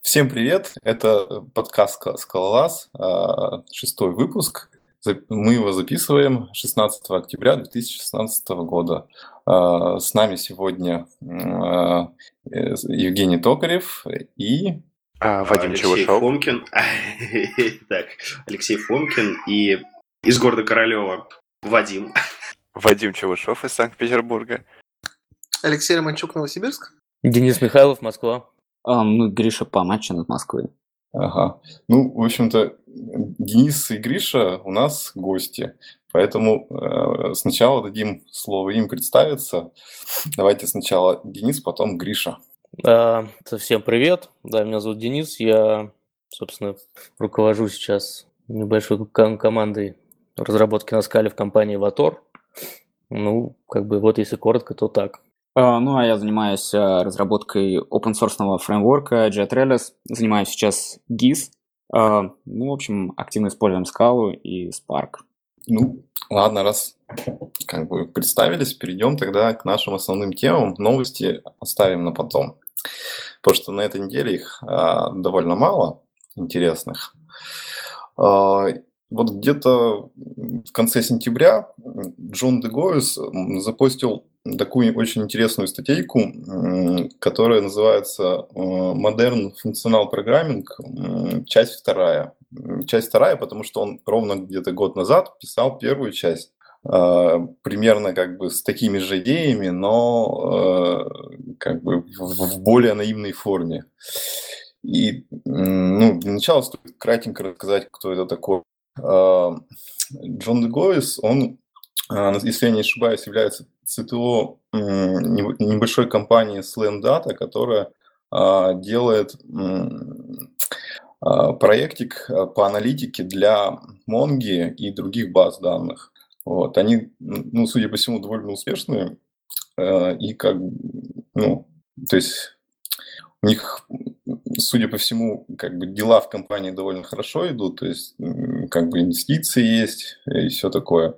Всем привет! Это подкаст «Скалолаз», а, шестой выпуск. Мы его записываем 16 октября 2016 года. А, с нами сегодня а, Евгений Токарев и... Вадим Алексей Чевышев. Фомкин. Так, Алексей Фомкин и из города Королева Вадим. Вадим Чевышев из Санкт-Петербурга. Алексей Романчук, Новосибирск. Денис Михайлов, Москва. А, ну, Гриша Помачин из Москвы. Ага. Ну, в общем-то, Денис и Гриша у нас гости. Поэтому э, сначала дадим слово им представиться. Давайте сначала Денис, потом Гриша. А, всем привет. Да, меня зовут Денис. Я, собственно, руковожу сейчас небольшой ком- командой разработки на скале в компании Vator. Ну, как бы вот если коротко, то так. А, Ну, а я занимаюсь а, разработкой open-source фреймворка JetRelis. Занимаюсь сейчас GIS. А, Ну, в общем, активно используем Scala и Spark. Ну, ладно, раз как бы представились, перейдем тогда к нашим основным темам. Новости оставим на потом. Потому что на этой неделе их довольно мало интересных. Вот где-то в конце сентября Джон Дегоис запостил такую очень интересную статейку, которая называется э, «Modern Functional Programming. м, Часть вторая». Часть вторая, потому что он ровно где-то год назад писал первую часть э, примерно как бы с такими же идеями, но э, как бы в более наивной форме. И ну, для начала стоит кратенько рассказать, кто это такой. Джон Дегоис, он, если я не ошибаюсь, является Небо- небольшой компании Slam Data, которая а, делает а, проектик а, по аналитике для Монги и других баз данных. Вот. Они, ну, судя по всему, довольно успешные. И как, ну, то есть у них, судя по всему, как бы дела в компании довольно хорошо идут, то есть как бы инвестиции есть и все такое.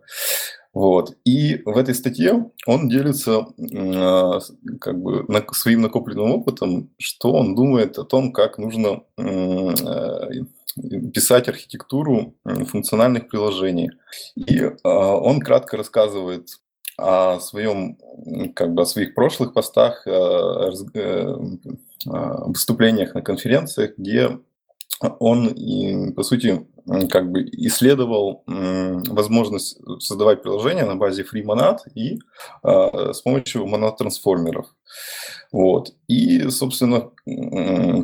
Вот. И в этой статье он делится а, как бы своим накопленным опытом, что он думает о том, как нужно э, писать архитектуру функциональных приложений. И а, он кратко рассказывает о своем, как бы о своих прошлых постах, э, а, выступлениях на конференциях, где он, по сути, как бы исследовал возможность создавать приложения на базе FreeMonad и а, с помощью монад-трансформеров. Вот. И, собственно,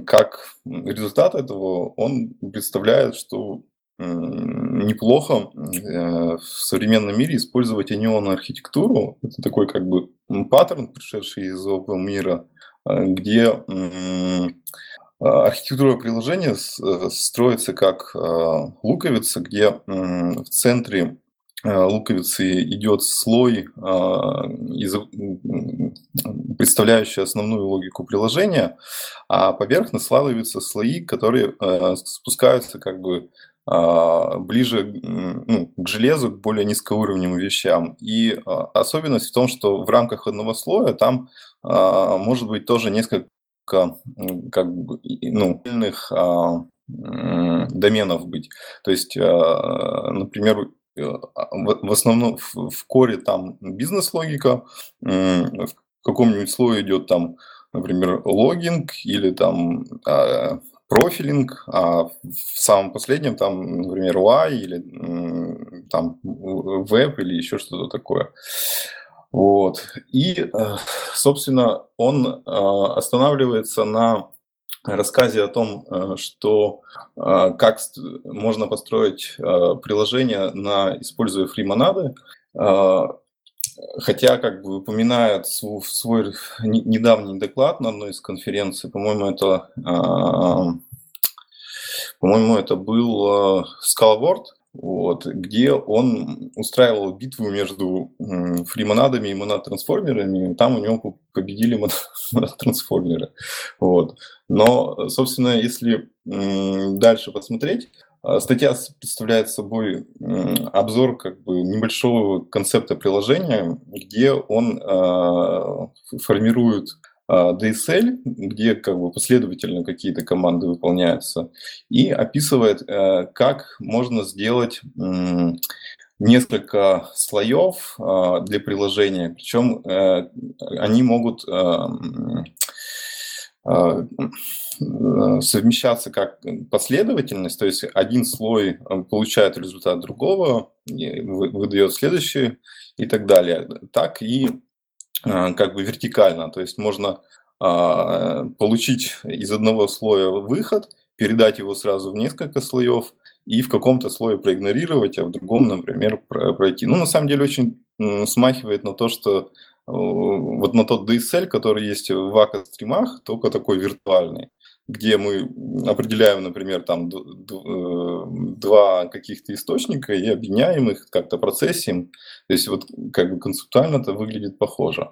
как результат этого он представляет, что неплохо э, в современном мире использовать анионную архитектуру. Это такой как бы паттерн, пришедший из open мира, э, где Архитектура приложения э, строится как а, луковица, где в центре а, луковицы идет слой, а, представляющий основную логику приложения, а поверхно складываются слои, которые э, спускаются как бы а, ближе ну, к железу, к более низкоуровневым вещам. И а, особенность в том, что в рамках одного слоя там а, может быть тоже несколько как бы, и- ну, отдельных а, доменов быть. То есть, а, например, э, а, в основном в коре там бизнес-логика, в каком-нибудь слое идет там, например, логинг или там а, профилинг, а в самом последнем там, например, UI или там веб или еще что-то такое. Вот. И, э, собственно, он э, останавливается на рассказе о том, э, что э, как можно построить э, приложение, на, используя фримонады, хотя как бы упоминает свой не- недавний доклад на одной из конференций, по-моему, это, по-моему, это был Scalaword, вот, где он устраивал битву между фримонадами и монад-трансформерами, там у него по- победили мон- монад-трансформеры. Вот. Но, собственно, если дальше посмотреть, а, статья представляет собой обзор как бы небольшого концепта приложения, где он а, формирует DSL, где как бы последовательно какие-то команды выполняются, и описывает, э, как можно сделать несколько слоев а, для приложения, причем э, они могут эм, а, совмещаться как последовательность, то есть один слой э, получает результат другого, выдает следующий и так далее, так и а, как бы вертикально, то есть можно а, получить из одного слоя выход, передать его сразу в несколько слоев и в каком-то слое проигнорировать, а в другом, например, пройти. Ну, на самом деле, очень смахивает на то, что вот на тот DSL, который есть в АКО стримах, только такой виртуальный где мы определяем, например, там э, два каких-то источника и объединяем их, как-то процессим. То есть вот как бы концептуально это выглядит похоже.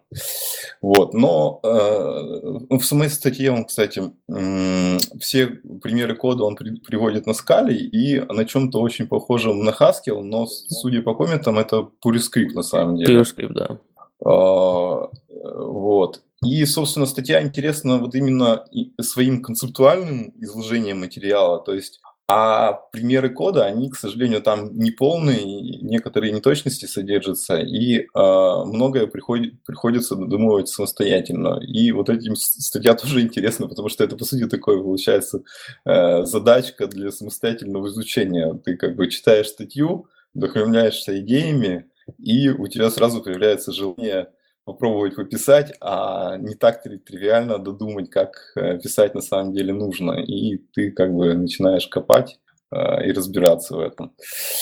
Вот. Но э, в самой статье он, кстати, э, все примеры кода он при, приводит на скале и на чем-то очень похожем на Haskell, но, судя по комментам, это PureScript на самом деле. PureScript, да. А, вот. И, собственно, статья интересна вот именно своим концептуальным изложением материала, то есть а примеры кода, они, к сожалению, там не полные, некоторые неточности содержатся, и э, многое приходит, приходится додумывать самостоятельно. И вот этим статья тоже интересна, потому что это, по сути, такое, получается, э, задачка для самостоятельного изучения. Ты как бы читаешь статью, вдохновляешься идеями, и у тебя сразу появляется желание попробовать пописать, а не так тривиально додумать, как э, писать на самом деле нужно. И ты как бы начинаешь копать э, и разбираться в этом.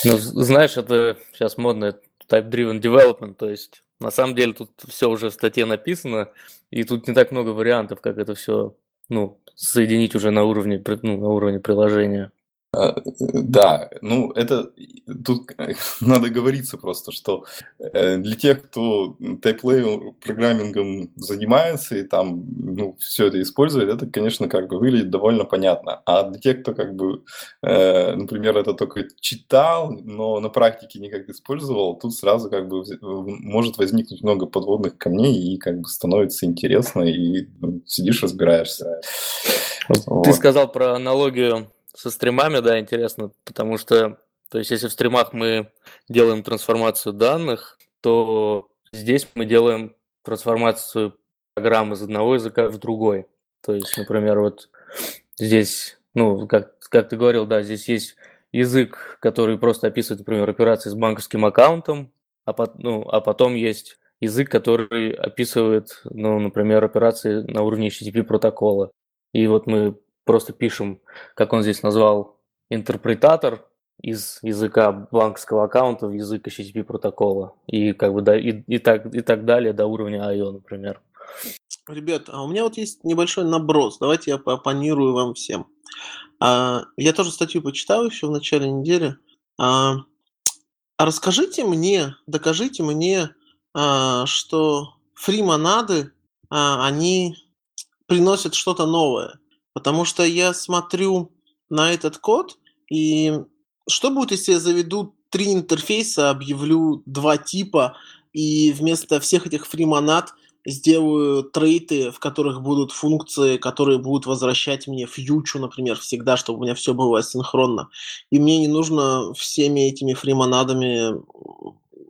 Ну, знаешь, это сейчас модно type-driven development, то есть на самом деле тут все уже в статье написано, и тут не так много вариантов, как это все ну, соединить уже на уровне, ну, на уровне приложения. А, да, ну это тут надо говориться просто, что э, для тех, кто тайплей программингом занимается и там ну, все это использует, это, конечно, как бы выглядит довольно понятно. А для тех, кто как бы, э, например, это только читал, но на практике никак использовал, тут сразу как бы может возникнуть много подводных камней и как бы становится интересно и ну, сидишь разбираешься. Ты вот. сказал про аналогию со стримами, да, интересно, потому что, то есть, если в стримах мы делаем трансформацию данных, то здесь мы делаем трансформацию программ из одного языка в другой. То есть, например, вот здесь, ну, как, как ты говорил, да, здесь есть язык, который просто описывает, например, операции с банковским аккаунтом, а, по, ну, а потом есть язык, который описывает, ну, например, операции на уровне HTTP протокола. И вот мы просто пишем, как он здесь назвал, интерпретатор из языка банковского аккаунта в язык HTTP протокола. И как бы да, и, и, так, и так далее до уровня IO, например. Ребят, а у меня вот есть небольшой наброс. Давайте я поопонирую вам всем. А, я тоже статью почитал еще в начале недели. А, расскажите мне, докажите мне, а, что фримонады, а, они приносят что-то новое. Потому что я смотрю на этот код, и что будет, если я заведу три интерфейса, объявлю два типа, и вместо всех этих фримонад сделаю трейты, в которых будут функции, которые будут возвращать мне фьючу, например, всегда, чтобы у меня все было асинхронно. И мне не нужно всеми этими фримонадами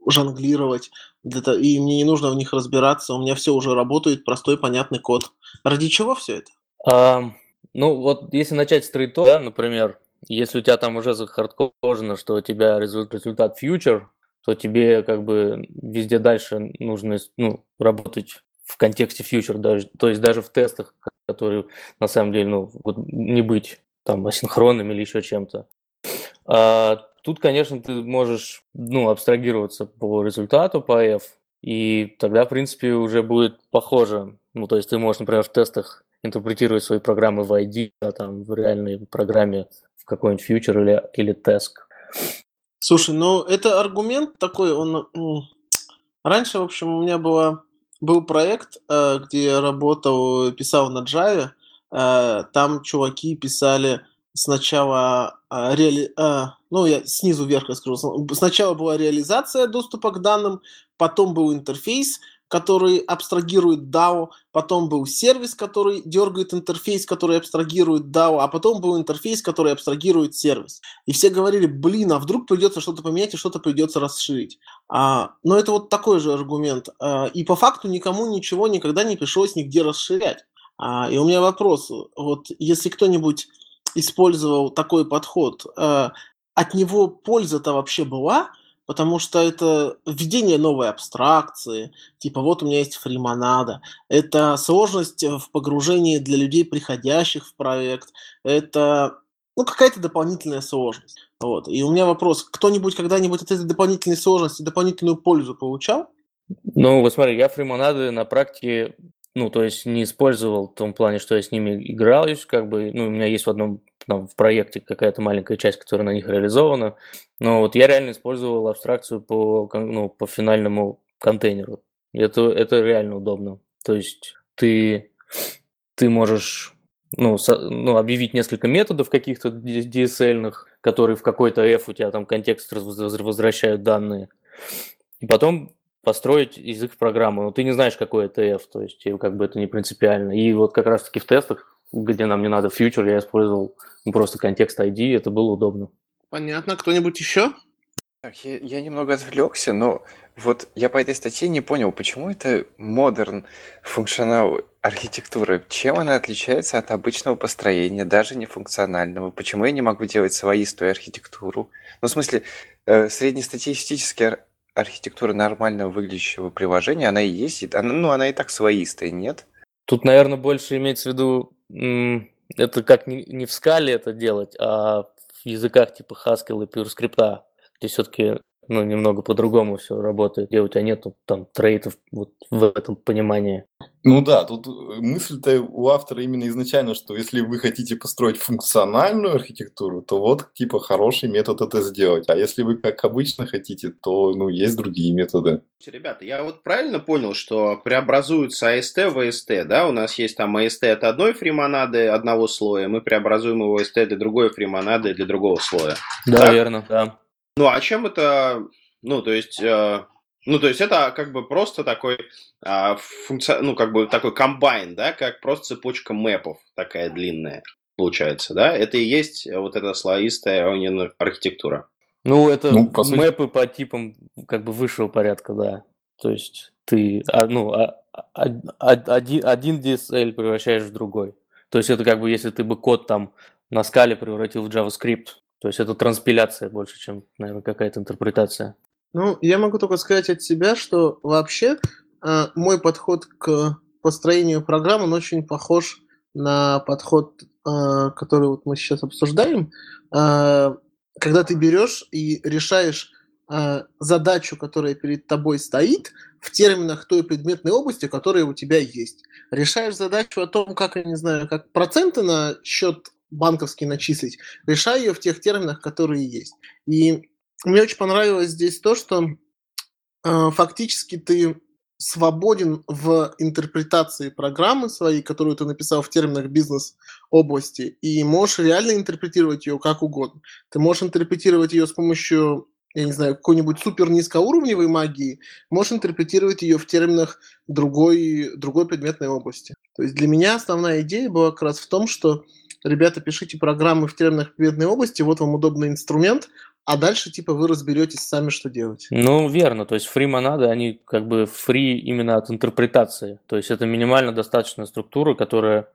жонглировать, и мне не нужно в них разбираться, у меня все уже работает, простой, понятный код. Ради чего все это? Um, ну, вот если начать с трейто, да, например, если у тебя там уже захардкожено, что у тебя результат фьючер, то тебе как бы везде дальше нужно ну, работать в контексте фьючер, даже, то есть даже в тестах, которые на самом деле ну, вот не быть там асинхронными или еще чем-то. А, тут, конечно, ты можешь ну, абстрагироваться по результату, по F, и тогда, в принципе, уже будет похоже. Ну, то есть ты можешь, например, в тестах интерпретировать свои программы в ID, а там в реальной программе в какой-нибудь фьючер или, или task. Слушай, ну это аргумент такой, он... Раньше, в общем, у меня было, был проект, э, где я работал, писал на Java, э, там чуваки писали сначала э, реали... ну, я снизу вверх расскажу. Сначала была реализация доступа к данным, потом был интерфейс, который абстрагирует DAO, потом был сервис, который дергает интерфейс, который абстрагирует DAO, а потом был интерфейс, который абстрагирует сервис. И все говорили, блин, а вдруг придется что-то поменять и что-то придется расширить. А, но это вот такой же аргумент. А, и по факту никому ничего никогда не пришлось нигде расширять. А, и у меня вопрос, вот если кто-нибудь использовал такой подход, а, от него польза-то вообще была? Потому что это введение новой абстракции, типа вот у меня есть фримонада, это сложность в погружении для людей, приходящих в проект, это ну, какая-то дополнительная сложность. Вот. И у меня вопрос, кто-нибудь когда-нибудь от этой дополнительной сложности дополнительную пользу получал? Ну, вот смотри, я фримонады на практике ну, то есть не использовал в том плане, что я с ними играюсь, как бы, ну, у меня есть в одном там, в проекте какая-то маленькая часть, которая на них реализована, но вот я реально использовал абстракцию по, ну, по финальному контейнеру. Это, это реально удобно. То есть ты, ты можешь ну, со, ну, объявить несколько методов каких-то DSL, которые в какой-то F у тебя там контекст возвращают данные. И потом построить язык программы, но ты не знаешь, какой это F, то есть как бы это не принципиально. И вот как раз-таки в тестах, где нам не надо future, я использовал просто контекст ID, это было удобно. Понятно. Кто-нибудь еще? Так, я, я немного отвлекся, но вот я по этой статье не понял, почему это модерн функционал архитектуры, чем она отличается от обычного построения, даже не функционального, почему я не могу делать своистую архитектуру. Ну, в смысле, э, среднестатистический архитектура нормального выглядящего приложения, она и есть, она, ну, она и так своистая, нет? Тут, наверное, больше имеется в виду, это как не, в скале это делать, а в языках типа Haskell и PureScript, где все-таки ну, немного по-другому все работает, где у тебя нету там трейтов вот в этом понимании. Ну да, тут э, мысль-то у автора именно изначально, что если вы хотите построить функциональную архитектуру, то вот типа хороший метод это сделать. А если вы как обычно хотите, то ну есть другие методы. Ребята, я вот правильно понял, что преобразуется AST в AST, да? У нас есть там AST от одной фримонады одного слоя, мы преобразуем его AST для другой фримонады для другого слоя. Да, так? верно, да. Ну, а чем это, ну, то есть, э, ну, то есть это как бы просто такой э, функци... ну, как бы такой комбайн, да, как просто цепочка мэпов такая длинная получается, да? Это и есть вот эта слоистая архитектура. Ну, это ну, по сути... мэпы по типам как бы высшего порядка, да. То есть ты, а, ну, а, а, один, один DSL превращаешь в другой. То есть это как бы, если ты бы код там на скале превратил в JavaScript, то есть это транспиляция больше, чем, наверное, какая-то интерпретация. Ну, я могу только сказать от себя, что вообще э, мой подход к построению программ, он очень похож на подход, э, который вот мы сейчас обсуждаем, э, когда ты берешь и решаешь э, задачу, которая перед тобой стоит, в терминах той предметной области, которая у тебя есть. Решаешь задачу о том, как, я не знаю, как проценты на счет банковский начислить, решай ее в тех терминах, которые есть. И мне очень понравилось здесь то, что э, фактически ты свободен в интерпретации программы своей, которую ты написал в терминах бизнес-области, и можешь реально интерпретировать ее как угодно. Ты можешь интерпретировать ее с помощью я не знаю, какой-нибудь супер низкоуровневой магии, можешь интерпретировать ее в терминах другой, другой предметной области. То есть для меня основная идея была как раз в том, что ребята, пишите программы в терминах предметной области, вот вам удобный инструмент, а дальше, типа, вы разберетесь сами, что делать. Ну, верно. То есть фри монады, они как бы фри именно от интерпретации. То есть это минимально достаточная структура, которая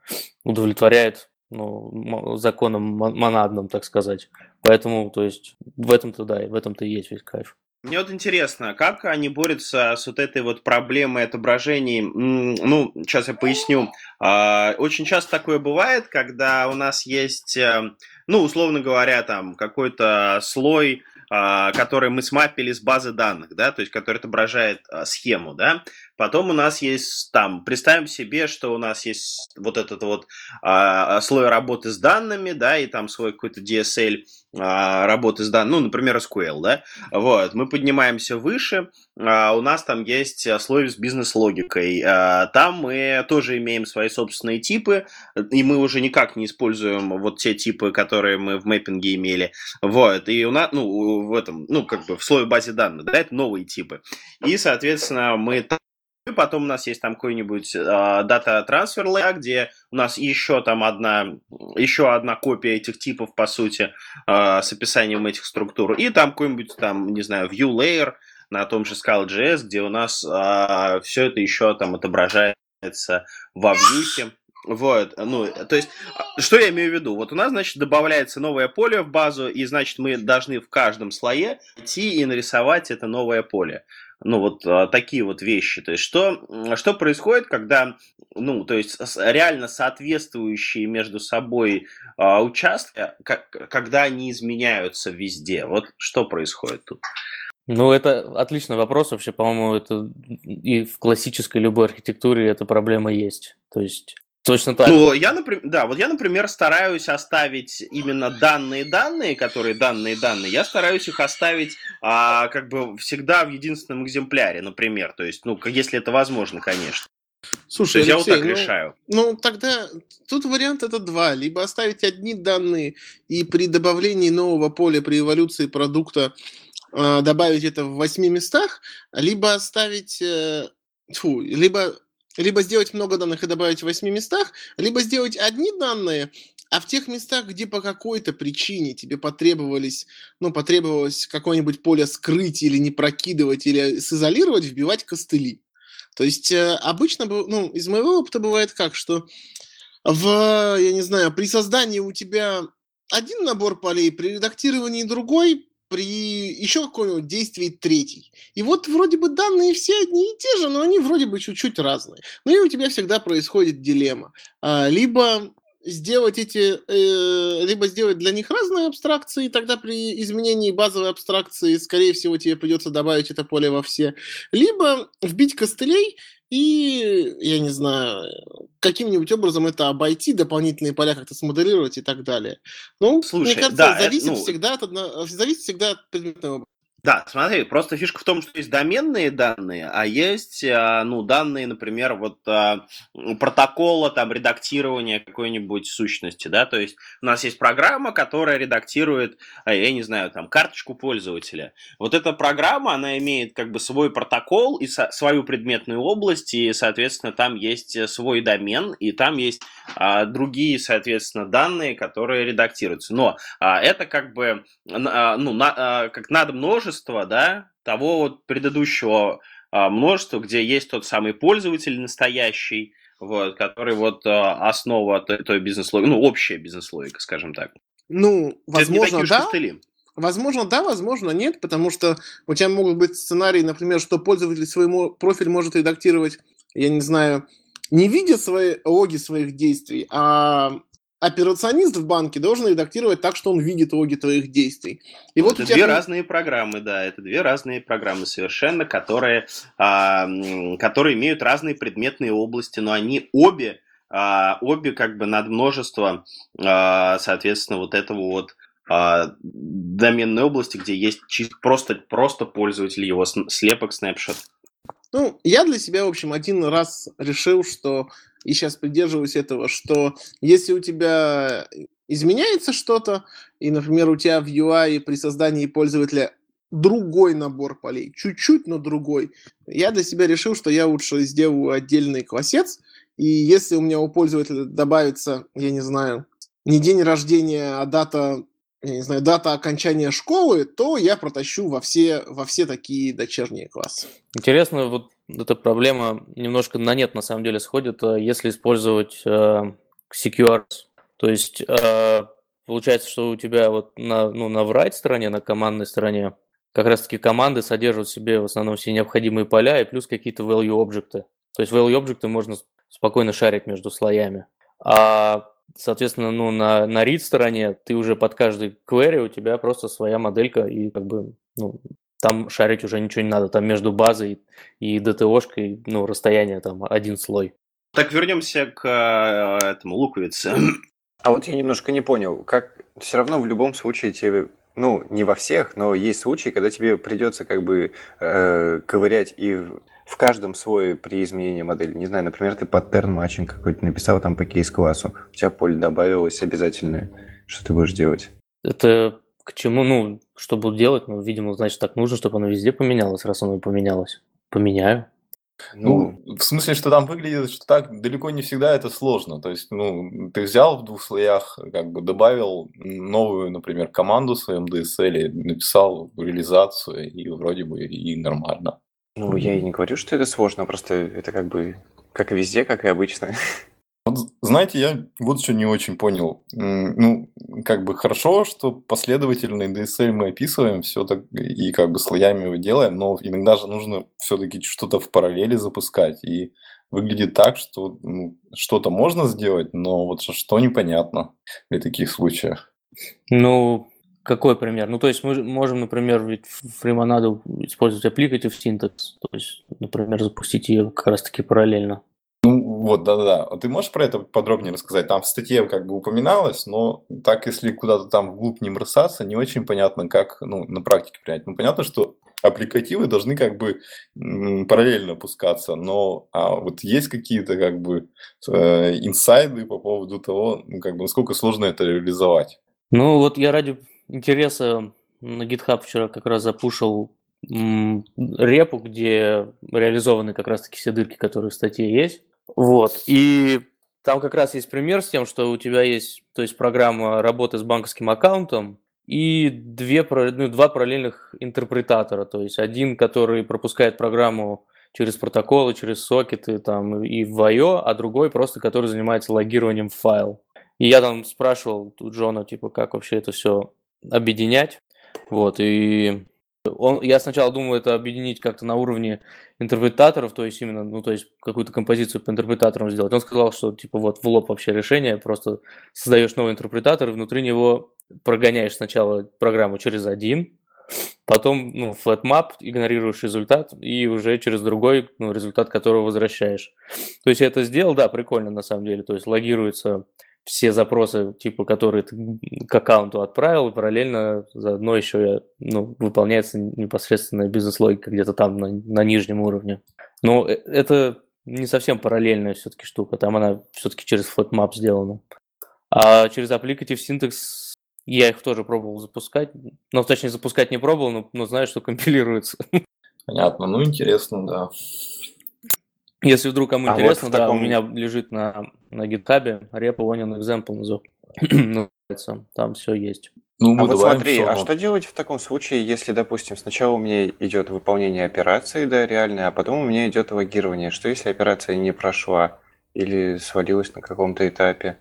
удовлетворяет ну, законам монадным, так сказать. Поэтому, то есть, в этом-то, да, в этом-то и есть весь кайф. Мне вот интересно, как они борются с вот этой вот проблемой отображений? Ну, сейчас я поясню. А, очень часто такое бывает, когда у нас есть, э, ну, условно говоря, там какой-то слой а, который мы смапили с базы данных, да, то есть который отображает а, схему, да. Потом у нас есть там, представим себе, что у нас есть вот этот вот а, слой работы с данными, да, и там свой какой-то DSL работы с данными, ну, например, SQL, да. Вот, мы поднимаемся выше, а, у нас там есть слой с бизнес-логикой. А, там мы тоже имеем свои собственные типы, и мы уже никак не используем вот те типы, которые мы в мэппинге имели. Вот, и у нас, ну, в этом, ну, как бы в слое базе данных, да, это новые типы. И, соответственно, мы и потом у нас есть там какой-нибудь дата трансфер где у нас еще там одна, еще одна копия этих типов, по сути, э, с описанием этих структур. И там какой-нибудь там, не знаю, view layer на том же Scala.js, где у нас э, все это еще там отображается во вьюхе. Вот, ну, то есть, что я имею в виду? Вот у нас, значит, добавляется новое поле в базу, и, значит, мы должны в каждом слое идти и нарисовать это новое поле ну, вот а, такие вот вещи. То есть, что, что происходит, когда, ну, то есть, реально соответствующие между собой а, участки, как, когда они изменяются везде? Вот что происходит тут? Ну, это отличный вопрос. Вообще, по-моему, это и в классической любой архитектуре эта проблема есть. То есть Точно так. Ну, я, например, да, вот я, например, стараюсь оставить именно данные-данные, которые данные-данные, я стараюсь их оставить а, как бы всегда в единственном экземпляре, например. То есть, ну, если это возможно, конечно. Слушай, Алексей, я вот так ну, решаю. Ну, тогда тут вариант это два. Либо оставить одни данные и при добавлении нового поля при эволюции продукта э, добавить это в восьми местах, либо оставить... Э, фу, либо либо сделать много данных и добавить в 8 местах, либо сделать одни данные, а в тех местах, где по какой-то причине тебе потребовались, ну, потребовалось какое-нибудь поле скрыть или не прокидывать, или сизолировать, вбивать костыли. То есть э, обычно, ну, из моего опыта бывает как, что в, я не знаю, при создании у тебя один набор полей, при редактировании другой, при еще каком-нибудь действии третий. И вот вроде бы данные все одни и те же, но они вроде бы чуть-чуть разные. Ну и у тебя всегда происходит дилемма. А, либо сделать эти, э, либо сделать для них разные абстракции, тогда при изменении базовой абстракции, скорее всего, тебе придется добавить это поле во все, либо вбить костылей и, я не знаю, каким-нибудь образом это обойти, дополнительные поля как-то смоделировать и так далее. Ну, Слушай, мне кажется, да, зависит, это, ну... всегда от, зависит всегда от предметного да, смотри, просто фишка в том, что есть доменные данные, а есть, а, ну, данные, например, вот а, протокола, там, редактирования какой-нибудь сущности, да, то есть у нас есть программа, которая редактирует, а, я не знаю, там, карточку пользователя. Вот эта программа, она имеет как бы свой протокол и свою предметную область, и, соответственно, там есть свой домен, и там есть другие, соответственно, данные, которые редактируются. Но это как бы, ну, на, как надо множество множество, да, того вот предыдущего а, множества, где есть тот самый пользователь настоящий, вот, который вот а, основа той, той бизнес-логики, ну, общая бизнес-логика, скажем так. Ну, возможно, да. Костыли. Возможно, да, возможно, нет, потому что у тебя могут быть сценарии, например, что пользователь свой профиль может редактировать, я не знаю, не видя свои логи своих действий, а операционист в банке должен редактировать так, что он видит логи твоих действий. И вот это две разные программы, да, это две разные программы совершенно, которые, а, которые имеют разные предметные области, но они обе, а, обе как бы над множество, а, соответственно, вот этого вот а, доменной области, где есть чисто, просто, просто пользователь его слепок, снапшот. Ну, я для себя, в общем, один раз решил, что, и сейчас придерживаюсь этого, что если у тебя изменяется что-то, и, например, у тебя в UI при создании пользователя другой набор полей, чуть-чуть, но другой, я для себя решил, что я лучше сделаю отдельный классец, и если у меня у пользователя добавится, я не знаю, не день рождения, а дата я не знаю, дата окончания школы, то я протащу во все, во все такие дочерние классы. Интересно, вот эта проблема немножко на нет на самом деле сходит, э, если использовать э, CQRS. То есть э, получается, что у тебя вот на, ну, на write стороне, на командной стороне, как раз таки команды содержат в себе в основном все необходимые поля и плюс какие-то value объекты. То есть value объекты можно спокойно шарить между слоями. А Соответственно, ну, на, на read стороне ты уже под каждый query у тебя просто своя моделька, и как бы, ну, там шарить уже ничего не надо. Там между базой и DTO-шкой, ну, расстояние там один слой. Так вернемся к э, этому луковице. А вот я немножко не понял, как все равно в любом случае тебе ну, не во всех, но есть случаи, когда тебе придется как бы э, ковырять и в каждом свой при изменении модели. Не знаю, например, ты паттерн матчинг какой-то написал там по кейс-классу, у тебя поле добавилось обязательное. Что ты будешь делать? Это к чему, ну, что буду делать? Ну, видимо, значит, так нужно, чтобы оно везде поменялось, раз оно поменялось. Поменяю. Ну, в смысле, что там выглядит, что так далеко не всегда это сложно. То есть, ну, ты взял в двух слоях, как бы добавил новую, например, команду в своем DSL, написал реализацию, и вроде бы и нормально. Ну, я и не говорю, что это сложно, просто это как бы как и везде, как и обычно. Вот, знаете, я вот что не очень понял. Ну, как бы хорошо, что последовательный DSL мы описываем все так и как бы слоями его делаем, но иногда же нужно все-таки что-то в параллели запускать. И выглядит так, что ну, что-то можно сделать, но вот что непонятно при таких случаях. Ну, какой пример? Ну, то есть мы можем, например, ведь фримонаду использовать applicative syntax, то есть, например, запустить ее как раз-таки параллельно. Ну, вот, да-да-да. А ты можешь про это подробнее рассказать? Там в статье как бы упоминалось, но так, если куда-то там вглубь не бросаться, не очень понятно, как ну, на практике принять. Ну, понятно, что аппликативы должны как бы параллельно опускаться, но а вот есть какие-то как бы э, инсайды по поводу того, ну, как бы, насколько сложно это реализовать? Ну, вот я ради интереса на GitHub вчера как раз запушил репу, где реализованы как раз-таки все дырки, которые в статье есть. Вот. И там как раз есть пример с тем, что у тебя есть, то есть программа работы с банковским аккаунтом и две, ну, два параллельных интерпретатора. То есть один, который пропускает программу через протоколы, через сокеты там, и в I.O., а другой просто, который занимается логированием в файл. И я там спрашивал у Джона, типа, как вообще это все объединять. Вот, и он, я сначала думал это объединить как-то на уровне интерпретаторов, то есть именно, ну, то есть какую-то композицию по интерпретаторам сделать. Он сказал, что типа вот в лоб вообще решение, просто создаешь новый интерпретатор, и внутри него прогоняешь сначала программу через один, потом, ну, flat map, игнорируешь результат, и уже через другой, ну, результат которого возвращаешь. То есть я это сделал, да, прикольно на самом деле, то есть логируется все запросы, типа, которые ты к аккаунту отправил, параллельно заодно еще ну, выполняется непосредственно бизнес-логика где-то там на, на нижнем уровне. Но э, это не совсем параллельная все-таки штука, там она все-таки через FlatMap сделана. А через Applicative Syntax я их тоже пробовал запускать, ну, точнее, запускать не пробовал, но, но знаю, что компилируется. Понятно, ну, интересно, да. Если вдруг кому а интересно, вот да, таком... у меня лежит на, на GitHub repo onion example называется. Там все есть. Ну, а вот смотри, а что делать в таком случае, если, допустим, сначала у меня идет выполнение операции, да, реальное, а потом у меня идет логирование? Что если операция не прошла или свалилась на каком-то этапе?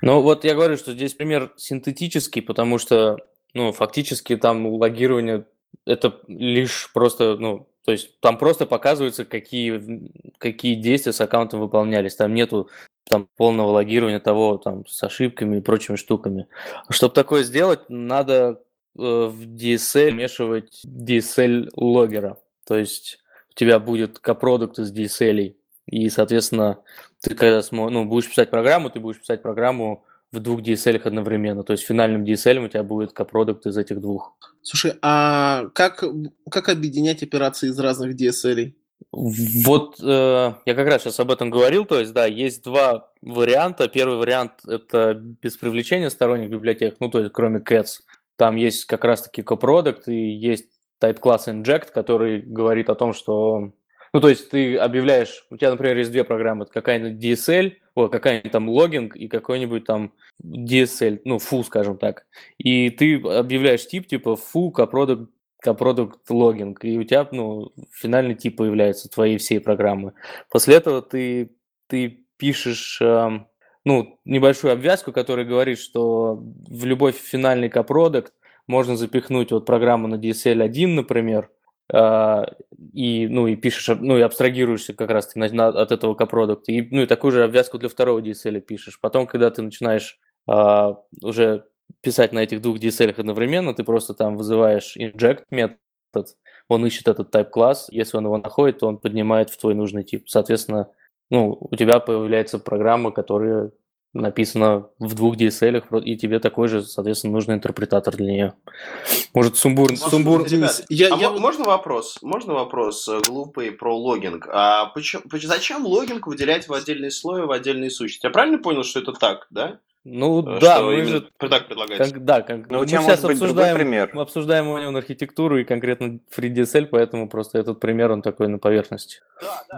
Ну, вот я говорю, что здесь пример синтетический, потому что, ну, фактически там логирование это лишь просто, ну, то есть там просто показывается, какие, какие действия с аккаунтом выполнялись. Там нету там полного логирования того там с ошибками и прочими штуками. Чтобы такое сделать, надо э, в DSL вмешивать DSL логера. То есть у тебя будет копродукт из DSL. И, соответственно, ты когда смо... ну, будешь писать программу, ты будешь писать программу в двух DSL одновременно. То есть финальным DSL у тебя будет копродукт из этих двух. Слушай, а как, как объединять операции из разных DSL? Вот э, я как раз сейчас об этом говорил, то есть да, есть два варианта. Первый вариант это без привлечения сторонних библиотек, ну то есть кроме Cats. Там есть как раз-таки копродукт и есть type class inject, который говорит о том, что ну, то есть ты объявляешь, у тебя, например, есть две программы, какая-нибудь DSL, о, какая-нибудь там логинг и какой-нибудь там DSL, ну, фу, скажем так. И ты объявляешь тип типа фу, копродукт, копродукт логинг, и у тебя, ну, финальный тип появляется твоей всей программы. После этого ты, ты пишешь, э, ну, небольшую обвязку, которая говорит, что в любой финальный копродукт можно запихнуть вот программу на DSL 1, например, и, ну, и пишешь, ну, и абстрагируешься как раз на, на, от этого копродукта, и, ну, и такую же обвязку для второго DSL пишешь. Потом, когда ты начинаешь а, уже писать на этих двух DSL одновременно, ты просто там вызываешь inject метод, он ищет этот type класс, если он его находит, то он поднимает в твой нужный тип. Соответственно, ну, у тебя появляется программа, которая написано в двух DSL, и тебе такой же, соответственно, нужный интерпретатор для нее. Может, сумбур... Может, сумбур... Ребят, я, а я... можно вопрос? Можно вопрос э, глупый про логинг? А почему, зачем логинг выделять в отдельный слой, в отдельные сущности? Я правильно понял, что это так, да? Ну Э, да, что мы именно же так предлагается. как, да, как, Ну, у мы тебя сейчас может быть другой обсуждаем, пример. мы обсуждаем Onion архитектуру и конкретно FreeDSL, поэтому просто этот пример, он такой на поверхности.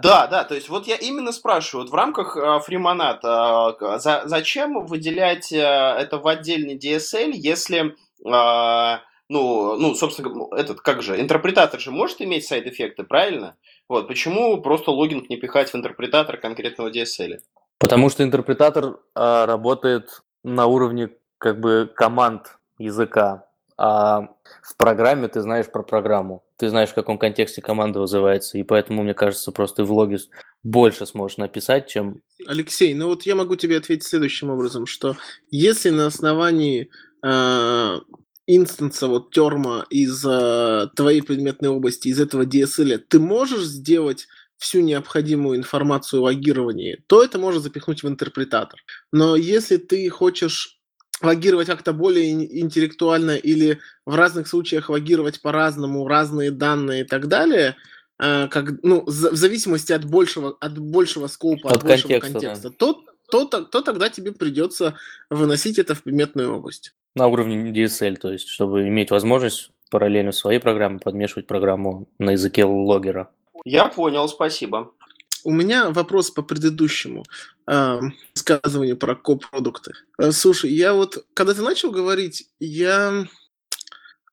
Да, да, то есть вот я именно спрашиваю, вот в рамках э, фримонад, э, за- зачем выделять это в отдельный DSL, если, э, ну, ну, собственно, говоря, этот, как же, интерпретатор же может иметь сайд-эффекты, правильно? Вот, почему просто логинг не пихать в интерпретатор конкретного DSL? Потому что интерпретатор а, работает на уровне как бы команд языка, а в программе ты знаешь про программу, ты знаешь, в каком контексте команда вызывается, и поэтому, мне кажется, просто в логе с- больше сможешь написать, чем... Алексей, ну вот я могу тебе ответить следующим образом, что если на основании э, инстанса, вот терма из э, твоей предметной области, из этого DSL, ты можешь сделать всю необходимую информацию о логировании, то это можно запихнуть в интерпретатор. Но если ты хочешь логировать как-то более ин- интеллектуально или в разных случаях логировать по-разному разные данные и так далее, э, как, ну, в зависимости от большего, от большего скопа, от, От большего контекста, да. контекста, то, то, то, то тогда тебе придется выносить это в предметную область. на уровне DSL, то есть, чтобы иметь возможность параллельно своей программе подмешивать программу на языке логера. Я понял, спасибо. У меня вопрос по предыдущему э, высказыванию про копродукты. Э, слушай, я вот, когда ты начал говорить, я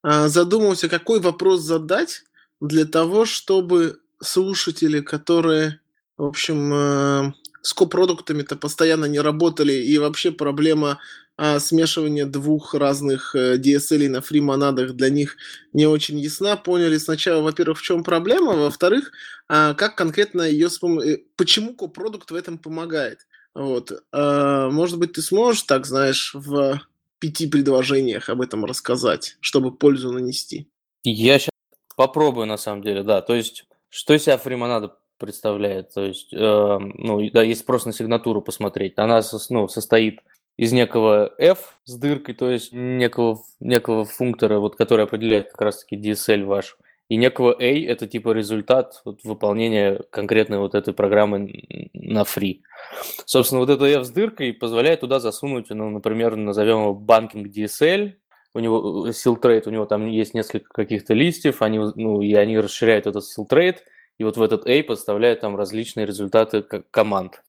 э, задумался, какой вопрос задать для того, чтобы слушатели, которые, в общем, э, с копродуктами-то постоянно не работали, и вообще проблема а, смешивания двух разных э, DSL на фри-монадах для них не очень ясна. Поняли сначала, во-первых, в чем проблема, во-вторых, а, как конкретно ее спом... э, почему копродукт в этом помогает. Вот. А, может быть, ты сможешь, так знаешь, в пяти предложениях об этом рассказать, чтобы пользу нанести. Я сейчас попробую, на самом деле, да. То есть, что из себя фримонада представляет? То есть, э, ну, да, если просто на сигнатуру посмотреть, она ну, состоит из некого f с дыркой, то есть некого, некого функтора, вот, который определяет как раз-таки DSL ваш, и некого a – это типа результат вот, выполнения конкретной вот этой программы на free. Собственно, вот это f с дыркой позволяет туда засунуть, ну, например, назовем его банкинг DSL, у него силтрейт, у него там есть несколько каких-то листьев, они, ну, и они расширяют этот силтрейт, и вот в этот A подставляют там различные результаты команд.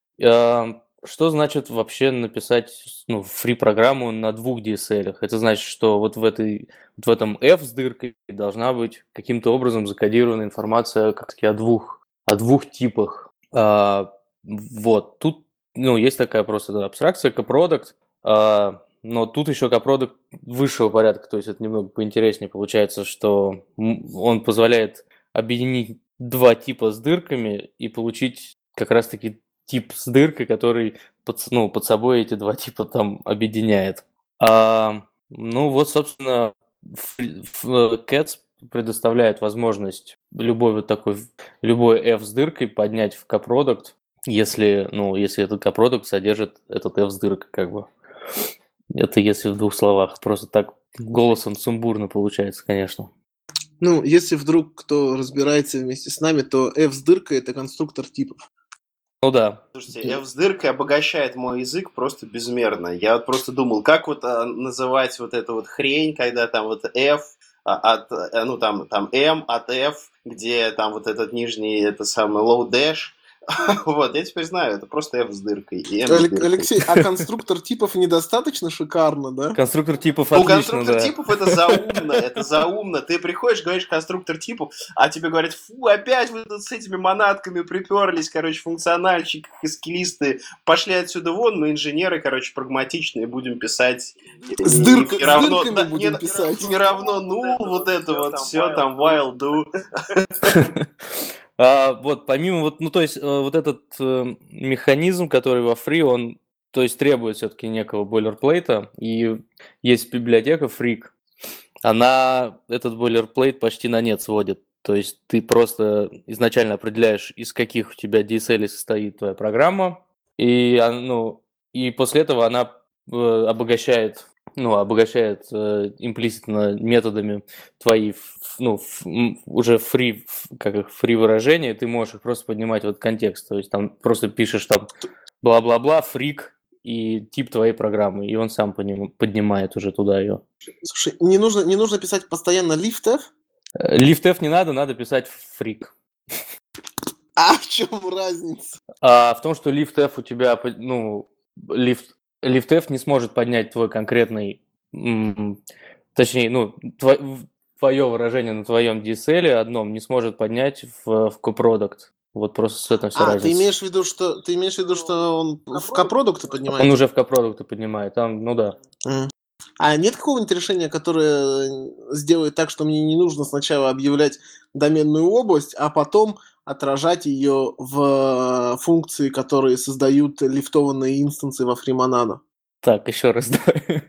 Что значит вообще написать ну, фри-программу на двух DSL? Это значит, что вот в, этой, вот в этом F с дыркой должна быть каким-то образом закодирована информация как о двух, о двух типах. А, Вот, тут ну, есть такая просто да, абстракция, копродукт, а, но тут еще копродукт высшего порядка, то есть это немного поинтереснее получается, что он позволяет объединить два типа с дырками и получить как раз-таки тип с дыркой, который под, ну, под собой эти два типа там объединяет. А, ну вот, собственно, Cats предоставляет возможность любой вот такой, любой F с дыркой поднять в копродукт, если, ну, если этот копродукт содержит этот F с дыркой, как бы. Это если в двух словах. Просто так голосом сумбурно получается, конечно. Ну, если вдруг кто разбирается вместе с нами, то F с дыркой это конструктор типов. Ну да. Слушайте, дыркой обогащает мой язык просто безмерно. Я вот просто думал, как вот а, называть вот эту вот хрень, когда там вот F а, от, э, ну там, там M от F, где там вот этот нижний, это самый low dash. Вот, я теперь знаю, это просто F с дыркой. И M с Алек- дыркой. Алексей, а конструктор типов недостаточно шикарно, да? Конструктор типов Ну, отлично, конструктор да. типов это заумно, это заумно. Ты приходишь, говоришь конструктор типов, а тебе говорят, фу, опять вы тут с этими монадками приперлись, короче, функциональщик, скиллисты, пошли отсюда вон, мы инженеры, короче, прагматичные, будем писать. С Не- дырка- не с равно- дырками да, будем не- писать. Не равно, ну, вот это вот, все там, while do. А, вот, помимо вот, ну, то есть, э, вот этот э, механизм, который во Free, он, то есть, требует все-таки некого бойлерплейта, и есть библиотека Freak, она этот бойлерплейт почти на нет сводит. То есть, ты просто изначально определяешь, из каких у тебя DSL состоит твоя программа, и, он- ну, и после этого она э, обогащает ну, обогащает э, имплиситно методами твои, ну, ф- уже фри, как их, фри выражения, ты можешь их просто поднимать в этот контекст. То есть там просто пишешь там бла-бла-бла, фрик, и тип твоей программы, и он сам поднимает уже туда ее. Слушай, не нужно, не нужно писать постоянно liftf? Liftf не надо, надо писать фрик. А в чем разница? А в том, что liftf у тебя, ну, lift, liftf не сможет поднять твой конкретный, точнее, ну, твой, твое выражение на твоем DSL одном не сможет поднять в, в cопродукт. Вот просто с этим все а, разница. ты имеешь в виду, что ты имеешь в виду, что он в копродукты поднимает? Он уже в копродукты поднимает, там, ну да. Mm. А нет какого-нибудь решения, которое сделает так, что мне не нужно сначала объявлять доменную область, а потом отражать ее в функции, которые создают лифтованные инстансы во FreeMonado? Так, еще раз давай.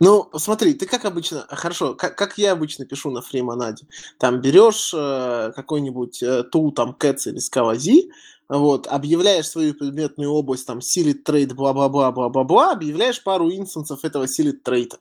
Ну, смотри, ты как обычно, хорошо, как, как я обычно пишу на фримонаде, там берешь э, какой-нибудь э, тул, там, Cats или Scalazi, вот, объявляешь свою предметную область, там, Sealed Trade, бла-бла-бла, бла-бла-бла, объявляешь пару инстансов этого Sealed Trade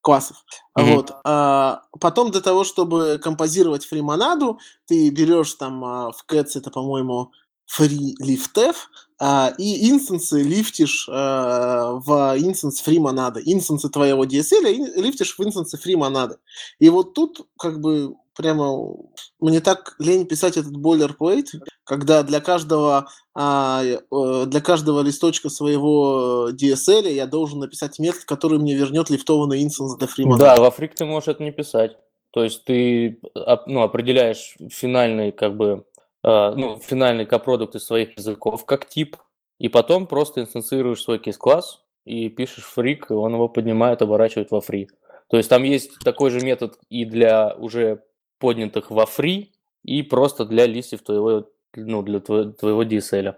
классов. Mm-hmm. Вот. А, потом для того, чтобы композировать free монаду, ты берешь там а, в Cats, это, по-моему, FreeLiftF, а, и инстансы лифтишь а, в инстанс free монады. Инстансы твоего DSL лифтишь в инстансы free монады. И вот тут как бы прямо мне так лень писать этот boilerplate, когда для каждого а, э, для каждого листочка своего DSL я должен написать метод, который мне вернет лифтованный инстанс для FreeMonada. Да, во Freak ты можешь это не писать. То есть ты ну, определяешь финальный как бы а, ну, финальный копродукт из своих языков как тип, и потом просто инстанцируешь свой кейс-класс и пишешь фрик, и он его поднимает, оборачивает во фри. То есть там есть такой же метод и для уже поднятых во фри, и просто для листьев твоего, ну, для твоего, твоего DSL.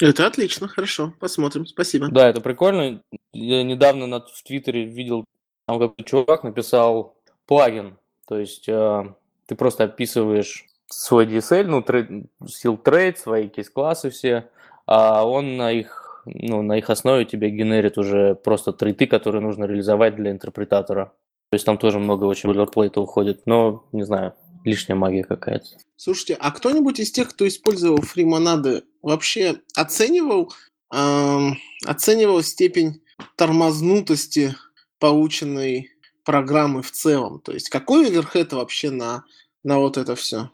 Это отлично, хорошо, посмотрим, спасибо. Да, это прикольно. Я недавно на, в Твиттере видел, там какой-то чувак написал плагин, то есть э, ты просто описываешь свой DSL, ну, сил трейд, свои кейс-классы все, а он на их, ну, на их основе тебе генерит уже просто трейты, которые нужно реализовать для интерпретатора. То есть там тоже много очень бойлерплейта уходит, но, не знаю, лишняя магия какая-то. Слушайте, а кто-нибудь из тех, кто использовал фримонады, вообще оценивал, эм, оценивал степень тормознутости полученной программы в целом? То есть какой оверхед вообще на, на вот это все?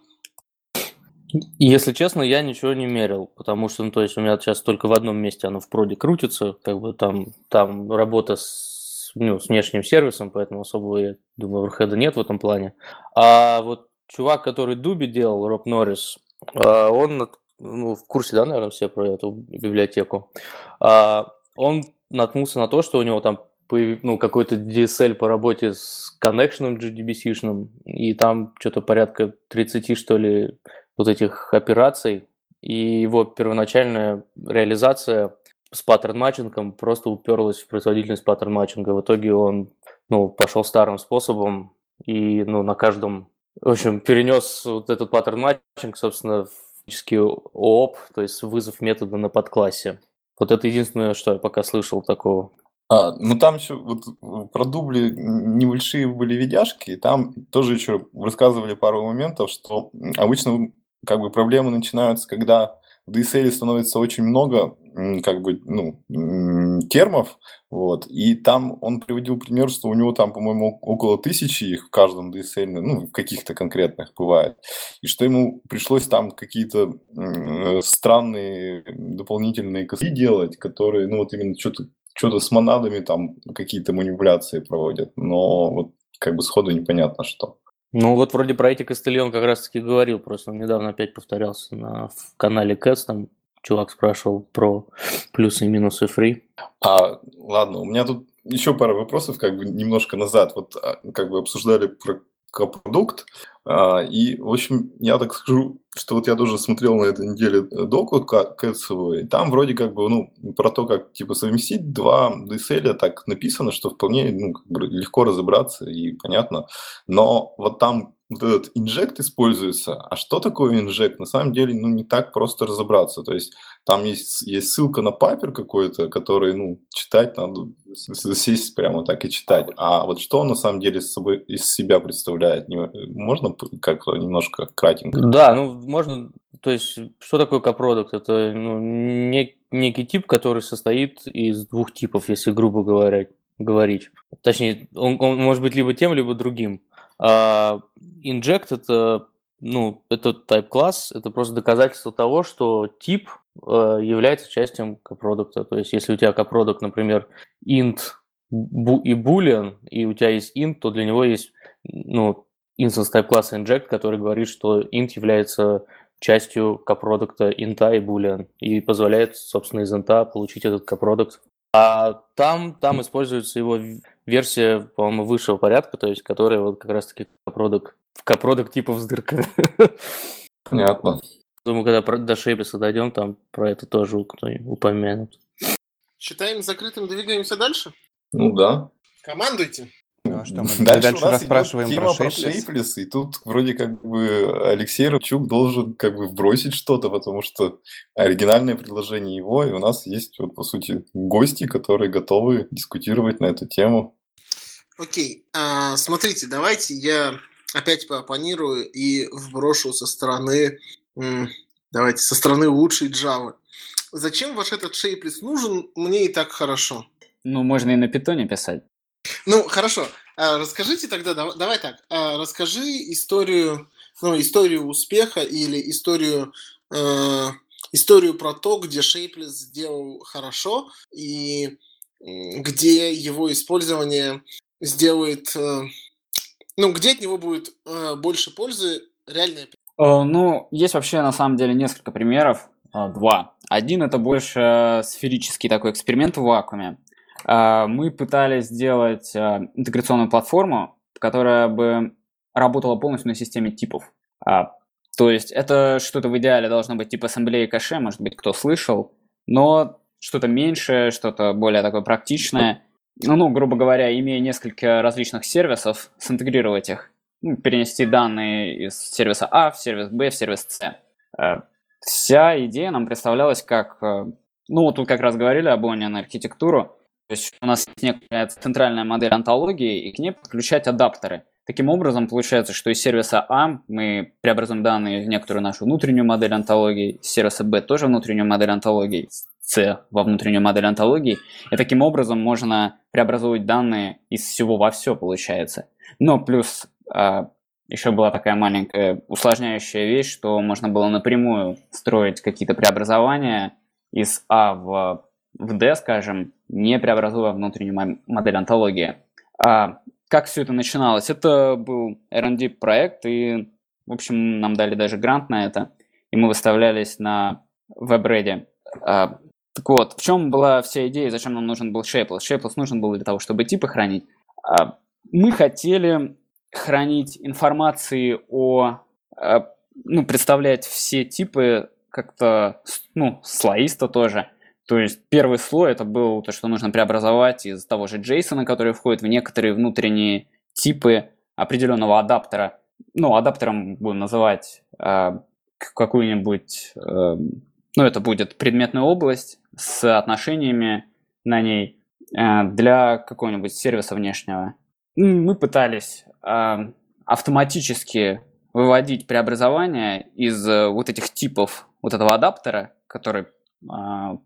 Если честно, я ничего не мерил, потому что, ну, то есть у меня сейчас только в одном месте оно в проде крутится, как бы там, там работа с, ну, с внешним сервисом, поэтому особого, я думаю, оверхеда нет в этом плане. А вот чувак, который Дуби делал, Роб Норрис, а, он ну, в курсе, да, наверное, все про эту библиотеку. А, он наткнулся на то, что у него там ну, какой-то DSL по работе с connection ом JDBC -шным, и там что-то порядка 30, что ли, вот этих операций, и его первоначальная реализация с pattern matching ом просто уперлась в производительность pattern matching а. В итоге он ну, пошел старым способом и ну, на каждом... В общем, перенес вот этот pattern matching, собственно, в физический ООП, то есть вызов метода на подклассе. Вот это единственное, что я пока слышал такого. А, ну там еще вот про дубли небольшие были видяшки, и там тоже еще рассказывали пару моментов, что обычно как бы проблемы начинаются, когда в DSL становится очень много как бы, ну, термов, вот, и там он приводил пример, что у него там, по-моему, около тысячи их в каждом DSL, ну, каких-то конкретных бывает, и что ему пришлось там какие-то странные дополнительные косы делать, которые, ну, вот именно что-то что-то с монадами там какие-то манипуляции проводят, но вот как бы сходу непонятно что. Ну, вот вроде про эти Костыльон как раз-таки говорил, просто он недавно опять повторялся на в канале Кэтс, там чувак спрашивал про плюсы и минусы фри. А, ладно, у меня тут еще пара вопросов, как бы немножко назад, вот а, как бы обсуждали про продукт. А, и, в общем, я так скажу, что вот я тоже смотрел на этой неделе доку кэтсовую, и там вроде как бы, ну, про то, как, типа, совместить два DSL, так написано, что вполне, ну, как бы легко разобраться и понятно. Но вот там вот этот инжект используется. А что такое инжект? На самом деле, ну, не так просто разобраться. То есть там есть, есть ссылка на папер какой-то, который, ну, читать надо, сесть прямо так и читать. А вот что он на самом деле с собой, из себя представляет? Можно как-то немножко кратенько? Да, ну, можно, то есть, что такое копродукт? Это ну, не, некий тип, который состоит из двух типов, если грубо говоря, говорить. Точнее, он, он может быть либо тем, либо другим. А inject это, ну, это type класс, это просто доказательство того, что тип э, является частью копродукта. То есть, если у тебя копродукт, например, int и boolean, и у тебя есть int, то для него есть, ну, instance type класса inject, который говорит, что int является частью копродукта инта и boolean и позволяет, собственно, из инта получить этот копродукт. А там, там используется его версия, по-моему, высшего порядка, то есть которая вот как раз-таки копродукт, копродукт типа вздырка. Понятно. Думаю, когда до Шейписа дойдем, там про это тоже упомянут. Считаем закрытым, двигаемся дальше? Ну да. Командуйте. Ну, а что мы Дальше, дальше у нас расспрашиваем идет про Shapeless? Shapeless, и тут вроде как бы Алексей Ручук должен как бы вбросить что-то, потому что оригинальное предложение его, и у нас есть вот по сути гости, которые готовы дискутировать на эту тему. Окей, а, смотрите, давайте я опять поопонирую и вброшу со стороны, давайте, со стороны лучшей Java. Зачем ваш этот Shapeless нужен? Мне и так хорошо. Ну, можно и на питоне писать. Ну, хорошо. А, Расскажите тогда, дав- давай так, а, расскажи историю, ну, историю успеха или историю, э, историю про то, где Shapeless сделал хорошо и где его использование сделает, э, ну, где от него будет э, больше пользы, реальная Э, Ну, есть вообще на самом деле несколько примеров. Два. Один это больше сферический такой эксперимент в вакууме. Мы пытались сделать интеграционную платформу, которая бы работала полностью на системе типов. То есть это что-то в идеале должно быть типа ассемблеи кэше, может быть, кто слышал, но что-то меньшее, что-то более такое практичное. Ну, грубо говоря, имея несколько различных сервисов, синтегрировать их, ну, перенести данные из сервиса А в сервис Б в сервис С. Э, Вся идея нам представлялась как... э, Ну, вот тут как раз говорили об Onion архитектуру. То есть у нас есть некая центральная модель антологии, и к ней подключать адаптеры. Таким образом, получается, что из сервиса А мы преобразуем данные в некоторую нашу внутреннюю модель антологии, из сервиса Б тоже внутреннюю модель антологии, С во внутреннюю модель антологии. И таким образом можно преобразовывать данные из всего во все, получается. Но плюс а, еще была такая маленькая усложняющая вещь, что можно было напрямую строить какие-то преобразования из А в, в D, скажем, не преобразуя внутреннюю мо- модель антологии. А как все это начиналось? Это был R&D проект, и, в общем, нам дали даже грант на это, и мы выставлялись на WebReady. А, так вот, в чем была вся идея, зачем нам нужен был Shapeless? Shapeless нужен был для того, чтобы типы хранить. А, мы хотели хранить информации о, а, ну, представлять все типы как-то, ну, слоисто тоже. То есть первый слой это был то, что нужно преобразовать из того же JSON, который входит в некоторые внутренние типы определенного адаптера. Ну, адаптером будем называть к- какую-нибудь, э, ну, это будет предметная область с отношениями на ней э, для какого-нибудь сервиса внешнего. М, Мы пытались а, автоматически выводить преобразования из э, вот этих типов вот этого адаптера, который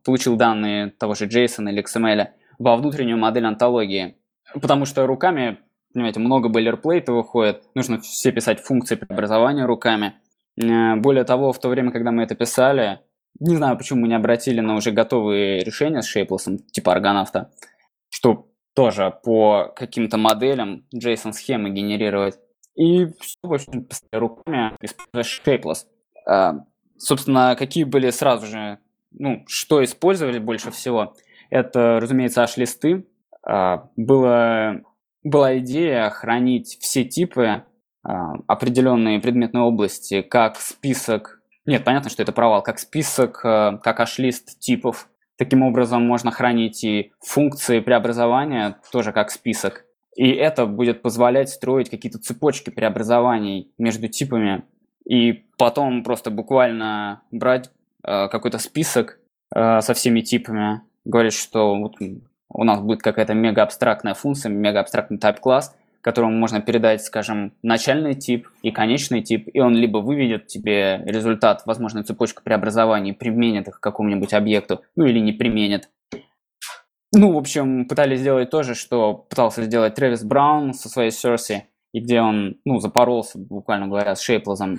получил данные того же JSON или XML, во внутреннюю модель антологии. Потому что руками, понимаете, много бойлерплейта выходит, нужно все писать функции преобразования руками. Э, Более того, в то время, когда мы это писали, не знаю, почему мы не обратили на уже готовые решения с Shapeless, типа аргонавта, что тоже по каким-то моделям JSON-схемы генерировать. И все, в общем, руками, используя Shapeless. А, Собственно, какие были сразу же, ну, что использовали больше всего? Это, разумеется, H-листы. А, Было, была идея хранить все типы а, определенные предметные области как список, нет, понятно, что это провал, как список, а, как H-лист типов. Таким образом, можно хранить и функции преобразования тоже как список. И это будет позволять строить какие-то цепочки преобразований между типами. И потом просто буквально брать какой-то список э, со всеми типами, говорить, что вот у нас будет какая-то мега абстрактная функция, мега абстрактный type класс, которому можно передать, скажем, начальный тип и конечный тип, и он либо выведет тебе результат, возможно, цепочку преобразований, применит их к какому-нибудь объекту, ну или не применит. Ну, в общем, пытались сделать то же, что пытался сделать Трэвис Браун со своей Cersei, и где он, ну, запоролся, буквально говоря, с Шейплозом.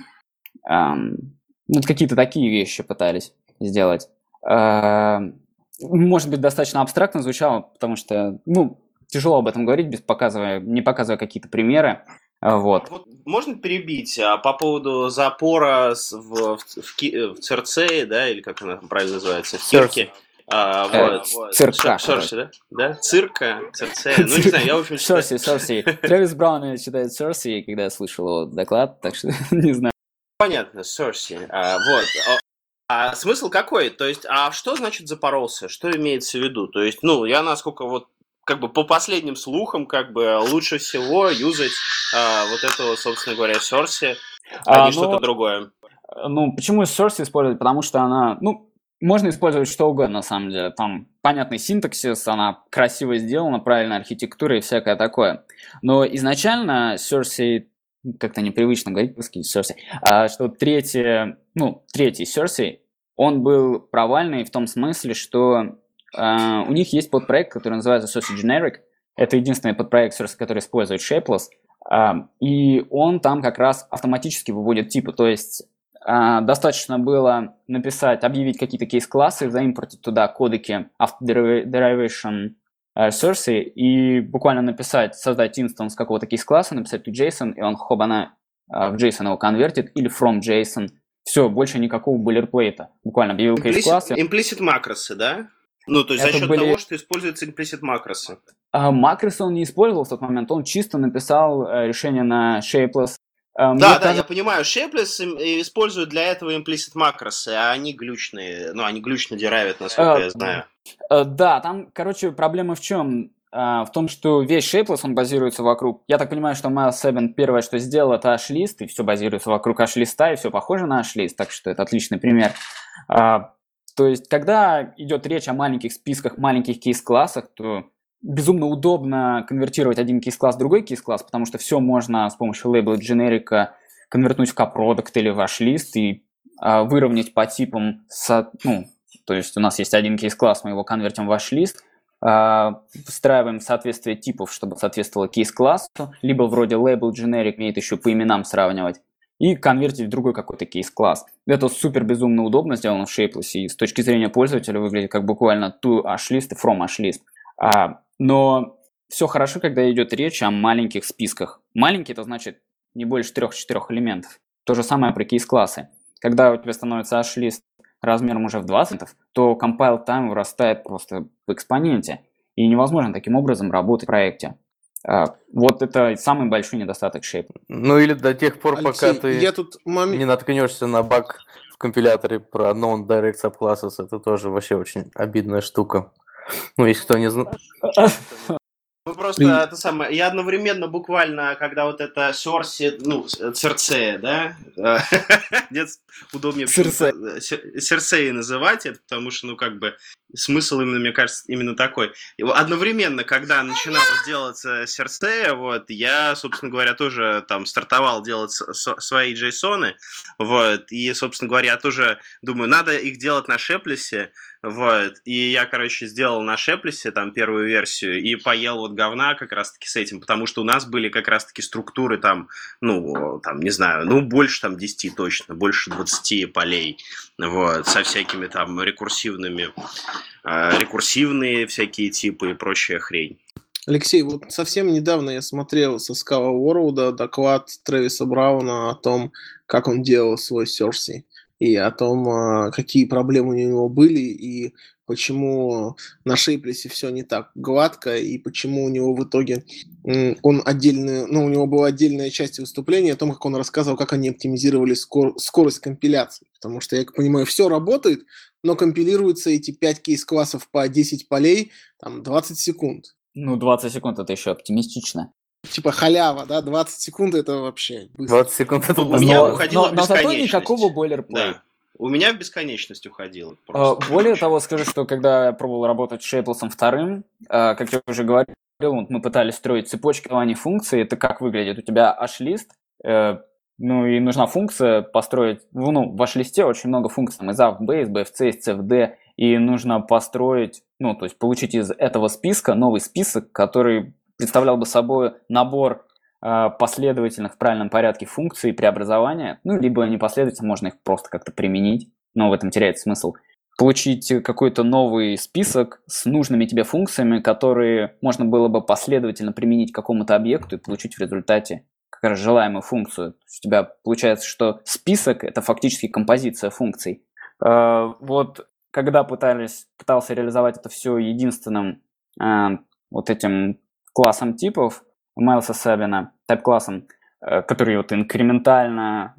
Эм, ну, какие-то такие вещи пытались сделать. Эм, может быть, достаточно абстрактно звучало, потому что, ну, тяжело об этом говорить, без показывая, не показывая какие-то примеры. А, вот. вот. Можно перебить а, по поводу запора в, в, в, в Церцее, да, или как она правильно называется, в Кирке? А, э, вот. Цирка. Шорси, да? Да? Цирка, Церцея. Ну, не знаю, я, в общем, Шорси, Шорси. Трэвис Браун читает Шорси, когда я слышал его доклад, так что не знаю. Понятно, Шорси. А, вот. А смысл какой? То есть, а что значит запоролся? Что имеется в виду? То есть, ну, я насколько вот как бы по последним слухам, как бы лучше всего юзать а, вот эту, собственно говоря, Source, а, а не ну, что-то другое. Ну, почему Source использовать? Потому что она, ну, можно использовать что угодно, на самом деле. Там понятный синтаксис, она красиво сделана, правильная архитектура и всякое такое. Но изначально Cersei, как-то непривычно говорить русский Cersei, а, что третий, ну, третий Cersei, он был провальный в том смысле, что Uh, у них есть подпроект, который называется Source Generic. Это единственный подпроект, который использует Shapeless. Uh, и он там как раз автоматически выводит типы. То есть uh, достаточно было написать, объявить какие-то кейс-классы, заимпортить туда кодеки After Derivation Source и буквально написать, создать инстанс какого-то кейс-класса, написать тут JSON, и он хобана в JSON его конвертит, или from JSON. Все, больше никакого бойлерплейта. Буквально объявил кейс-класс. Implicit макросы, да? Ну, то есть это за счет были... того, что используются implicit макросы. А, макросы он не использовал в тот момент, он чисто написал э, решение на shapeless. А, да, да, кажется... я понимаю, shapeless используют для этого implicit макросы, а они глючные, ну, они глючно деравят, насколько а, я знаю. А, да, там, короче, проблема в чем? в том, что весь shapeless, он базируется вокруг... Я так понимаю, что Miles 7 первое, что сделал, это h-лист, и все базируется вокруг h-листа, и все похоже на h-лист, так что это отличный пример. То есть, когда идет речь о маленьких списках, маленьких кейс-классах, то безумно удобно конвертировать один кейс-класс в другой кейс-класс, потому что все можно с помощью лейбла дженерика конвертнуть в копродукт или ваш лист и а, выровнять по типам, со, ну, то есть у нас есть один кейс-класс, мы его конвертим в ваш лист, а, встраиваем соответствие типов, чтобы соответствовало кейс-классу, либо вроде label generic умеет еще по именам сравнивать и конвертить в другой какой-то кейс-класс. Это супер безумно удобно сделано в Shapeless, и с точки зрения пользователя выглядит как буквально to h-list и from h-list. А, но все хорошо, когда идет речь о маленьких списках. Маленький это значит не больше трех-четырех элементов. То же самое про кейс-классы. Когда у тебя становится h-list размером уже в 20, то compile time вырастает просто в экспоненте. И невозможно таким образом работать в проекте. А, вот это самый большой недостаток Shape. Ну или до тех пор, Алексей, пока ты я тут момент... не наткнешься на баг в компиляторе про non-direct subclasses, это тоже вообще очень обидная штука. Ну, если кто не знает. Ну, просто и... это самое, я одновременно буквально, когда вот это Сорси, ну, Церцея, да, нет, удобнее Серсеи называть это, потому что, ну, как бы, смысл именно, мне кажется, именно такой. И одновременно, когда начинала делаться Серсея, вот, я, собственно говоря, тоже там стартовал делать свои джейсоны, вот, и, собственно говоря, я тоже думаю, надо их делать на Шеплесе, вот. И я, короче, сделал на Шеплесе там первую версию и поел вот говна как раз-таки с этим, потому что у нас были как раз-таки структуры там, ну, там, не знаю, ну, больше там 10 точно, больше 20 полей, вот, со всякими там рекурсивными, э, рекурсивные всякие типы и прочая хрень. Алексей, вот совсем недавно я смотрел со Скала Уорлда доклад Трэвиса Брауна о том, как он делал свой Серси и о том, а, какие проблемы у него были, и почему на Шейплесе все не так гладко, и почему у него в итоге он отдельный, ну, у него была отдельная часть выступления о том, как он рассказывал, как они оптимизировали скор- скорость компиляции. Потому что, я понимаю, все работает, но компилируются эти 5 кейс-классов по 10 полей, там, 20 секунд. Ну, 20 секунд это еще оптимистично типа халява, да, 20 секунд это вообще быстро. 20 секунд это У меня уходило но, но зато никакого бойлерплейта. Да. У меня в бесконечность уходило. Просто. Более того, скажу, что когда я пробовал работать с Шейплсом вторым, а, как я уже говорил, мы пытались строить цепочки желаний функций, это как выглядит? У тебя h-лист, э, ну и нужна функция построить, ну, в h-листе очень много функций, там из A в B, из B в C, из C в D, и нужно построить, ну, то есть получить из этого списка новый список, который представлял бы собой набор э, последовательных в правильном порядке функций преобразования, ну, либо непоследовательно, можно их просто как-то применить, но в этом теряется смысл получить какой-то новый список с нужными тебе функциями, которые можно было бы последовательно применить к какому-то объекту и получить в результате как раз желаемую функцию. У тебя получается, что список – это фактически композиция функций. А, вот когда пытались, пытался реализовать это все единственным а, вот этим классом типов, Майлса Сабина, тайп-классом, э, который вот инкрементально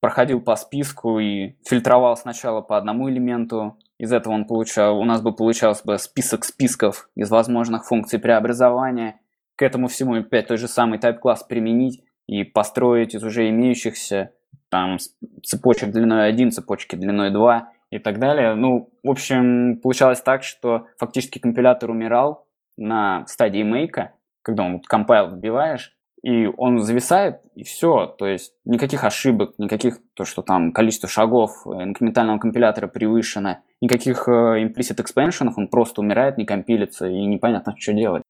проходил по списку и фильтровал сначала по одному элементу. Из этого он получал, у нас бы получался бы список списков из возможных функций преобразования. К этому всему опять тот же самый type-класс применить и построить из уже имеющихся там цепочек длиной 1, цепочки длиной 2 и так далее. Ну, в общем, получалось так, что фактически компилятор умирал на стадии мейка, когда он компайл вбиваешь, и он зависает, и все. То есть никаких ошибок, никаких, то, что там количество шагов э, инкрементального компилятора превышено, никаких э, implicit expansion, он просто умирает, не компилится, и непонятно, что делать.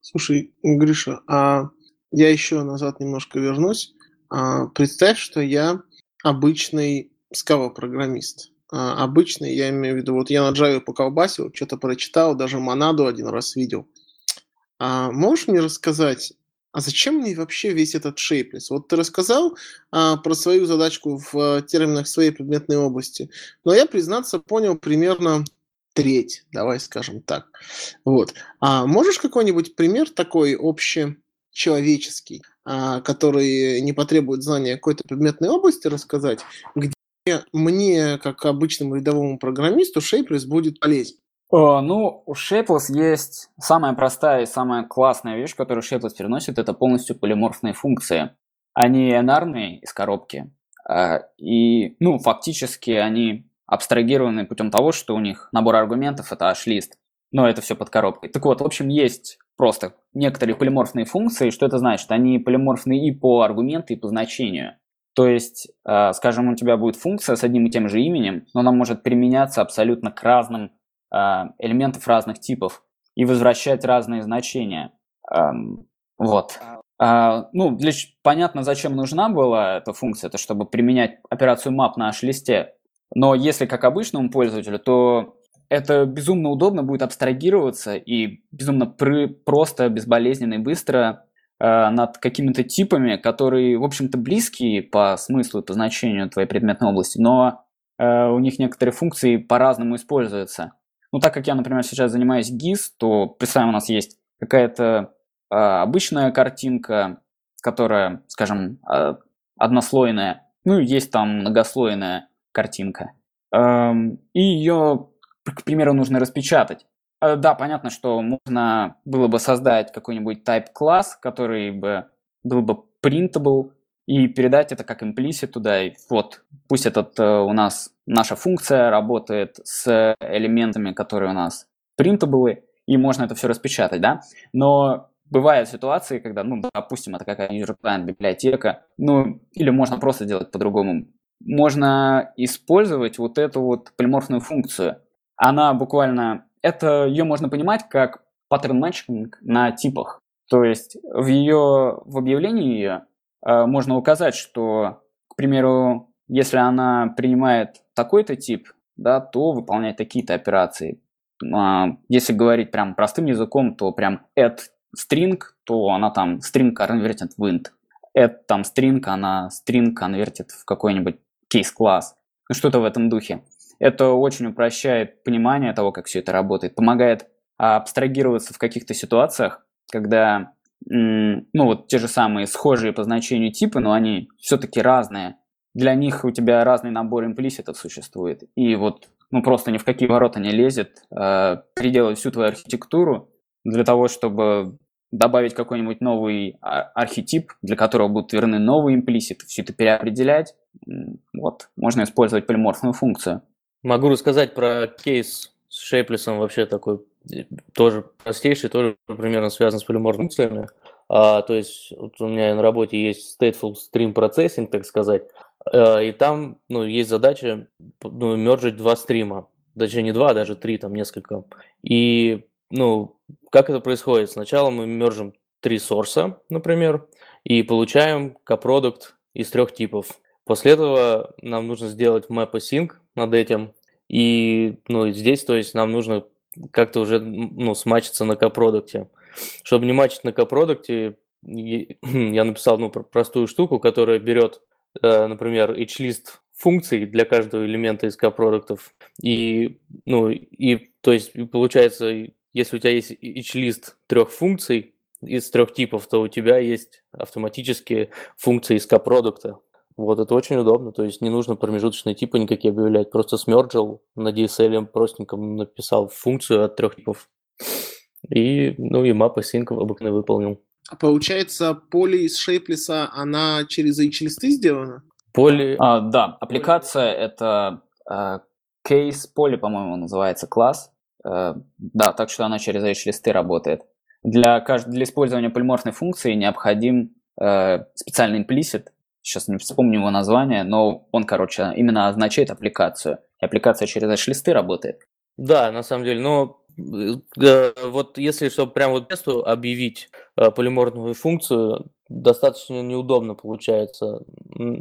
Слушай, Гриша, а я еще назад немножко вернусь. А, представь, что я обычный Scala-программист. А, обычный, я имею в виду, вот я на Java поколбасил, что-то прочитал, даже монаду один раз видел. А можешь мне рассказать, а зачем мне вообще весь этот шейплес? Вот ты рассказал а, про свою задачку в а, терминах своей предметной области, но я, признаться, понял примерно треть, давай скажем так. Вот. А можешь какой-нибудь пример такой общечеловеческий, а, который не потребует знания какой-то предметной области рассказать, где мне, как обычному рядовому программисту, шейплес будет полезен? Ну, у Shapeless есть самая простая и самая классная вещь, которую Shapeless переносит, это полностью полиморфные функции. Они энарные из коробки, а, и, ну, фактически они абстрагированы путем того, что у них набор аргументов – это h-лист, но это все под коробкой. Так вот, в общем, есть просто некоторые полиморфные функции. Что это значит? Они полиморфны и по аргументу, и по значению. То есть, а, скажем, у тебя будет функция с одним и тем же именем, но она может применяться абсолютно к разным а, элементов разных типов и возвращать разные значения. Вот. А, ну, для, понятно, зачем нужна была эта функция, это чтобы применять операцию map на h-листе. Но если как обычному пользователю, то это безумно удобно будет абстрагироваться и безумно просто, безболезненно и быстро над какими-то типами, которые, в общем-то, близкие по смыслу и по значению твоей предметной области, но э, у них некоторые функции по-разному используются. Ну, так как я, например, сейчас занимаюсь GIS, то, представим, у нас есть какая-то э, обычная картинка, которая, скажем, э, однослойная, ну, есть там многослойная картинка. Э, и ее, к примеру, нужно распечатать. Э, да, понятно, что можно было бы создать какой-нибудь type-класс, который бы был бы printable, и передать это как имплисит туда. И вот, пусть этот э, у нас наша функция работает с элементами, которые у нас printable, и можно это все распечатать, да. Но бывают ситуации, когда, ну, допустим, это какая-нибудь client библиотека, ну, или можно просто делать по-другому. Можно использовать вот эту вот полиморфную функцию. Она буквально, это ее можно понимать как паттерн матчинг на типах. То есть в ее, в объявлении ее Э, можно указать, что, к примеру, если она принимает такой-то тип, да, то выполняет такие-то операции. А, если говорить прям простым языком, то прям add string, то она там string конвертит в int. Add там string, она string конвертит в какой-нибудь кейс-класс. Ну, что-то в этом духе. Это очень упрощает понимание того, как все это работает, помогает абстрагироваться в каких-то ситуациях, когда ну вот те же самые схожие по значению типы, но они все-таки разные. Для них у тебя разный набор имплиситов существует. И вот ну просто ни в какие ворота не лезет э, переделать всю твою архитектуру для того, чтобы добавить какой-нибудь новый а, архетип, для которого будут верны новые имплиситы, все это переопределять. Вот, можно использовать полиморфную функцию. Могу рассказать про кейс с Шейплесом вообще такой тоже простейший, тоже примерно связан с полиморфными функциями. А, то есть вот у меня на работе есть stateful stream processing, так сказать, а, и там ну, есть задача ну, мержить два стрима. Даже не два, а даже три, там несколько. И ну, как это происходит? Сначала мы мержим три сорса, например, и получаем копродукт из трех типов. После этого нам нужно сделать map sync над этим. И ну, здесь, то есть, нам нужно как-то уже ну, смачиться на копродукте. Чтобы не мачить на копродукте, я написал ну, простую штуку, которая берет, э, например, h-лист функций для каждого элемента из копродуктов. И, ну, и, то есть, получается, если у тебя есть h-лист трех функций из трех типов, то у тебя есть автоматически функции из копродукта. Вот, это очень удобно, то есть не нужно промежуточные типы никакие объявлять, просто смерджил на DSL простенько написал функцию от трех типов. И, ну, и мапа sync обыкновенно выполнил. А получается, поле из шейплиса, она через H-листы сделана? Поле... А, да, аппликация — это э, кейс поле, по-моему, называется класс. Э, да, так что она через H-листы работает. Для, для использования полиморфной функции необходим э, специальный implicit, сейчас не вспомню его название, но он, короче, именно означает аппликацию. И аппликация через H-листы работает. Да, на самом деле, но э, вот если чтобы прям вот месту объявить э, полиморфную функцию, достаточно неудобно получается.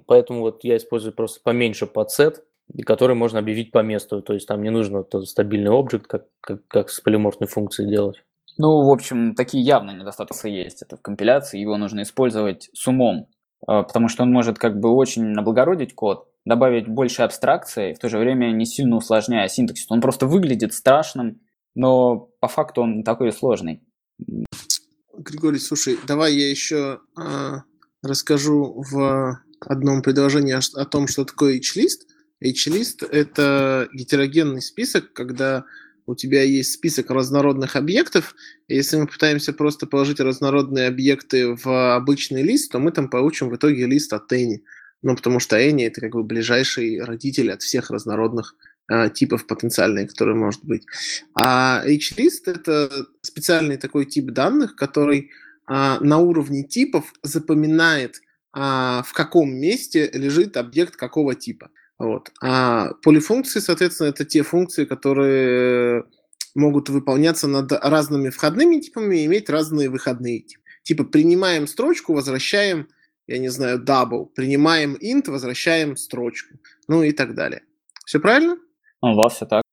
Поэтому вот я использую просто поменьше подсет, который можно объявить по месту. То есть там не нужно стабильный объект, как, как, как с полиморфной функцией делать. Ну, в общем, такие явные недостатки есть. Это в компиляции, его нужно использовать с умом. А, потому что он может как бы очень облагородить код, добавить больше абстракции, в то же время не сильно усложняя синтаксис. Он просто выглядит страшным, но по факту он такой сложный. Григорий, слушай, давай я еще э, расскажу в одном предложении о, о том, что такое H-лист. H-лист – это гетерогенный список, когда у тебя есть список разнородных объектов, если мы пытаемся просто положить разнородные объекты в обычный лист, то мы там получим в итоге лист от Any. Ну, потому что Any — это как бы ближайший родитель от всех разнородных э, типов потенциальных, которые может быть. А H-лист — это специальный такой тип данных, который э, на уровне типов запоминает, э, в каком месте лежит объект какого типа. Вот. А полифункции, соответственно, это те функции, которые могут выполняться над разными входными типами и иметь разные выходные типы. Типа принимаем строчку, возвращаем, я не знаю, double, принимаем int, возвращаем строчку, ну и так далее. Все правильно? Ну да, все так.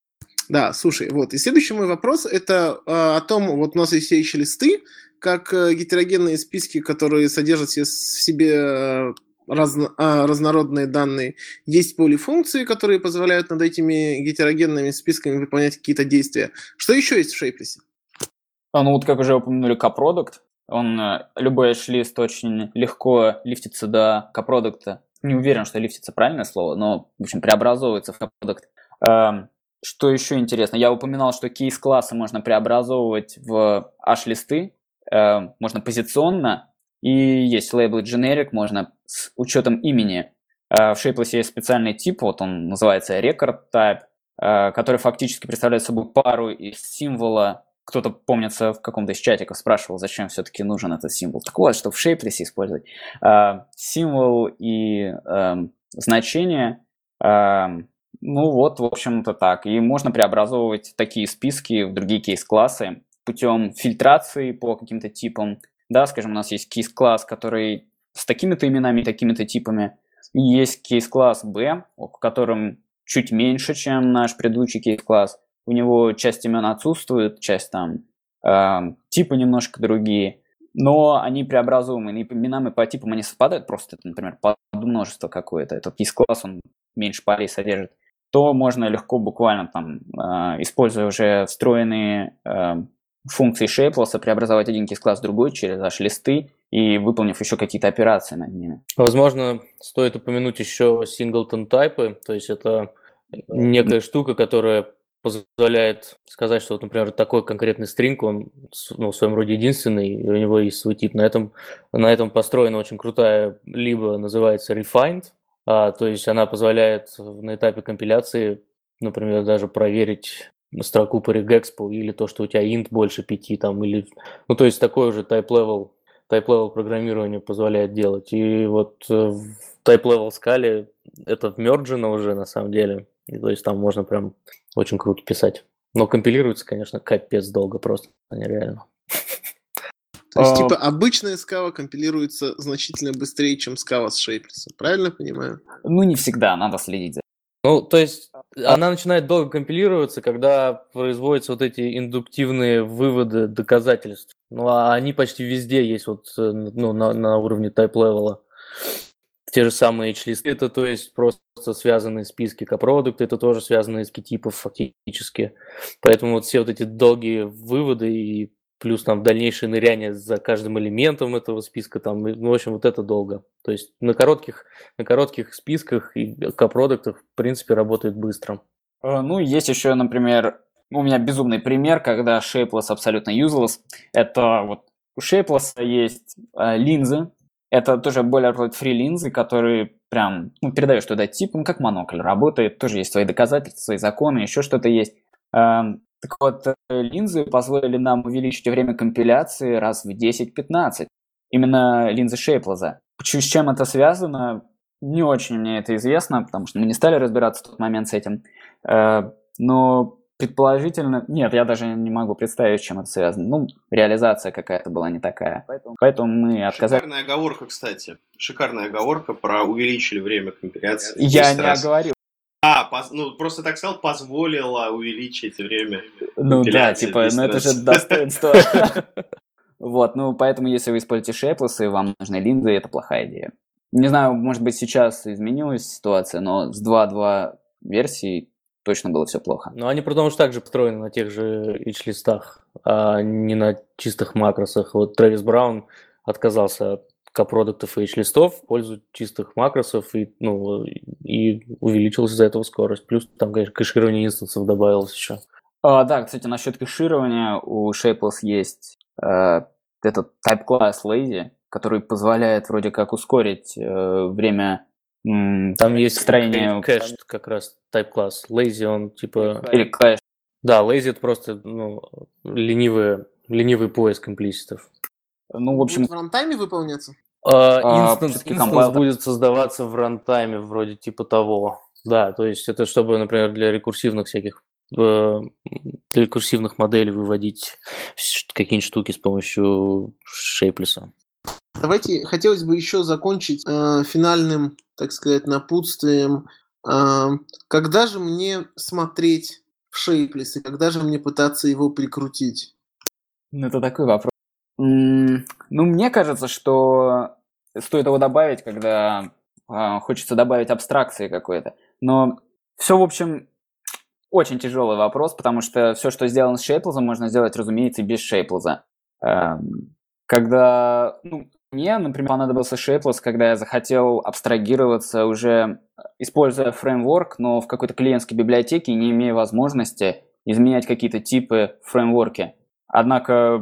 Да, слушай, вот. И следующий мой вопрос это э, о том, вот у нас есть все еще листы, как э, гетерогенные списки, которые содержат в себе э, разно, а, разнородные данные. Есть полифункции, которые позволяют над этими гетерогенными списками выполнять какие-то действия. Что еще есть в шейплисе? А, ну вот как уже упомянули, копродукт. Он, э, любой шлист очень легко лифтится до копродукта. Не уверен, что лифтится правильное слово, но, в общем, преобразовывается в копродукт. Эм, что еще интересно? Я упоминал, что кейс-классы можно преобразовывать в H-листы. Эм, можно позиционно и есть лейбл generic, можно с учетом имени. Э, в Shapeless есть специальный тип, вот он называется record type, э, который фактически представляет собой пару из символа. Кто-то, помнится, в каком-то из чатиков спрашивал, зачем все-таки нужен этот символ. Так вот, чтобы в Shapeless использовать. Э, символ и эм, значение эм, ну вот, в общем-то так. И можно преобразовывать такие списки в другие кейс-классы путем фильтрации по каким-то типам, да, скажем, у нас есть кейс-класс, который с такими-то именами, такими-то типами. Есть кейс-класс B, в котором чуть меньше, чем наш предыдущий кейс-класс. У него часть имен отсутствует, часть там э, типы немножко другие. Но они преобразуемы, и по именам, и по типам они совпадают, просто это, например, множество какое-то, этот кейс-класс, он меньше полей содержит, то можно легко буквально там, э, используя уже встроенные э, функции Shapeless преобразовать один кейс-класс в другой через H-листы и выполнив еще какие-то операции над ними. Возможно, стоит упомянуть еще singleton type, то есть это некая штука, которая позволяет сказать, что, вот, например, такой конкретный стринг, он ну, в своем роде единственный, и у него есть свой тип. На этом, на этом построена очень крутая, либо называется refined, а, то есть она позволяет на этапе компиляции, например, даже проверить строку по regexpo, или то, что у тебя int больше пяти, там, или, ну, то есть такой уже type-level type-level программирование позволяет делать. И вот э, в type-level скале это вмерджено уже на самом деле. И, то есть там можно прям очень круто писать. Но компилируется, конечно, капец долго просто, нереально. То есть, типа, обычная скава компилируется значительно быстрее, чем скава с шейплесом. Правильно понимаю? Ну, не всегда, надо следить за ну, то есть она начинает долго компилироваться, когда производятся вот эти индуктивные выводы доказательств. Ну, а они почти везде есть вот ну, на, на уровне type-level. Те же самые h-листы, это то есть просто связанные списки копродукты, это тоже связанные списки типов фактически. Поэтому вот все вот эти долгие выводы и плюс там дальнейшее ныряние за каждым элементом этого списка, там, ну, в общем, вот это долго. То есть на коротких, на коротких списках и копродуктах, в принципе, работает быстро. Э, ну, есть еще, например, у меня безумный пример, когда Shapeless абсолютно useless. Это вот у Shapeless есть э, линзы, это тоже более free линзы, которые прям ну, передаешь туда тип, ну, как монокль работает, тоже есть свои доказательства, свои законы, еще что-то есть. Эм, так вот, э, линзы позволили нам увеличить время компиляции раз в 10-15. Именно линзы Шейплаза. С чем это связано, не очень мне это известно, потому что мы не стали разбираться в тот момент с этим. Э, но предположительно... Нет, я даже не могу представить, с чем это связано. Ну, реализация какая-то была не такая. Поэтому, поэтому мы отказались. Шикарная оговорка, кстати. Шикарная оговорка про увеличили время компиляции. Я не раз. оговорил. Поз... ну просто так сказал, позволило увеличить время. Ну да, типа, ну это же достоинство. Вот, ну поэтому если вы используете шейплесы, вам нужны линзы, это плохая идея. Не знаю, может быть сейчас изменилась ситуация, но с 2.2 версии точно было все плохо. Но они потому что также построены на тех же h-листах, а не на чистых макросах. Вот Трэвис Браун отказался от копродуктов и H-листов в пользу чистых макросов и, ну, и увеличилась из-за этого скорость. Плюс там, конечно, кэширование инстансов добавилось еще. А, да, кстати, насчет кэширования у Shapeless есть э, этот type class Lazy, который позволяет вроде как ускорить э, время там есть строение кэш как раз type class. Lazy он типа... Или кэш. Да, lazy это просто ну, ленивый, ленивый поиск implicit'ов. Ну, в общем... Будет в рантайме выполняться? А, инстанс, инстанс будет создаваться в рантайме, вроде типа того. Да, то есть это чтобы, например, для рекурсивных всяких э, для рекурсивных моделей выводить какие-нибудь штуки с помощью шейплеса. Давайте, хотелось бы еще закончить э, финальным, так сказать, напутствием. Э, когда же мне смотреть в шейплес и когда же мне пытаться его прикрутить? Ну, это такой вопрос. Ну, мне кажется, что стоит его добавить, когда э, хочется добавить абстракции какой-то. Но все, в общем, очень тяжелый вопрос, потому что все, что сделано с Шейплзом, можно сделать, разумеется, и без Шейплза. Э, когда, ну, мне, например, понадобился Shapeless, когда я захотел абстрагироваться уже, используя фреймворк, но в какой-то клиентской библиотеке, не имея возможности изменять какие-то типы в фреймворке. Однако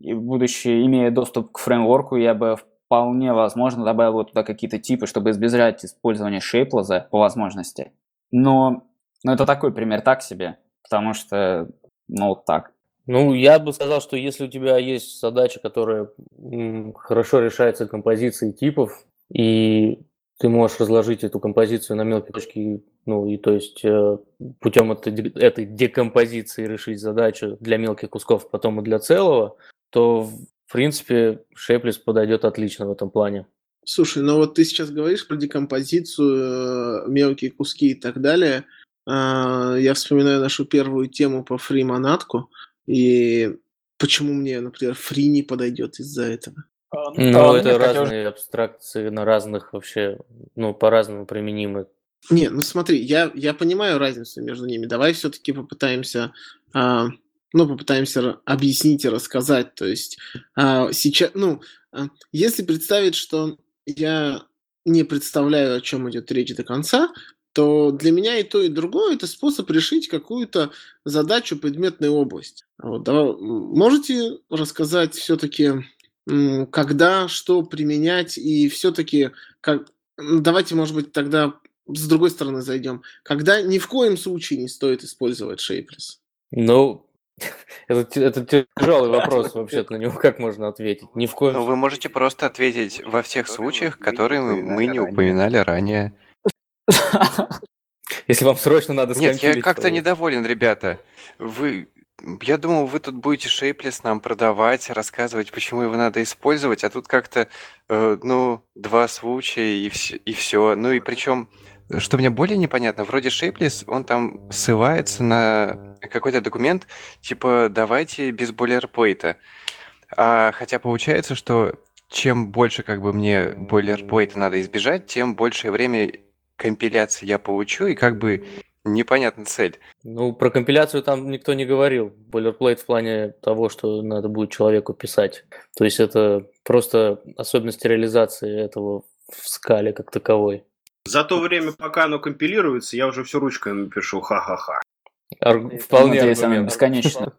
и будущее, имея доступ к фреймворку, я бы вполне возможно добавил туда какие-то типы, чтобы избежать использования Shapeless по возможности. Но, но это такой пример так себе, потому что, ну, вот так. Ну, я бы сказал, что если у тебя есть задача, которая хорошо решается композицией типов, и ты можешь разложить эту композицию на мелкие точки, ну и то есть э, путем этой декомпозиции решить задачу для мелких кусков, потом и для целого, то, в принципе, Шеплис подойдет отлично в этом плане. Слушай, ну вот ты сейчас говоришь про декомпозицию, э, мелкие куски и так далее. А, я вспоминаю нашу первую тему по фримонатку, и почему мне, например, фри не подойдет из-за этого? А, ну, ну это разные хотел... абстракции на разных вообще, ну, по-разному применимы. Не, ну смотри, я, я понимаю разницу между ними. Давай все-таки попытаемся а, ну, попытаемся объяснить и рассказать. То есть а, сейчас, ну, а, если представить, что я не представляю, о чем идет речь до конца, то для меня и то, и другое это способ решить какую-то задачу предметной области. Вот, давай, можете рассказать все-таки, когда, что применять, и все-таки как. Давайте, может быть, тогда с другой стороны зайдем. Когда ни в коем случае не стоит использовать Shapeless. Ну, это, это тяжелый вопрос вообще-то, на него как можно ответить? Ни в коем Ну, вы можете просто ответить во всех случаях, которые мы не упоминали ранее. Если вам срочно надо Нет, я как-то недоволен, ребята. Вы... Я думал, вы тут будете шейплес нам продавать, рассказывать, почему его надо использовать, а тут как-то, э, ну, два случая и все, и все. Ну и причем, что мне более непонятно, вроде шейплес, он там ссылается на какой-то документ, типа, давайте без бойлерплейта. А, хотя получается, что чем больше как бы мне бойлерплейта надо избежать, тем большее время компиляции я получу, и как бы непонятна цель. Ну, про компиляцию там никто не говорил. Boilerplate в плане того, что надо будет человеку писать. То есть это просто особенности реализации этого в скале как таковой. За то время, пока оно компилируется, я уже все ручками пишу ха-ха-ха. Ар- вполне Надеюсь, аргумент. бесконечно.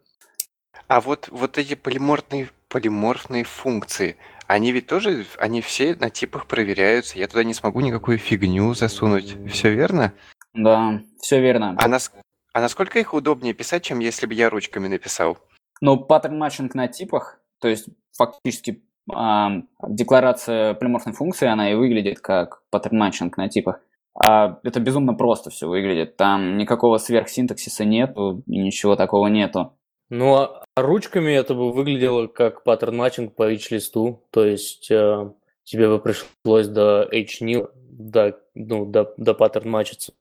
А вот, вот эти полиморфные, полиморфные функции, они ведь тоже, они все на типах проверяются. Я туда не смогу никакую фигню засунуть. Все верно? Да, все верно. А, нас, а насколько их удобнее писать, чем если бы я ручками написал? Но паттерн матчинг на типах, то есть фактически декларация полиморфной функции, она и выглядит как pattern matching на типах. А это безумно просто все выглядит. Там никакого сверхсинтаксиса нету, и ничего такого нету. Ну, а ручками это бы выглядело как pattern matching по HList'у. То есть э, тебе бы пришлось до HNil, до, ну, до, до паттерн матчиться.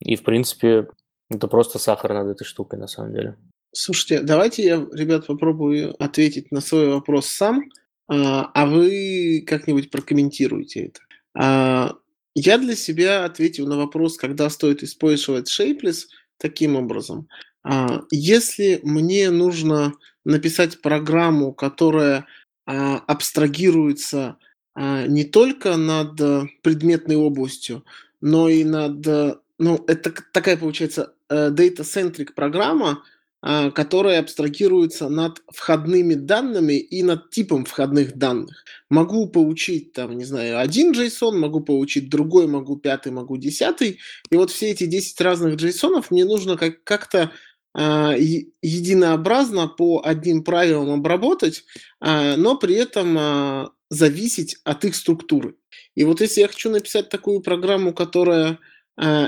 И, в принципе, это просто сахар над этой штукой, на самом деле. Слушайте, давайте я, ребят, попробую ответить на свой вопрос сам, а, а вы как-нибудь прокомментируете это. А, Я для себя ответил на вопрос, когда стоит использовать Shapeless, таким образом. А, Если мне нужно написать программу, которая абстрагируется не только над э, предметной областью, но и над... э, Ну, это такая, получается, э, data-centric программа, а, которая абстрагируется над входными данными и над типом входных данных. Могу получить, там, не знаю, один JSON, могу получить другой, могу пятый, могу десятый. И вот все эти 10 разных JSON мне нужно как- как-то е- единообразно по одним правилам обработать, а, но при этом зависеть от их структуры. И вот если я хочу написать такую программу, которая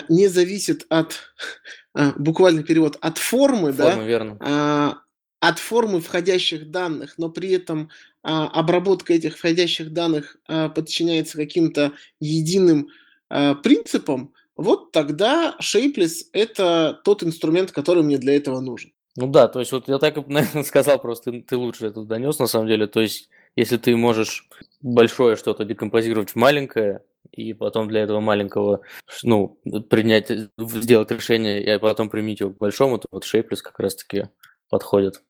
не зависит от, а, буквально перевод, от формы, да, Форма, верно. а, от формы входящих данных, но при этом а, обработка этих входящих данных а, подчиняется каким-то единым принципам, вот тогда Shapeless – это тот инструмент, который мне для этого нужен. Ну да, то есть вот я так наверное, сказал, просто ты, ты лучше это донес на самом деле. То есть если ты можешь большое что-то декомпозировать в маленькое, и потом для этого маленького, ну, принять, сделать решение, и потом применить его к большому, то вот Shapeless как раз-таки подходит.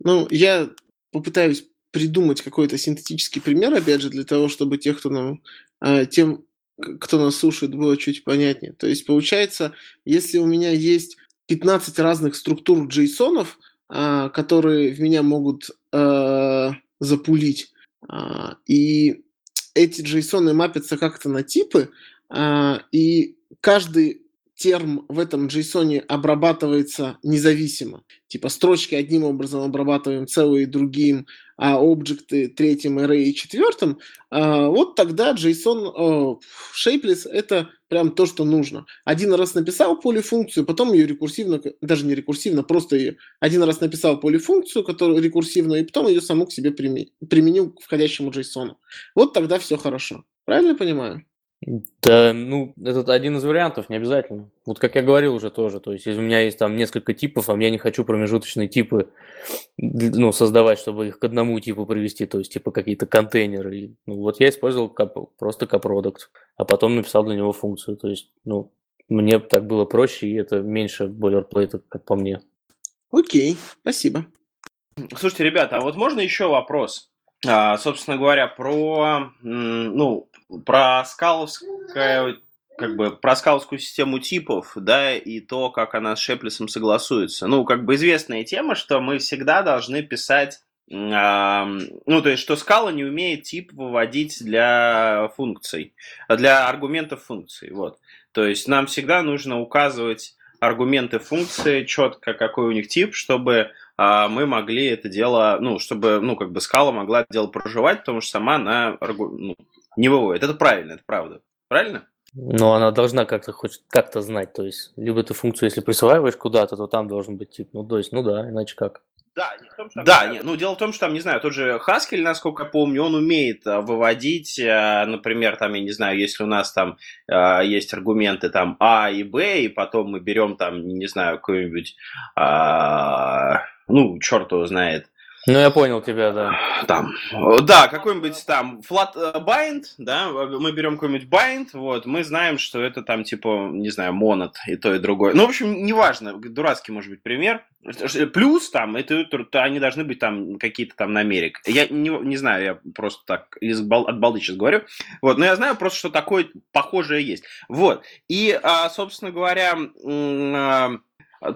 Ну, я попытаюсь придумать какой-то синтетический пример, опять же, для того, чтобы тех, кто нам, а, тем, кто нас слушает, было чуть понятнее. То есть, получается, если у меня есть 15 разных структур джейсонов, а, которые в меня могут а, запулить, и эти джейсоны мапятся как-то на типы, а, и каждый терм в этом джейсоне обрабатывается независимо. Типа строчки одним образом обрабатываем, целые другим, а объекты третьим, array и четвертым, а, вот тогда JSON shapeless это прям то, что нужно. Один раз написал полифункцию, потом ее рекурсивно, даже не рекурсивно, просто ее один раз написал полифункцию, которую рекурсивную, и потом ее саму к себе приме- применил к входящему JSON. Вот тогда все хорошо. Правильно понимаю? Да, ну, это один из вариантов, не обязательно. Вот как я говорил уже тоже, то есть если у меня есть там несколько типов, а я не хочу промежуточные типы ну, создавать, чтобы их к одному типу привести, то есть типа какие-то контейнеры. И, Ну, вот я использовал кап- просто капродукт, а потом написал для него функцию. То есть, ну, мне так было проще, и это меньше бойлерплейта, как по мне. Окей, спасибо. Слушайте, ребята, а вот можно еще вопрос? А, собственно говоря, про, ну, про скаловское, как бы, про скаловскую систему типов, да, и то, как она с Шеплесом согласуется. Ну, как бы известная тема, что мы всегда должны писать а, ну, то есть, что скала не умеет тип выводить для функций, для аргументов функций, вот. То есть, нам всегда нужно указывать аргументы функции, четко какой у них тип, чтобы а, мы могли это дело, ну, чтобы, ну, как бы скала могла это дело проживать, потому что сама она ну, не выводит. Это правильно, это правда. Правильно? Но она должна как-то хоть как-то знать, то есть, либо ты функцию, если присваиваешь куда-то, то там должен быть тип, ну, то есть, ну да, иначе как. Да, не в том, что да, не, ну дело в том, что там, не знаю, тот же Haskell, насколько я помню, он умеет а, выводить, а, например, там, я не знаю, если у нас там а, есть аргументы там А и Б, и потом мы берем там, не знаю, какой-нибудь, а, ну, черт его знает, ну, я понял тебя, да. Там, да, какой-нибудь там flat э, bind, да, мы берем какой-нибудь bind, вот, мы знаем, что это там, типа, не знаю, монот и то, и другое. Ну, в общем, неважно, дурацкий, может быть, пример. Плюс там, это, это они должны быть там какие-то там намерик. Я не, не знаю, я просто так из, от балды сейчас говорю. Вот, но я знаю просто, что такое похожее есть. Вот, и, а, собственно говоря, а,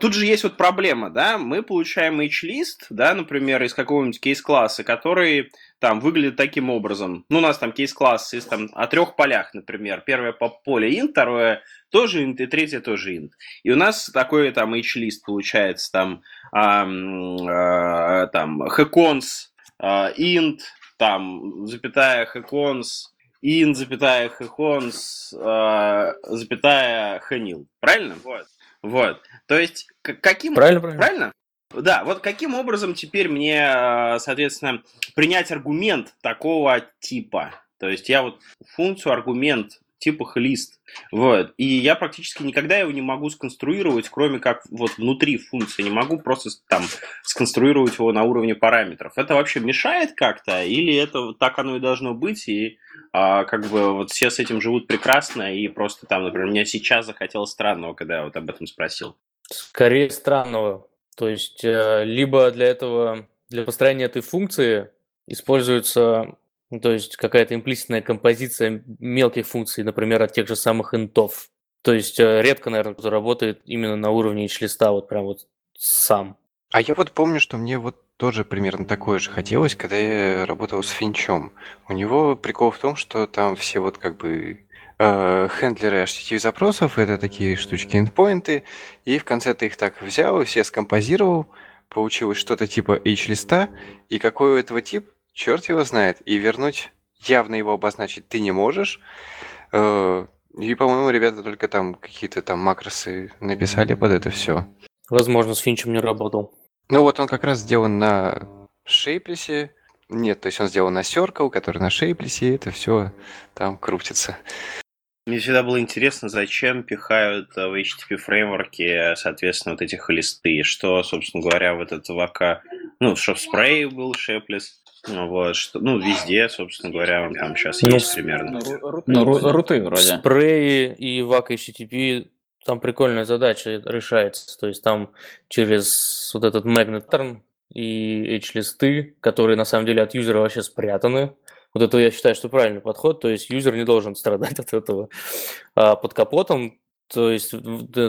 тут же есть вот проблема, да, мы получаем H-лист, да, например, из какого-нибудь кейс-класса, который там выглядит таким образом. Ну, у нас там кейс-класс из там о трех полях, например. Первое по поле int, второе тоже int, и третье тоже int. И у нас такой там H-лист получается там, эм, э, там, hacons, э, int, там, запятая hacons, int, запятая hacons, э, запятая hanil. Правильно? Вот. Вот. То есть, каким... Правильно, правильно. Правильно? Да, вот каким образом теперь мне, э, соответственно, принять аргумент такого типа? То есть я вот функцию, аргумент типа лист. Вот. И я практически никогда его не могу сконструировать, кроме как вот внутри функции. Не могу просто там сконструировать его на уровне параметров. Это вообще мешает как-то? Или это так оно и должно быть? И а, как бы вот все с этим живут прекрасно, и просто там, например, мне сейчас захотелось странного, когда я вот об этом спросил. Скорее странного. То есть, э, либо для этого, для построения этой функции используется ну, то есть какая-то имплиситная композиция мелких функций, например, от тех же самых интов. То есть э, редко, наверное, кто работает именно на уровне листа вот прям вот сам. А я вот помню, что мне вот тоже примерно такое же хотелось, когда я работал с Финчом. У него прикол в том, что там все вот как бы э, хендлеры HTTP запросов, это такие штучки endpoinты, и в конце ты их так взял, все скомпозировал, получилось что-то типа H-листа, и какой у этого тип, черт его знает, и вернуть явно его обозначить ты не можешь. Э, и, по-моему, ребята только там какие-то там макросы написали под это все. Возможно, с Финчем не работал. Ну вот он как раз сделан на Шейплесе. Нет, то есть он сделан на Circle, который на Шейплесе, и это все там крутится. Мне всегда было интересно, зачем пихают в HTTP фреймворке, соответственно, вот эти листы. Что, собственно говоря, в этот ВК, ну, что в спрей был Шеплес, вот, что, ну, везде, собственно говоря, он там сейчас ну, есть примерно. Ну, руты вроде. Спреи и вак HTTP, там прикольная задача решается. То есть там через вот этот magnet term и H-листы, которые на самом деле от юзера вообще спрятаны. Вот это я считаю, что правильный подход. То есть юзер не должен страдать от этого. А под капотом то есть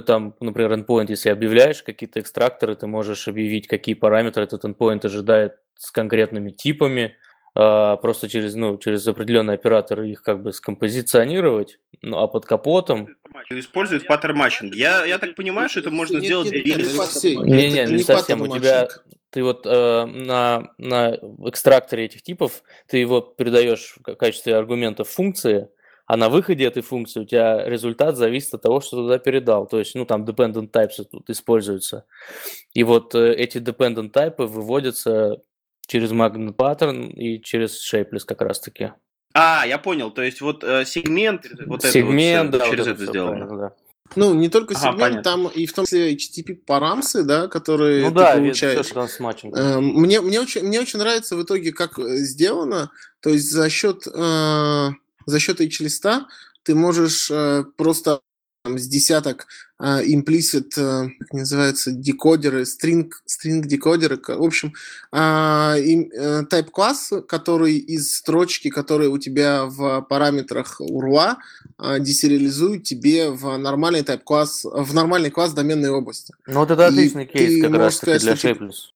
там, например, endpoint, если объявляешь какие-то экстракторы, ты можешь объявить, какие параметры этот endpoint ожидает с конкретными типами, а, просто через, ну, через определенные операторы их как бы скомпозиционировать, ну, а под капотом... Используют паттерн матчинг. Я, я так понимаю, что это можно сделать без... Не-не, не, не совсем. У тебя ты вот э, на, на экстракторе этих типов ты его передаешь в качестве аргумента функции, а на выходе этой функции у тебя результат зависит от того, что ты туда передал. То есть, ну, там dependent types тут используются. И вот э, эти dependent types выводятся через magnet pattern и через shapeless как раз-таки. А, я понял. То есть вот э, сегмент, вот сегмент, это вот, да, через вот это, это сделано. Да. Ну, не только ага, сегмент, понятно. там и в том числе HTTP парамсы, да, которые ну, ты да, получаешь. Все, что э, мне, мне, очень, мне очень нравится в итоге, как э, сделано. То есть за счет э, за счет H-листа ты можешь э, просто там, с десяток э, implicit, э, как называется, декодеры, string, string декодеры, в общем, э, э, type класс, который из строчки, которые у тебя в параметрах URL, э, десериализует тебе в нормальный type класс, в нормальный класс доменной области. Ну вот это отличный И кейс как раз таки для Shapeless.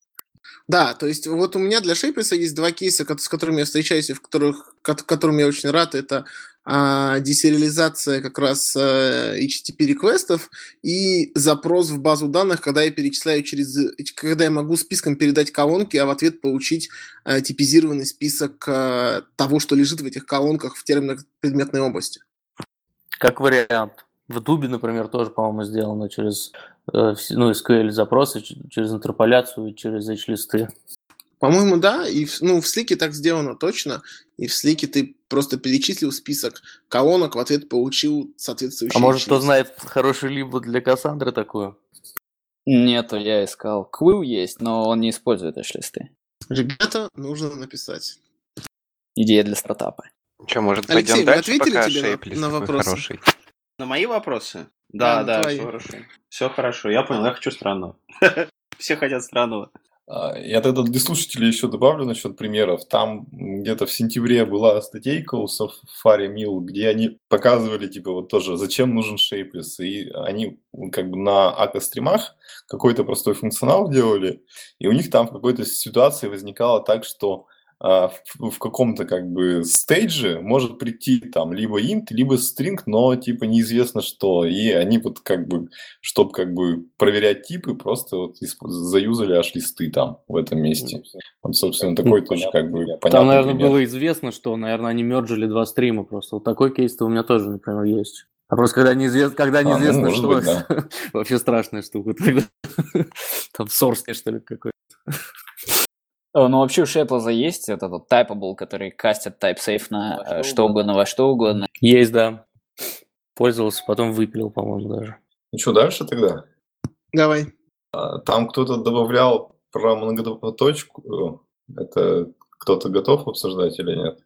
Да, то есть вот у меня для Шейприса есть два кейса, с которыми я встречаюсь и в которых, которым я очень рад. Это а, десериализация как раз а, HTTP реквестов и запрос в базу данных, когда я перечисляю через, когда я могу списком передать колонки, а в ответ получить а, типизированный список а, того, что лежит в этих колонках в терминно-предметной области. Как вариант. В Дубе, например, тоже, по-моему, сделано через э, ну, SQL запросы, через интерполяцию через H-листы. По-моему, да. И ну, в слике так сделано точно. И в слике ты просто перечислил список колонок, в ответ получил соответствующий. А может, кто знает хороший либо для Кассандры такую? Нету, я искал. Quill есть, но он не использует эш-листы. Ребята, нужно написать. Идея для стартапа. Что, может, Алексей, пойдем дальше, ответили пока тебе на- на вопросы? хороший? На мои вопросы? Да, Да, да, все хорошо. Все хорошо, я понял, я хочу странного. Все хотят странного. А, Я тогда для слушателей еще добавлю насчет примеров. Там где-то в сентябре была статейка у Safari Mill, где они показывали, типа, вот тоже, зачем нужен Shapeless. И они как бы на акостримах какой-то простой функционал делали, и у них там в какой-то ситуации возникало так, что а, в, в каком-то как бы стейдже может прийти там либо int, либо string, но типа неизвестно что. И они вот как бы, чтобы как бы проверять типы, просто вот заюзали аж листы там в этом месте. Вот, собственно, такой тоже как бы понятный Там, наверное, пример. было известно, что, наверное, они мерджили два стрима просто. Вот такой кейс-то у меня тоже, например, есть. А просто когда неизвестно, когда ну, неизвестно может что, быть, да. вообще страшная штука. Там source, что ли, какой О, Ну, вообще у Шеплоза есть этот вот typable, который кастит type-safe на э, что угодно, во что угодно. Есть, да. Пользовался, потом выпилил, по-моему, даже. Ну что, дальше тогда? Давай. А, Там кто-то добавлял про многопоточку. Это кто-то готов обсуждать или нет?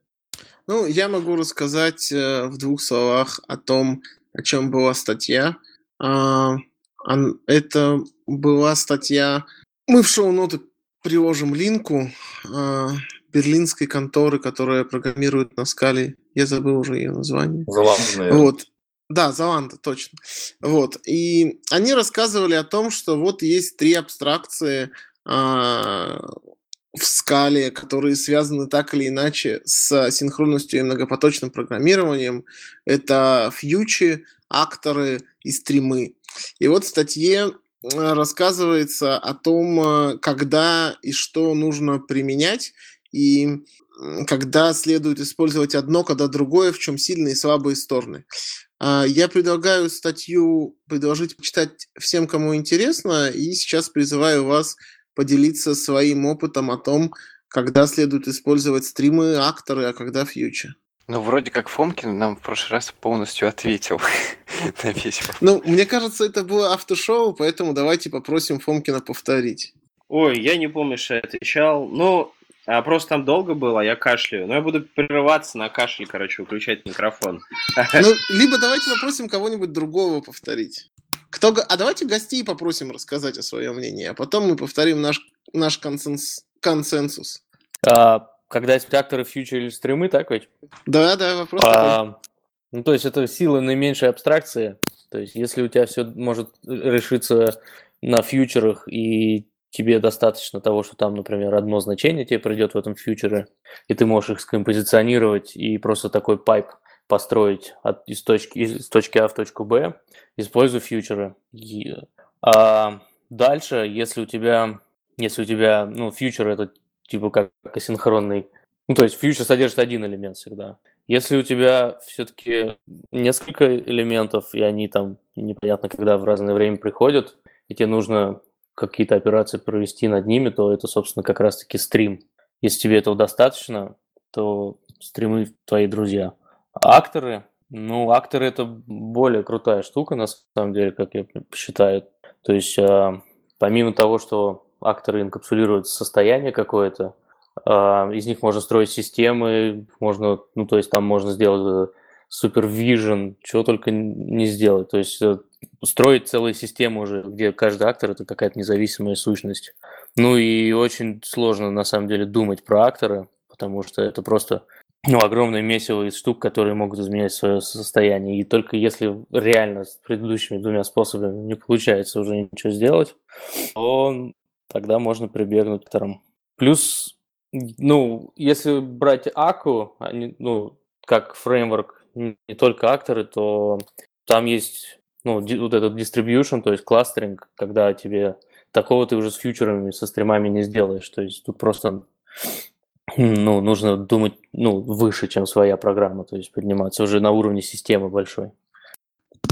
Ну, я могу рассказать э, в двух словах о том, о чем была статья. А, это была статья... Мы в шоу-ноты приложим линку а, берлинской конторы, которая программирует на скале. Я забыл уже ее название. Заланда. Вот. Да, Заланда, точно. Вот. И они рассказывали о том, что вот есть три абстракции а, в скале, которые связаны так или иначе с синхронностью и многопоточным программированием. Это фьючи, акторы и стримы. И вот в статье э, рассказывается о том, э, когда и что нужно применять, и когда следует использовать одно, когда другое, в чем сильные и слабые стороны. А, Я предлагаю статью предложить почитать всем, кому интересно, и сейчас призываю вас поделиться своим опытом о том, когда следует использовать стримы, акторы, а когда фьючи. Ну, вроде как Фомкин нам в прошлый раз полностью ответил на весь вопрос. Ну, мне кажется, это было автошоу, поэтому давайте попросим Фомкина повторить. Ой, я не помню, что я отвечал. Ну, а просто там долго было, а я кашляю. Но я буду прерываться на кашле, короче, выключать микрофон. Ну, либо давайте попросим кого-нибудь другого повторить. Кто... А давайте гостей попросим рассказать о своем мнении, а потом мы повторим наш, наш консенс- консенсус. А, когда есть акторы, фьючер или стримы, так ведь? Да, да, вопрос такой. А, ну, то есть это сила наименьшей абстракции. То есть если у тебя все может решиться на фьючерах, и тебе достаточно того, что там, например, одно значение тебе придет в этом фьючере, и ты можешь их скомпозиционировать и просто такой пайп построить от, из, точки, из точки А в точку Б, используя фьючеры. И, а дальше, если у тебя, если у тебя, ну, фьючер это типа как асинхронный, ну, то есть фьючер содержит один элемент всегда. Если у тебя все-таки несколько элементов, и они там непонятно когда в разное время приходят, и тебе нужно какие-то операции провести над ними, то это, собственно, как раз-таки стрим. Если тебе этого достаточно, то стримы твои друзья. Акторы, ну, акторы это более крутая штука, на самом деле, как я считаю. То есть, а, помимо того, что акторы инкапсулируют состояние какое-то, а, из них можно строить системы, можно, ну, то есть там можно сделать супервижен, чего только не сделать. То есть э, строить целые системы уже, где каждый актор это какая-то независимая сущность. Ну и очень сложно на самом деле думать про актора, потому что это просто ну, огромное месиво из штук, которые могут изменять свое состояние. И только если реально с предыдущими двумя способами не получается уже ничего сделать, то тогда можно прибегнуть к второму. Плюс, ну, если брать Аку, они, ну, как фреймворк не только акторы, то там есть ну, вот этот distribution, то есть кластеринг, когда тебе такого ты уже с фьючерами, со стримами не сделаешь. То есть тут просто ну, нужно думать ну, выше, чем своя программа, то есть подниматься уже на уровне системы большой.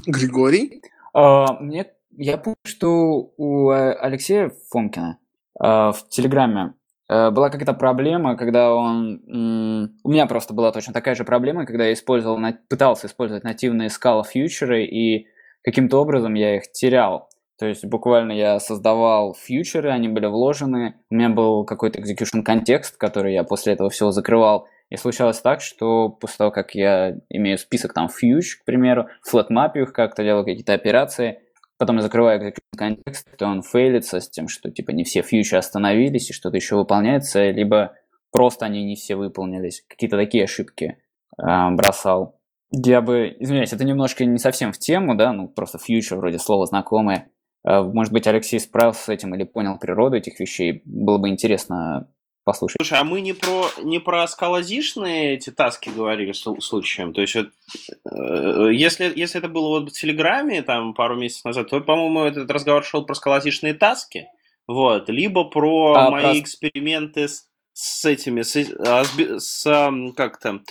Григорий? А, мне, я помню, что у э, Алексея Фомкина а, в Телеграме э, была какая-то проблема, когда он... У меня просто была точно такая же проблема, когда я использовал, пытался использовать нативные скала фьючеры, и каким-то образом я их терял. То есть буквально я создавал фьючеры, они были вложены, у меня был какой-то execution контекст, который я после этого всего закрывал. И случалось так, что после того, как я имею список там фьюч, к примеру, флетмапю их как-то делаю какие-то операции, потом я закрываю контекст, то он фейлится с тем, что типа не все фьючи остановились и что-то еще выполняется, либо просто они не все выполнились. Какие-то такие ошибки э, бросал. Я бы, извиняюсь, это немножко не совсем в тему, да, ну просто фьючер вроде слова знакомое. Э, может быть, Алексей справился с этим или понял природу этих вещей. Было бы интересно послушать. Слушай, а мы не про не про скалозишные эти таски говорили случаем. То есть, вот, э, если, если это было вот в Телеграме там пару месяцев назад, то, по-моему, этот разговор шел про скалозишные таски. Вот, либо про а, мои про... эксперименты с, с этими, с, а, с, с как-то...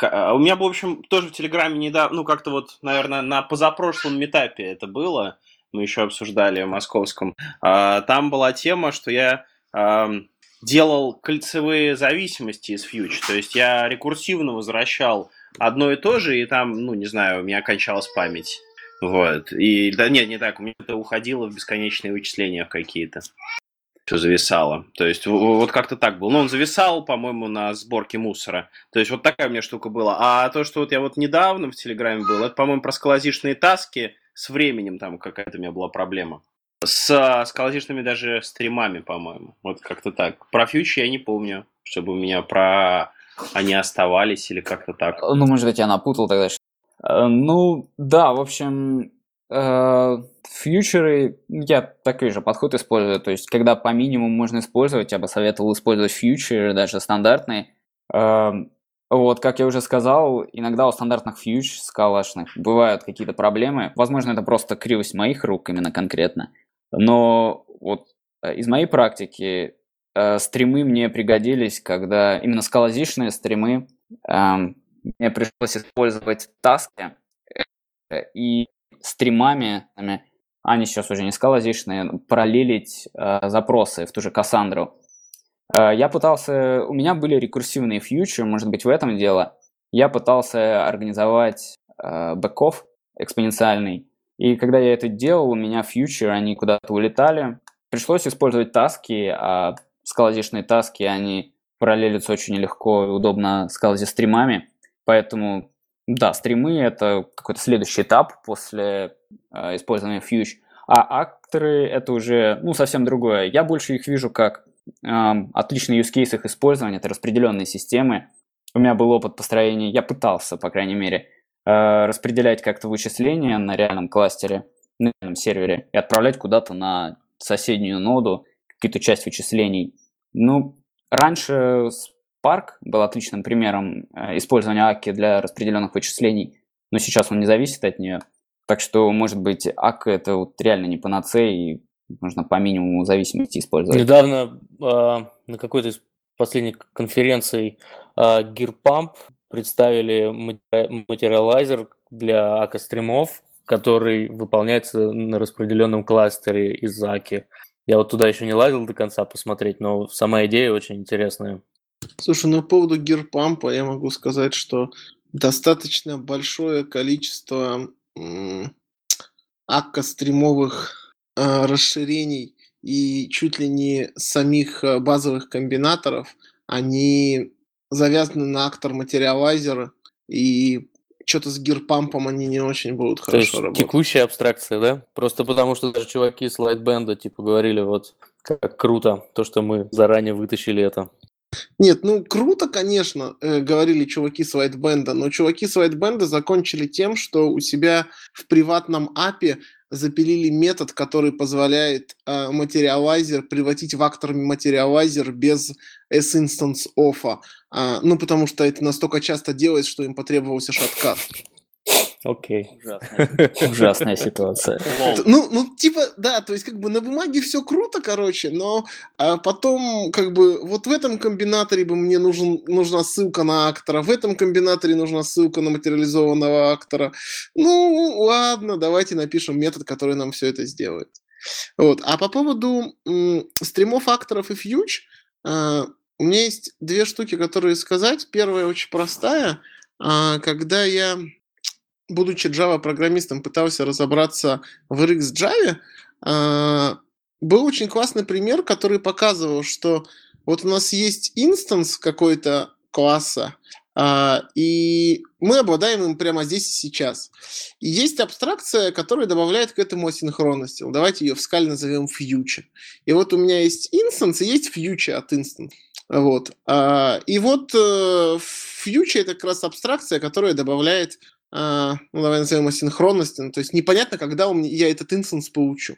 А, у меня, в общем, тоже в Телеграме недавно, ну, как-то вот, наверное, на позапрошлом метапе это было мы еще обсуждали в московском, а, там была тема, что я делал кольцевые зависимости из фьюч, то есть я рекурсивно возвращал одно и то же, и там, ну, не знаю, у меня кончалась память. Вот. И да нет, не так, у меня это уходило в бесконечные вычисления какие-то. Все зависало. То есть вот как-то так было. Ну, он зависал, по-моему, на сборке мусора. То есть вот такая у меня штука была. А то, что вот я вот недавно в Телеграме был, это, по-моему, про скалозишные таски с временем там какая-то у меня была проблема. С скалозишными даже стримами, по-моему. Вот как-то так. Про фьючи я не помню, чтобы у меня про они оставались или как-то так. Ну, может быть, я напутал тогда. Э, ну, да, в общем, э, фьючеры, я такой же подход использую. То есть, когда по минимуму можно использовать, я бы советовал использовать фьючеры, даже стандартные. Э, вот, как я уже сказал, иногда у стандартных фьюч скалашных бывают какие-то проблемы. Возможно, это просто кривость моих рук именно конкретно. Но вот э, из моей практики э, стримы мне пригодились, когда именно скалозишные стримы э, мне пришлось использовать таски э, и стримами, они сейчас уже не скалозишные, параллелить э, запросы в ту же Кассандру. Э, я пытался, у меня были рекурсивные фьючеры, может быть в этом дело. Я пытался организовать э, бэков экспоненциальный. И когда я это делал, у меня фьючеры, они куда-то улетали. Пришлось использовать таски, а скалозишные таски, они параллелятся очень легко и удобно скалози стримами. Поэтому, да, стримы — это какой-то следующий этап после э, использования фьюч. А акторы — это уже, ну, совсем другое. Я больше их вижу как отличный use case их использования, это распределенные системы. У меня был опыт построения, я пытался, по крайней мере, э, распределять как-то вычисления на реальном кластере, на реальном сервере и отправлять куда-то на соседнюю ноду какую-то часть вычислений. Ну, раньше Spark был отличным примером э, использования Аки для распределенных вычислений, но сейчас он не зависит от нее. Так что, может быть, АК это вот реально не панацея, и нужно по минимуму зависимости использовать. Недавно э, на какой-то из последних конференций э, Gearpump представили материалайзер для АК-стримов, который выполняется на распределенном кластере из АКИ. Я вот туда еще не лазил до конца посмотреть, но сама идея очень интересная. Слушай, ну по поводу гирпампа я могу сказать, что достаточно большое количество АККО-стримовых Э, расширений и чуть ли не самих э, базовых комбинаторов, они завязаны на актор материалайзера, и что-то с гирпампом они не очень будут хорошо То есть работать. текущая абстракция, да? Просто потому, что даже чуваки с Lightband типа говорили, вот как круто, то, что мы заранее вытащили это. Нет, ну круто, конечно, э, говорили чуваки с Whiteband, но чуваки с Whiteband закончили тем, что у себя в приватном апе запилили метод, который позволяет э, материалайзер превратить в актор материалайзер без S-instance оффа. А, ну, потому что это настолько часто делается, что им потребовался шаткат. Окей. Ужасная, ужасная ситуация. Ну, ну, типа, да, то есть как бы на бумаге все круто, короче, но а потом как бы вот в этом комбинаторе бы мне нужен, нужна ссылка на актора, в этом комбинаторе нужна ссылка на материализованного актора. Ну, ладно, давайте напишем метод, который нам все это сделает. Вот. А по поводу м, стримов акторов и фьюч, э, у меня есть две штуки, которые сказать. Первая очень простая. Э, когда я будучи Java-программистом, пытался разобраться в RxJava, а, был очень классный пример, который показывал, что вот у нас есть инстанс какой-то класса, а, и мы обладаем им прямо здесь и сейчас. И есть абстракция, которая добавляет к этому асинхронности. Давайте ее в Scala назовем future. И вот у меня есть инстанс и есть future от instance. Вот. А, и вот э, future это как раз абстракция, которая добавляет ну, давай назовем асинхронности, ну, то есть непонятно, когда у меня, я этот инстанс получу.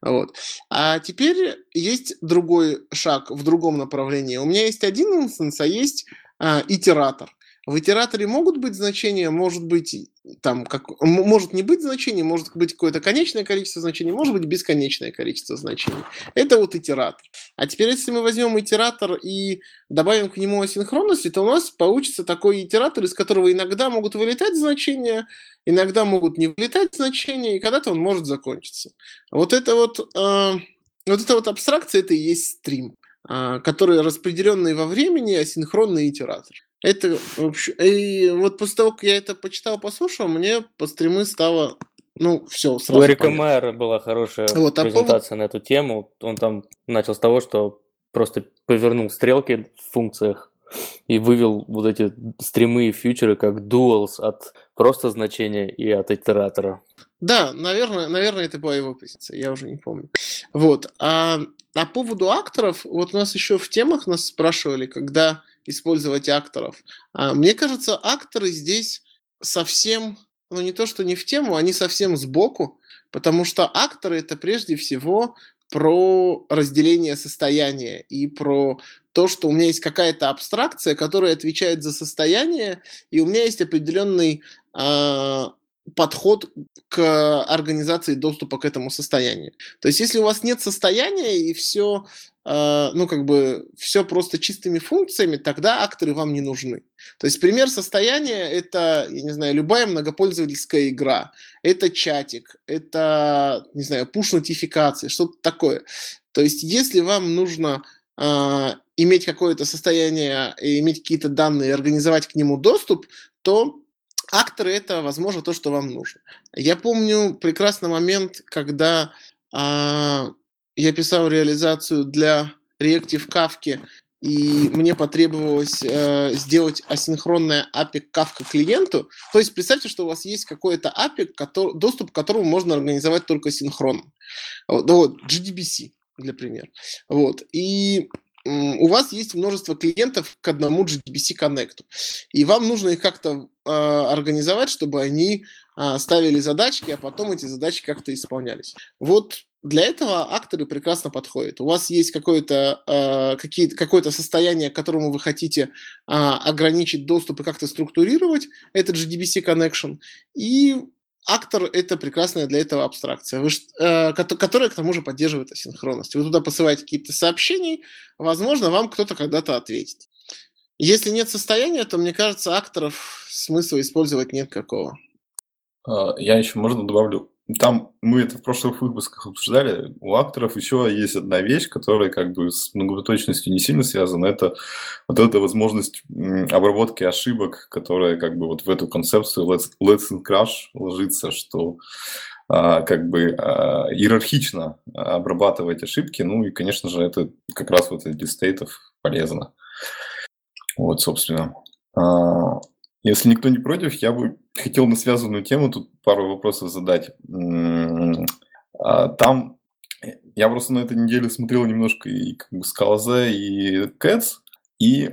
Вот. А теперь есть другой шаг в другом направлении. У меня есть один инстанс, а есть а, итератор. В итераторе могут быть значения, может быть, там, как, может не быть значений, может быть какое-то конечное количество значений, может быть бесконечное количество значений. Это вот итератор. А теперь, если мы возьмем итератор и добавим к нему асинхронности, то у нас получится такой итератор, из которого иногда могут вылетать значения, иногда могут не вылетать значения, и когда-то он может закончиться. Вот это вот, э, вот эта вот абстракция, это и есть стрим, э, который распределенный во времени асинхронный итератор. Это вообще... И вот после того, как я это почитал, послушал, мне по стримы стало ну, все, сразу У Эрика Майера была хорошая вот, а презентация повод... на эту тему. Он там начал с того, что просто повернул стрелки в функциях и вывел вот эти стримы и фьючеры как duals от просто значения и от итератора. Да, наверное, наверное, это была его позиция, я уже не помню. Вот. А по поводу акторов, вот у нас еще в темах нас спрашивали, когда использовать акторов. А, мне кажется, акторы здесь совсем, ну не то, что не в тему, они совсем сбоку, потому что акторы это прежде всего про разделение состояния и про то, что у меня есть какая-то абстракция, которая отвечает за состояние, и у меня есть определенный э, подход к организации доступа к этому состоянию. То есть, если у вас нет состояния и все, ну, как бы, все просто чистыми функциями, тогда акторы вам не нужны. То есть, пример состояния – это, я не знаю, любая многопользовательская игра, это чатик, это, не знаю, пуш-нотификации, что-то такое. То есть, если вам нужно э, иметь какое-то состояние, иметь какие-то данные, организовать к нему доступ, то акторы это, возможно, то, что вам нужно. Я помню прекрасный момент, когда а, я писал реализацию для Reactive Kafka, и мне потребовалось э, сделать асинхронное API к Kafka клиенту. То есть представьте, что у вас есть какое-то API, который, доступ к которому можно организовать только синхронно. Вот, вот GDBC, для примера. Вот. И у вас есть множество клиентов к одному GDBC Connect, и вам нужно их как-то э, организовать, чтобы они э, ставили задачки, а потом эти задачи как-то исполнялись. Вот для этого акторы прекрасно подходят. У вас есть какое-то э, какие, какое состояние, к которому вы хотите э, ограничить доступ и как-то структурировать этот GDBC connection, и актор — это прекрасная для этого абстракция, вы, э, которая, к тому же, поддерживает асинхронность. Вы туда посылаете какие-то сообщения, возможно, вам кто-то когда-то ответит. Если нет состояния, то, мне кажется, акторов смысла использовать нет какого. А, я еще, можно, добавлю там мы это в прошлых выпусках обсуждали. У акторов еще есть одна вещь, которая как бы с многопоточностью не сильно связана. Это вот эта возможность обработки ошибок, которая как бы вот в эту концепцию let's, let's and crash ложится, что а, как бы а, иерархично обрабатывать ошибки. Ну и, конечно же, это как раз вот для стейтов полезно. Вот, собственно. А, если никто не против, я бы хотел на связанную тему тут пару вопросов задать. А, там я просто на этой неделе смотрел немножко и как бы Скалазе, и Кэтс, и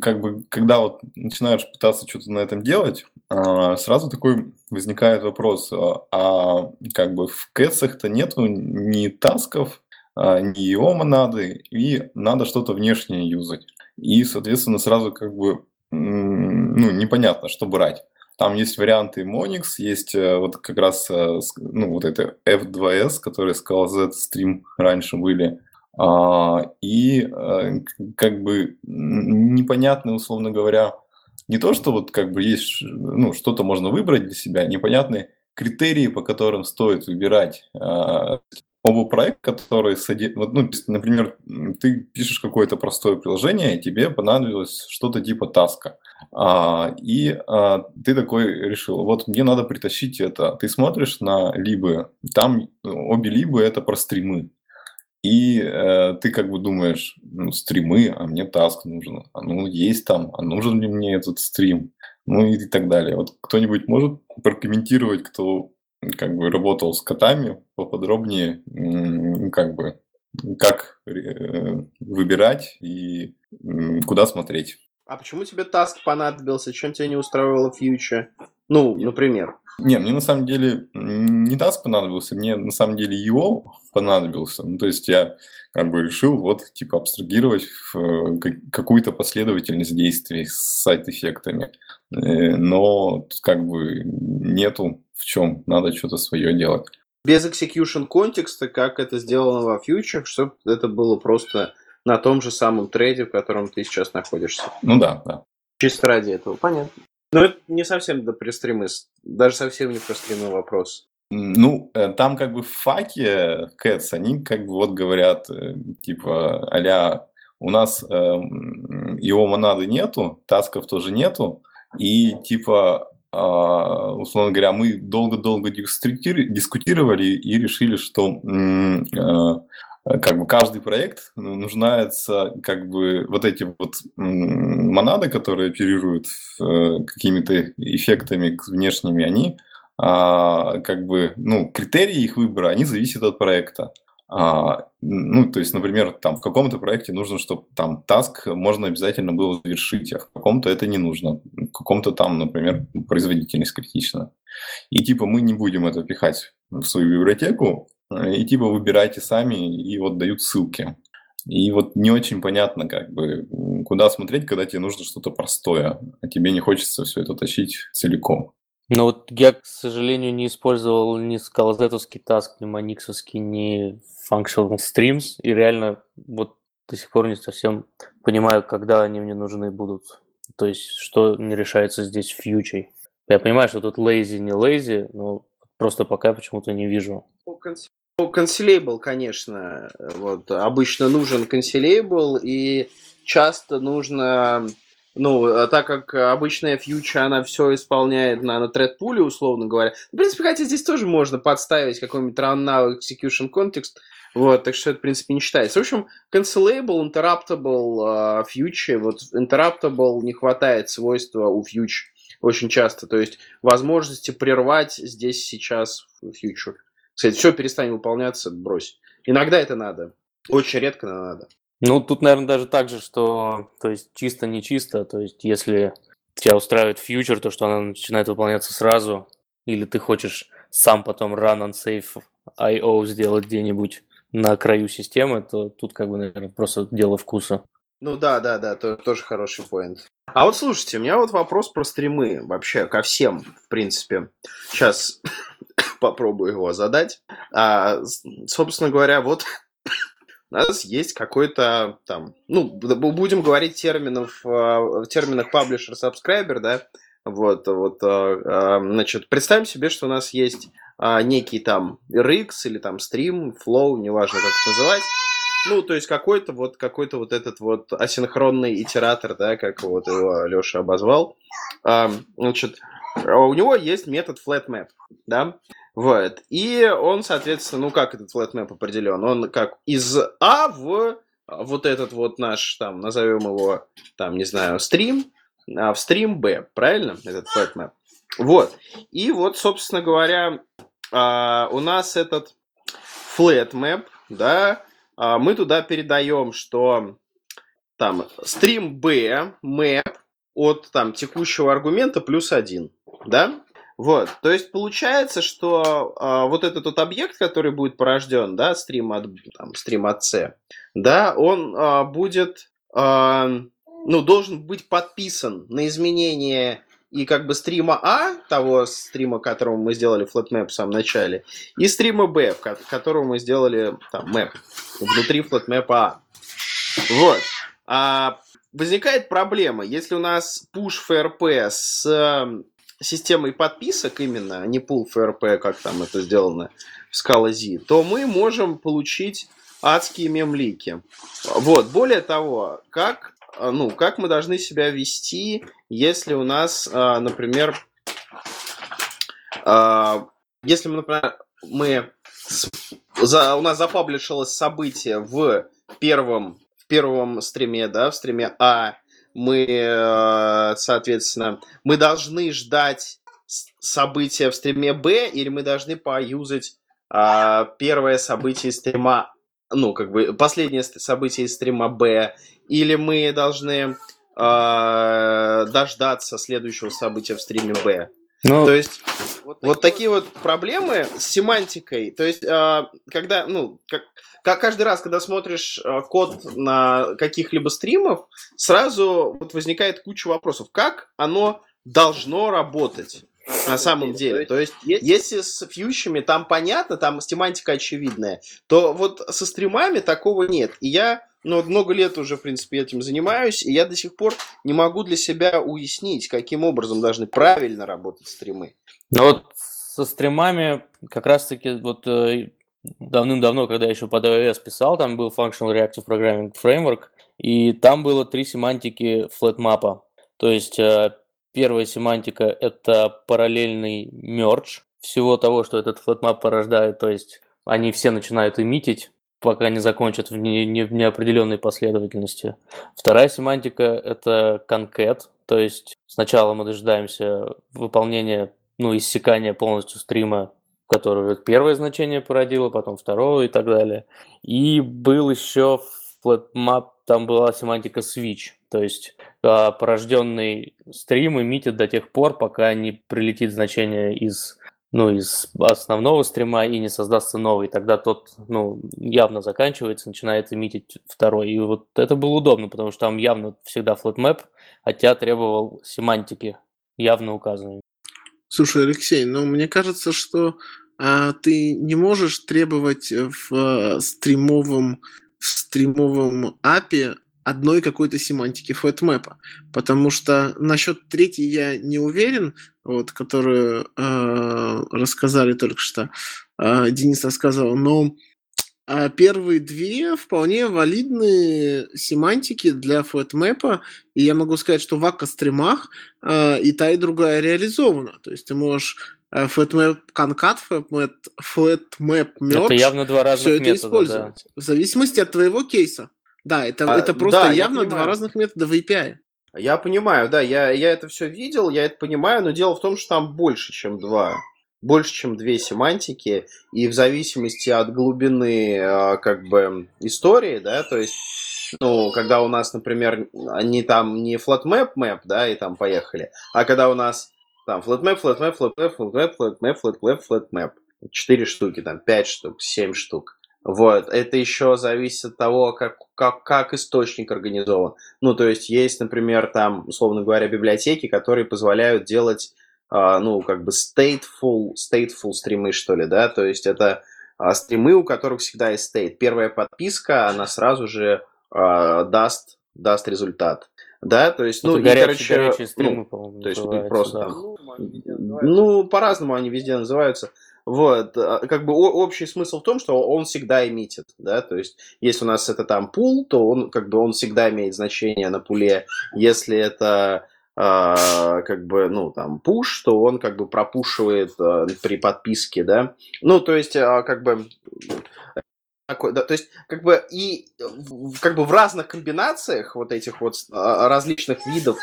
как бы когда вот начинаешь пытаться что-то на этом делать, а, сразу такой возникает вопрос, а, а как бы в кэтсах-то нету ни тасков, ни его монады, и надо что-то внешнее юзать. И, соответственно, сразу как бы ну, непонятно, что брать. Там есть варианты Monix, есть э, вот как раз э, ну, вот это F2S, которые сказал Z Stream раньше были. И э, как бы непонятно, условно говоря, не то, что вот как бы есть, ну, что-то можно выбрать для себя, непонятные критерии, по которым стоит выбирать а, оба проекта, которые ну, например, ты пишешь какое-то простое приложение, и тебе понадобилось что-то типа таска, а, и а, ты такой решил, вот мне надо притащить это, ты смотришь на либо, там обе либо это про стримы, и э, ты как бы думаешь, ну, стримы, а мне таск нужен. А ну, есть там, а нужен ли мне этот стрим? Ну и так далее. Вот кто-нибудь может прокомментировать, кто как бы работал с котами поподробнее, как бы как э, выбирать и куда смотреть. А почему тебе таск понадобился? Чем тебя не устраивало фьючер? Ну, например. Не, мне на самом деле не таск понадобился, мне на самом деле его понадобился. Ну, то есть я как бы решил вот типа абстрагировать в какую-то последовательность действий с сайт-эффектами. Э, но как бы нету в чем, надо что-то свое делать. Без execution контекста, как это сделано во фьючах, чтобы это было просто на том же самом трейде, в котором ты сейчас находишься. Ну да, да. Чисто ради этого, понятно. Но это не совсем до престримы, даже совсем не про стримы вопрос. Ну, э, там как бы в факе Cats, они как бы вот говорят, э, типа, а у нас э, его монады нету, тасков тоже нету, и типа, э, условно говоря, мы долго-долго дискутировали и решили, что Э, как бы каждый проект ну, нуждается как бы вот эти вот монады, которые оперируют э, какими-то эффектами внешними, они а, как бы, ну, критерии их выбора, они зависят от проекта. А, ну, то есть, например, там в каком-то проекте нужно, чтобы там таск можно обязательно было завершить, а в каком-то это не нужно. В каком-то там, например, производительность критична. И типа мы не будем это пихать в свою библиотеку, и типа выбирайте сами, и вот дают ссылки. И вот не очень понятно, как бы, куда смотреть, когда тебе нужно что-то простое, а тебе не хочется все это тащить целиком. Ну вот я, к сожалению, не использовал ни скалозетовский таск, ни маниксовский, ни functional streams, и реально вот до сих пор не совсем понимаю, когда они мне нужны будут. То есть, что не решается здесь в фьючей. Я понимаю, что тут lazy, не lazy, но просто пока почему-то не вижу. Ну, консилейбл, конечно, вот, обычно нужен консилейбл, и часто нужно, ну, а так как обычная фьюча, она все исполняет на, на thread условно говоря. В принципе, хотя здесь тоже можно подставить какой-нибудь run now execution context, вот, так что это, в принципе, не считается. В общем, cancelable, interruptible, uh, future, вот interruptible не хватает свойства у future очень часто, то есть возможности прервать здесь сейчас future. Кстати, все перестанет выполняться, брось. Иногда это надо. Очень редко надо. Ну, тут, наверное, даже так же, что то есть чисто не чисто. То есть, если тебя устраивает фьючер, то что она начинает выполняться сразу, или ты хочешь сам потом run on safe IO сделать где-нибудь на краю системы, то тут как бы, наверное, просто дело вкуса. Ну да, да, да, то, тоже хороший поинт. А вот слушайте, у меня вот вопрос про стримы вообще ко всем, в принципе. Сейчас попробую его задать. А, собственно говоря, вот у нас есть какой-то там, ну, будем говорить терминов, а, в терминах publisher subscriber, да, вот, вот, а, а, значит, представим себе, что у нас есть некий там RX или там стрим, flow, неважно как это называть, ну, то есть какой-то вот, какой-то вот этот вот асинхронный итератор, да, как вот его Леша обозвал, значит, у него есть метод flatmap, да, вот. И он, соответственно, ну как этот flatmap определен? Он как из А в вот этот вот наш, там, назовем его, там, не знаю, стрим, а в стрим Б, правильно? Этот flatmap. Вот. И вот, собственно говоря, а, у нас этот flatmap, да, а, мы туда передаем, что там стрим B, map от там текущего аргумента плюс один. да? Вот, то есть получается, что э, вот этот вот объект, который будет порожден, да, стрим от, там, стрим от C, да, он э, будет, э, ну, должен быть подписан на изменение и как бы стрима А, того стрима, которому мы сделали flatmap в самом начале, и стрима Б, которого мы сделали там map внутри flatmap А. Вот. А возникает проблема, если у нас push FRP с системой подписок именно, а не pull FRP, как там это сделано в Z, то мы можем получить адские мемлики. Вот, более того, как, ну, как мы должны себя вести, если у нас, а, например, а, если мы, например, мы за, у нас запаблишилось событие в первом, в первом стриме, да, в стриме А, мы, э, соответственно, мы должны ждать события в стриме Б, или мы должны поюзать а, первое событие стрима, ну, как бы, последнее событие из стрима Б, или мы должны а, дождаться следующего события в стриме Б. Ну, То есть вот, вот такие вот проблемы с семантикой. То есть, а, когда, ну, как, как каждый раз, когда смотришь а, код на каких-либо стримов, сразу вот возникает куча вопросов. Как оно должно работать? на самом деле. То есть, если с фьючами там понятно, там семантика очевидная, то вот со стримами такого нет. И я ну, вот много лет уже, в принципе, этим занимаюсь, и я до сих пор не могу для себя уяснить, каким образом должны правильно работать стримы. Ну вот со стримами как раз-таки вот э, давным-давно, когда я еще под iOS писал, там был Functional Reactive Programming Framework, и там было три семантики флетмапа. То есть э, первая семантика – это параллельный merge всего того, что этот flatMap порождает, то есть они все начинают эмитить пока не закончат в, не, не, в неопределенной последовательности. Вторая семантика – это concat, то есть сначала мы дожидаемся выполнения, ну, иссякания полностью стрима, который первое значение породило, потом второе и так далее. И был еще flatmap, там была семантика switch, то есть а, порожденный стрим эмитит до тех пор, пока не прилетит значение из ну, из основного стрима и не создастся новый. Тогда тот, ну, явно заканчивается, начинает эмитить второй. И вот это было удобно, потому что там явно всегда флотмэп, а тебя требовал семантики, явно указанные. Слушай, Алексей, ну, мне кажется, что а, ты не можешь требовать в а, стримовом, в стримовом API одной какой-то семантики флетмэпа. Потому что насчет третьей я не уверен, вот, которую э, рассказали только что, э, Денис рассказывал, но э, первые две вполне валидные семантики для флетмэпа, и я могу сказать, что в ака-стримах э, и та, и другая реализована. То есть ты можешь FlatMap Concat, FlatMap, FlatMap Merge. Это явно два разных все это метода, использовать. Да. В зависимости от твоего кейса. Да, это, а, это просто да, явно два разных метода в API. Я понимаю, да, я, я это все видел, я это понимаю, но дело в том, что там больше, чем два. Больше, чем две семантики, и в зависимости от глубины а, как бы истории, да, то есть ну, когда у нас, например, не там не flatmap map, да, и там поехали, а когда у нас там flatmap, flatmap, flatmap, flatmap, flatmap, flatmap, flatmap, четыре штуки, там пять штук, семь штук. Вот, это еще зависит от того, как, как, как источник организован. Ну, то есть есть, например, там, условно говоря, библиотеки, которые позволяют делать, э, ну, как бы stateful, stateful стримы, что ли, да, то есть это э, стримы, у которых всегда есть state. Первая подписка, она сразу же э, даст, даст результат. Да, то есть, ну, это и, горячие, короче, горячие стримы, ну, то есть, просто да. там, ну, по-разному они везде называются. Вот, а, как бы общий смысл в том, что он всегда эмитит, да, то есть если у нас это там пул, то он как бы он всегда имеет значение на пуле, если это Uh, как бы, ну, там, пуш, то он как бы пропушивает uh, при подписке, да. Ну, то есть, uh, как бы, такой, да, то есть, как бы, и как бы в разных комбинациях вот этих вот различных видов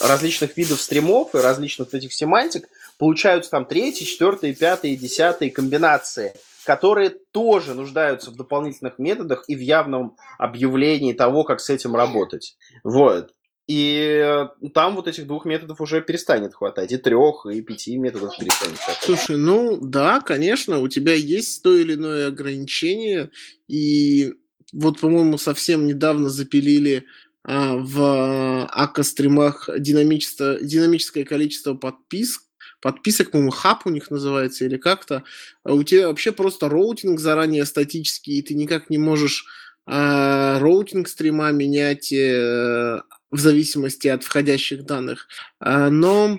различных видов стримов и различных этих семантик получаются там третьи, четвертые, пятые, десятые комбинации, которые тоже нуждаются в дополнительных методах и в явном объявлении того, как с этим работать. Вот. и там вот этих двух методов уже перестанет хватать, и трех, и пяти методов перестанет хватать. Слушай, ну да, конечно, у тебя есть то или иное ограничение, и вот, по-моему, совсем недавно запилили а, в Akka Streams динамическое, динамическое количество подписок, подписок, по-моему, хаб у них называется или как-то, а у тебя вообще просто routing заранее статический, и ты никак не можешь э, routing стрима менять э, в зависимости от входящих данных. Э, но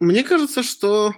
мне кажется, что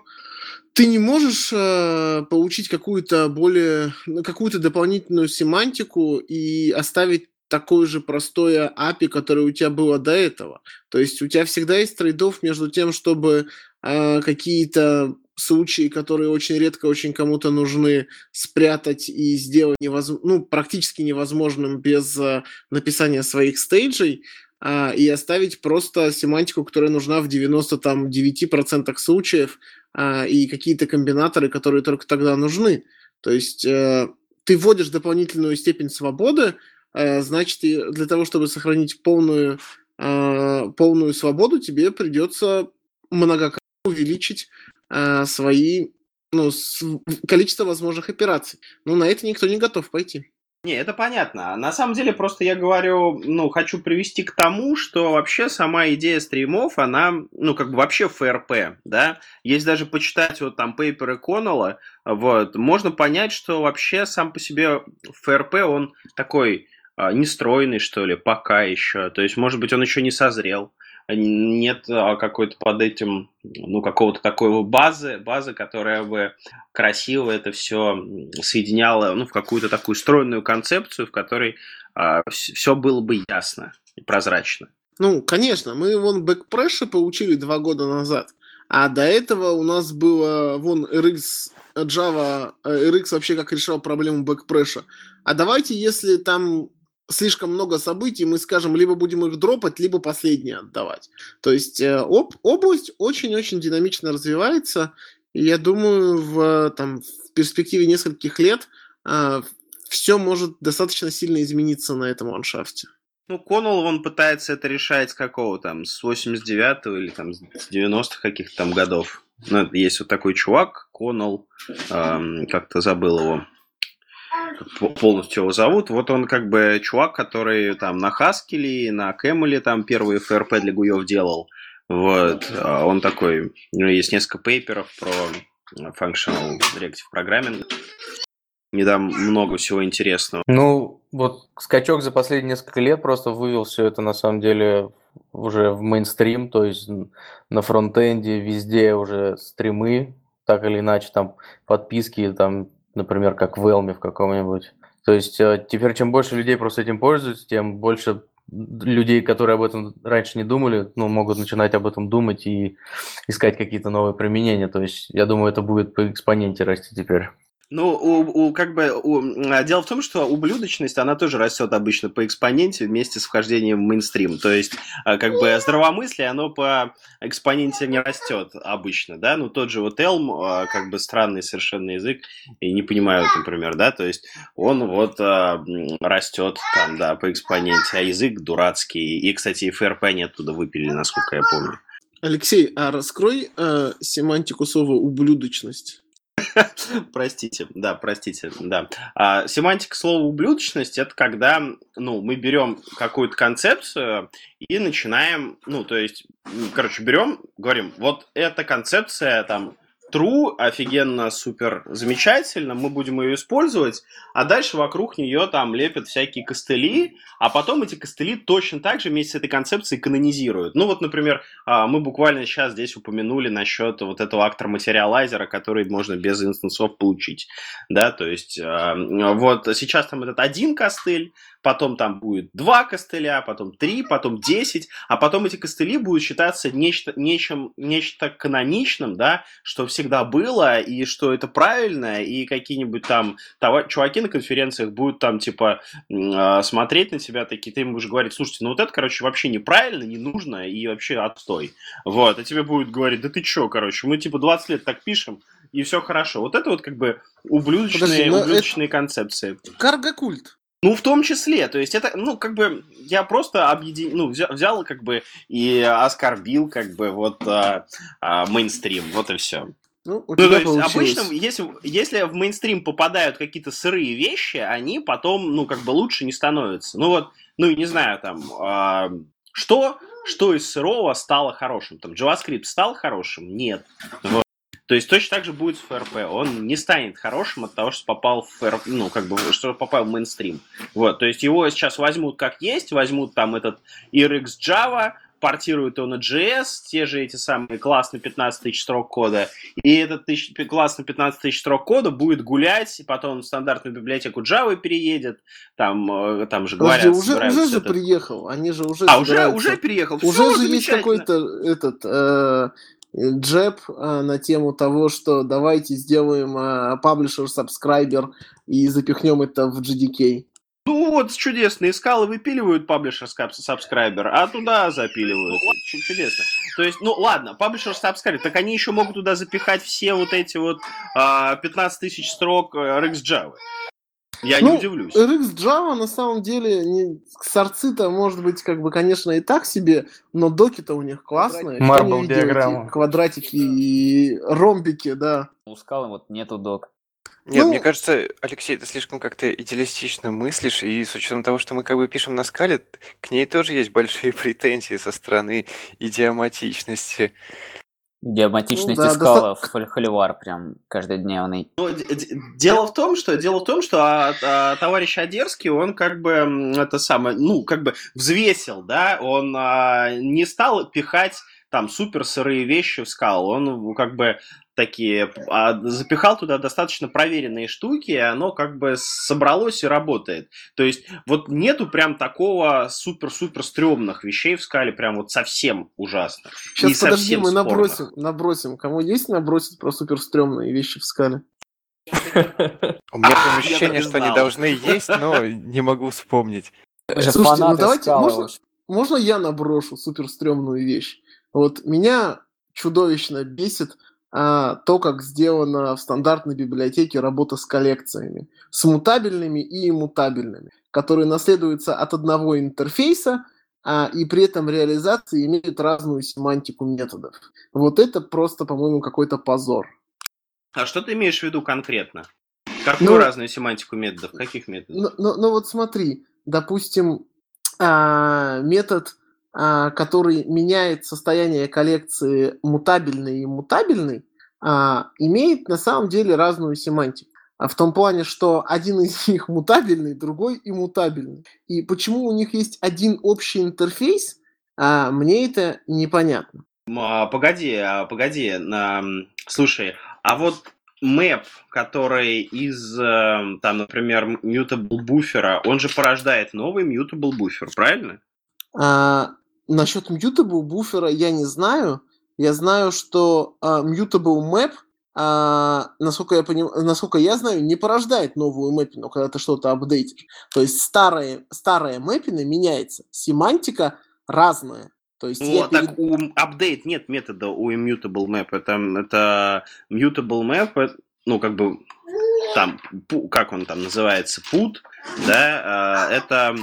ты не можешь э, получить какую-то более, ну, какую-то дополнительную семантику и оставить такое же простое API, которое у тебя было до этого. То есть у тебя всегда есть трейдов между тем, чтобы э, какие-то случаи, которые очень редко очень кому-то нужны, спрятать и сделать невоз... ну, практически невозможным без э, написания своих стейджей, э, и оставить просто семантику, которая нужна в 99% случаев, э, и какие-то комбинаторы, которые только тогда нужны. То есть э, ты вводишь дополнительную степень свободы, э, значит, для того, чтобы сохранить полную, э, полную свободу, тебе придется многократно увеличить э, свои ну, с, количество возможных операций. Но на это никто не готов пойти. Не, это понятно. На самом деле, просто я говорю, ну, хочу привести к тому, что вообще сама идея стримов, она, ну, как бы вообще ФРП, да. Есть даже почитать вот там пейперы Коннелла, вот, можно понять, что вообще сам по себе ФРП, он такой а, нестройный, что ли, пока еще. То есть, может быть, он еще не созрел нет а, какой-то под этим, ну, какого-то такой базы, базы, которая бы красиво это все соединяла, ну, в какую-то такую стройную концепцию, в которой а, все было бы ясно и прозрачно. Ну, конечно, мы вон back pressure получили два года назад, а до этого у нас было вон RX Java, э, RX вообще как решал проблему бэкпрэша. А давайте, если там слишком много событий, мы скажем, либо будем их дропать, либо последние отдавать. То есть э, об, область очень-очень динамично развивается, и я думаю, в, там, в перспективе нескольких лет э, все может достаточно сильно измениться на этом ландшафте. Ну, Коннелл, он пытается это решать с какого там, с 89-го или там с 90-х каких-то там годов. Ну, есть вот такой чувак, Коннелл, эм, как-то забыл его, полностью его зовут. Вот он как бы чувак, который там на Хаскеле, на Кэмеле там первый ФРП для Гуев делал. Вот. А он такой, у него есть несколько пейперов про Functional Directive Programming. Не дам много всего интересного. Ну, вот скачок за последние несколько лет просто вывел все это на самом деле уже в мейнстрим, то есть на фронтенде везде уже стримы, так или иначе, там подписки, там например, как в Elm в каком-нибудь. То есть э, теперь чем больше людей просто этим пользуются, тем больше людей, которые об этом раньше не думали, ну, могут начинать об этом думать и искать какие-то новые применения. То есть я думаю, это будет по экспоненте расти теперь. Ну, у, у, как бы, у, а, дело в том, что ублюдочность, она тоже растет обычно по экспоненте вместе с вхождением в мейнстрим. То есть, а, как бы, здравомыслие, оно по экспоненте не растет обычно, да? Ну, тот же вот Elm, а, как бы, странный совершенно язык, и не понимаю, например, да? То есть, он вот растет там, да, по экспоненте, а язык дурацкий. И, кстати, и ФРП они оттуда выпили, насколько я помню. Алексей, а раскрой э, семантику слова ублюдочность. Простите, да, простите, да. А, семантика слова ублюдочность это когда, ну, мы берем какую-то концепцию и начинаем, ну, то есть, короче, берем, говорим, вот эта концепция там true, офигенно, супер, замечательно, мы будем ее использовать, а дальше вокруг нее там лепят всякие костыли, а потом эти костыли точно так же вместе с этой концепцией канонизируют. Ну вот, например, а, мы буквально сейчас здесь упомянули насчет вот этого актора материалайзера, который можно без инстансов получить, да, то есть а, вот сейчас там этот один костыль, потом там будет два костыля, потом три, потом десять, а потом эти костыли будут считаться нечто, нечем, нечто каноничным, да, что всегда было, и что это правильно, и какие-нибудь там чуваки на конференциях будут там, типа, э, смотреть на тебя такие, ты им будешь говорить, слушайте, ну вот это, короче, вообще неправильно, не нужно, и вообще отстой. Вот, а тебе будут говорить, да ты чё, короче, мы, типа, 20 лет так пишем, и все хорошо. Вот это вот как бы ублюдочные, Подожди, ублюдочные концепции. Карго-культ. Ну, в том числе, то есть это, ну, как бы, я просто объедин... ну, взял, взял, как бы, и оскорбил, как бы, вот, а, а, мейнстрим, вот и все. Ну, у Ну, то тебя есть, получилось. обычно, если, если в мейнстрим попадают какие-то сырые вещи, они потом, ну, как бы лучше не становятся. Ну, вот, ну, не знаю, там, а, что, что из сырого стало хорошим? Там, JavaScript стал хорошим? Нет. Вот. То есть точно так же будет с FRP. Он не станет хорошим от того, что попал в FRP, ну, как бы, что попал в мейнстрим. Вот, то есть его сейчас возьмут как есть, возьмут там этот RX Java, портируют его на JS, те же эти самые классные 15 тысяч строк кода, и этот тысяч, классный 15 тысяч строк кода будет гулять, и потом в стандартную библиотеку Java переедет, там, э, там же говорят, Подожди, уже, уже же этот- приехал, они же уже А, уже, уже переехал, Уже же есть какой-то этот э, джеб э, на тему того, что давайте сделаем publisher subscriber и запихнем это в GDK. Ну вот, чудесно. Скалы выпиливают паблишер сабскрайбер, а туда запиливают. Чу- Чудесно. То есть, ну ладно, паблишер сабскрайбер, так они еще могут туда запихать все вот эти вот а, 15 тысяч строк э, Я не Ну, удивлюсь. RX Java на самом деле не, сорцы-то может быть как бы конечно и так себе, но доки-то у них классные. Не эти диаграмма. Квадратики и ромбики, да. У скалы вот нету док. Нет, Ну- мне кажется, Алексей, ты слишком как-то идеалистично мыслишь, и с учетом того, что мы как бы пишем на скале, к ней тоже есть большие претензии со стороны идиоматичности. Диаматичность Ну да, искала в холивар прям каждодневный. Ну, д- д- дело в том, что дело в том, что а, а, товарищ Одерский, он как бы это самое, ну как бы взвесил, да, он а, не стал пихать там супер сырые вещи в скалу, он как бы такие а, запихал туда достаточно проверенные штуки, и оно как бы собралось и работает. То есть вот нету прям такого супер-супер стрёмных вещей в скале, прям вот совсем ужасно. Сейчас И подожди, совсем мы спорных. набросим, набросим. Кому есть набросить про супер стрёмные вещи в скале? У меня прям ощущение, что они должны есть, но не могу вспомнить. Слушайте, ну давайте, можно-. Можно я наброшу супер стрёмную вещь? Вот меня чудовищно бесит то, как сделана в стандартной библиотеке работа с коллекциями, с мутабельными и иммутабельными, которые наследуются от одного интерфейса, а, и при этом реализации имеют разную семантику методов. Вот это просто, по-моему, какой-то позор. А что ты имеешь в виду конкретно? Какую Ну- разную семантику методов? Каких методов? Ну, ну- ну вот смотри, допустим, а, метод, а, который меняет состояние коллекции мутабельной и мутабельной, а, имеет на самом деле разную семантику. А в том плане, что один из них мутабельный, другой иммутабельный. И почему у них есть один общий интерфейс, а, мне это непонятно. А, Погоди, а, погоди. Слушай, а вот мэп, который из, э, там, например, mutable буфера, он же порождает новый mutable буфер, правильно? А, насчет mutable буфера я не знаю. Я знаю, что а, mutable map, а, насколько, я поним... насколько я знаю, не порождает новую мэпину, когда ты что-то апдейтишь. То есть старая, старая мэпина меняется. Семантика разная. То есть Вот, так перед- у update нет метода у immutable map. Это, это mutable map, это, ну, как бы, там, как он там называется, put, да, а, это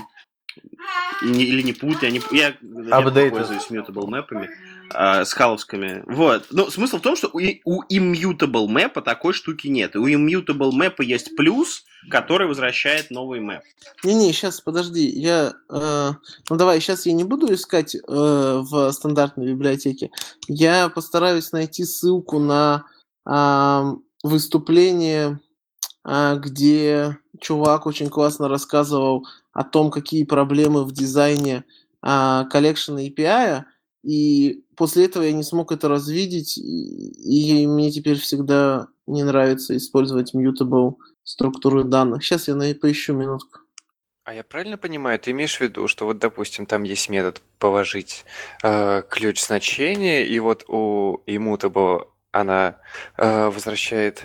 не- или не put, я не я редко пользуюсь mutable мэпами, а, скаловскими. Вот. Ну, смысл в том, что у, и- у immutable map такой штуки нет. У immutable map есть плюс, который возвращает новый мэп. Не-не, сейчас, подожди, я... э, ну давай, сейчас я не буду искать э, в стандартной библиотеке. Я постараюсь найти ссылку на ам, выступление, где чувак очень классно рассказывал о том, какие проблемы в дизайне а, collection API, и после этого я не смог это развидеть, и, мне теперь всегда не нравится использовать mutable структуру данных. Сейчас я на- поищу минутку. А я правильно понимаю, ты имеешь в виду, что вот, допустим, там есть метод положить э, ключ значения, и вот у immutable она э, возвращает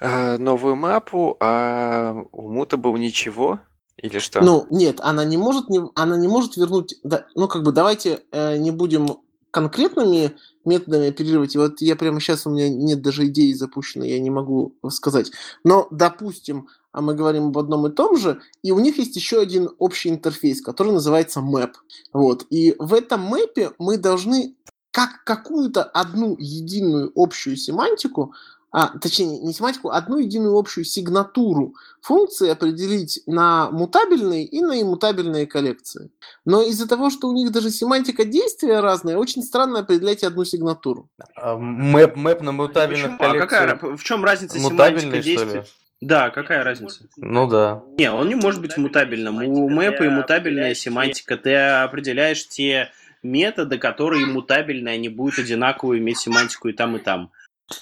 э, новую мапу, а у mutable ничего? Или что? Ну, нет, она не может, не, она не может вернуть... да, ну, как бы, давайте э, не будем конкретными методами оперировать. Вот я прямо сейчас, у меня нет даже идеи запущенной, я не могу сказать. Но, допустим, а мы говорим об одном и том же, и у них есть еще один общий интерфейс, который называется map. Вот. И в этом мэпе мы должны как какую-то одну единую общую семантику а, точнее, не семантику, одну единую общую сигнатуру функции определить на мутабельные и на иммутабельные коллекции. Но из-за того, что у них даже семантика действия разная, очень странно определять одну сигнатуру. А, мэп, мэп на мутабельных Почему? А какая, в чем разница семантика действия? Да, какая разница? Ну да. Не, он не может быть мутабельным. У мэпа и мутабельная семантика. Ты определяешь те методы, которые мутабельные, они будут одинаково иметь семантику и там, и там.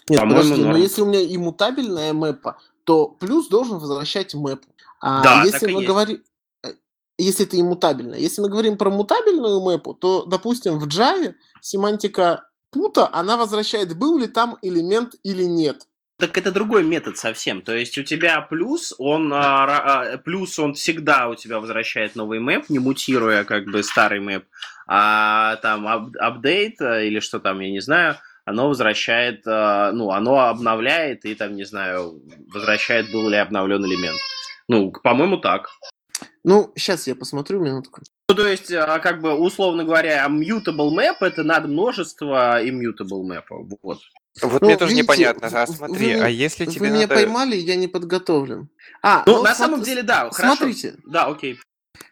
Нет, подожди, но если у меня иммутабельная мэпа, то плюс должен возвращать мэпу. А да, если мы говорим, э, если это иммутабельно. Если мы говорим про мутабельную мэпу, то, допустим, в Java семантика пута, она возвращает, был ли там элемент или нет. Так это другой метод совсем. То есть у тебя плюс, он а, а, плюс он всегда у тебя возвращает новый мэп, не мутируя как бы старый мэп, а там апдейт э, или что там, я не знаю, оно возвращает, э, ну, оно обновляет и там, не знаю, возвращает, был ли обновлен элемент. Ну, по-моему, так. Ну, сейчас я посмотрю минутку. Ну, то есть, а, как бы, условно говоря, mutable map это над множество immutable map. Вот. Вот ну, мне тоже видите, непонятно. А смотри, вы, а если тебе вы надо... меня поймали, я не подготовлен. А, ну, ну на самом деле, да, Смотрите. Хорошо. Да, окей.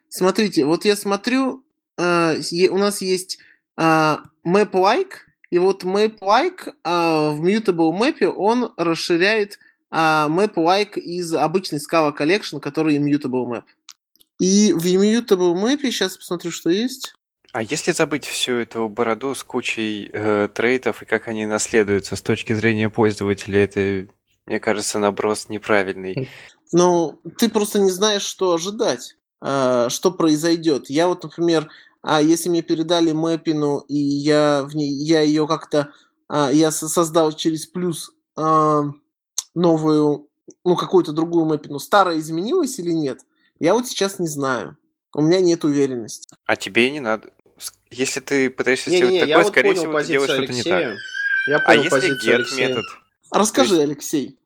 Смотрите, вот я смотрю, э, у нас есть э, map like, и вот map-like а, в mutable map он расширяет а, map-like из обычной Scala Collection, который immutable map. И в immutable map сейчас посмотрю, что есть. А если забыть всю эту бороду с кучей э, трейтов и как они наследуются с точки зрения пользователя, это, мне кажется, наброс неправильный. Ну, ты просто не знаешь, что ожидать, э, что произойдет. Я вот, например, а если мне передали мэпину, и я, в ней, я ее как-то, а, я создал через плюс а, новую, ну, какую-то другую мэпину, старая изменилась или нет, я вот сейчас не знаю. У меня нет уверенности. А тебе и не надо. Если ты пытаешься не, сделать не, такое, скорее вот всего, ты делаешь что-то не так. Я а если get метод? Расскажи, есть... Алексей.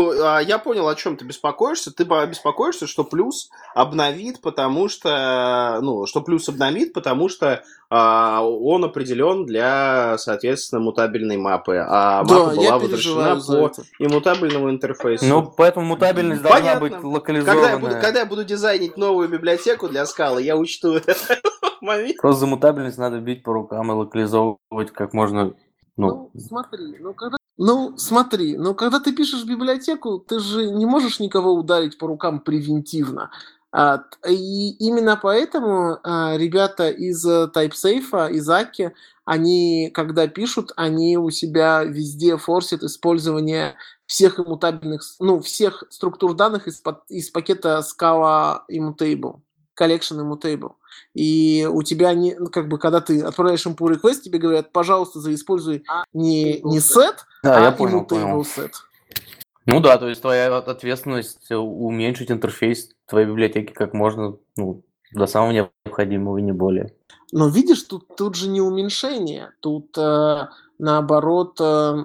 А, я понял, о чем ты беспокоишься. Ты беспокоишься, что плюс обновит, потому что, ну, что плюс обновит, потому что а, он определен для, соответственно, мутабельной мапы, а да, мапа была возвращена по иммутабельному интерфейсу. Ну, поэтому мутабельность должна быть локализованная. Когда я, буду, когда я буду дизайнить новую библиотеку для скалы, я учту момент. Просто за мутабельность надо бить по рукам и локализовывать как можно ну, ну смотри, ну когда ну, смотри, ну когда ты пишешь библиотеку, ты же не можешь никого ударить по рукам превентивно. А, и именно поэтому а, ребята из TypeSafe, из Аки, они, когда пишут, они у себя везде форсят использование всех иммутабельных, ну, всех структур данных из, из пакета Scala Immutable, Collection Immutable. И у тебя не, ну, как бы, когда ты отправляешь им pull request, тебе говорят, пожалуйста, заиспользуй не, не set, да, а я понял, понял. set. Ну да, то есть твоя ответственность уменьшить интерфейс твоей библиотеки как можно, ну, до самого необходимого и не более. Но видишь, тут, тут же не уменьшение, тут э, наоборот э,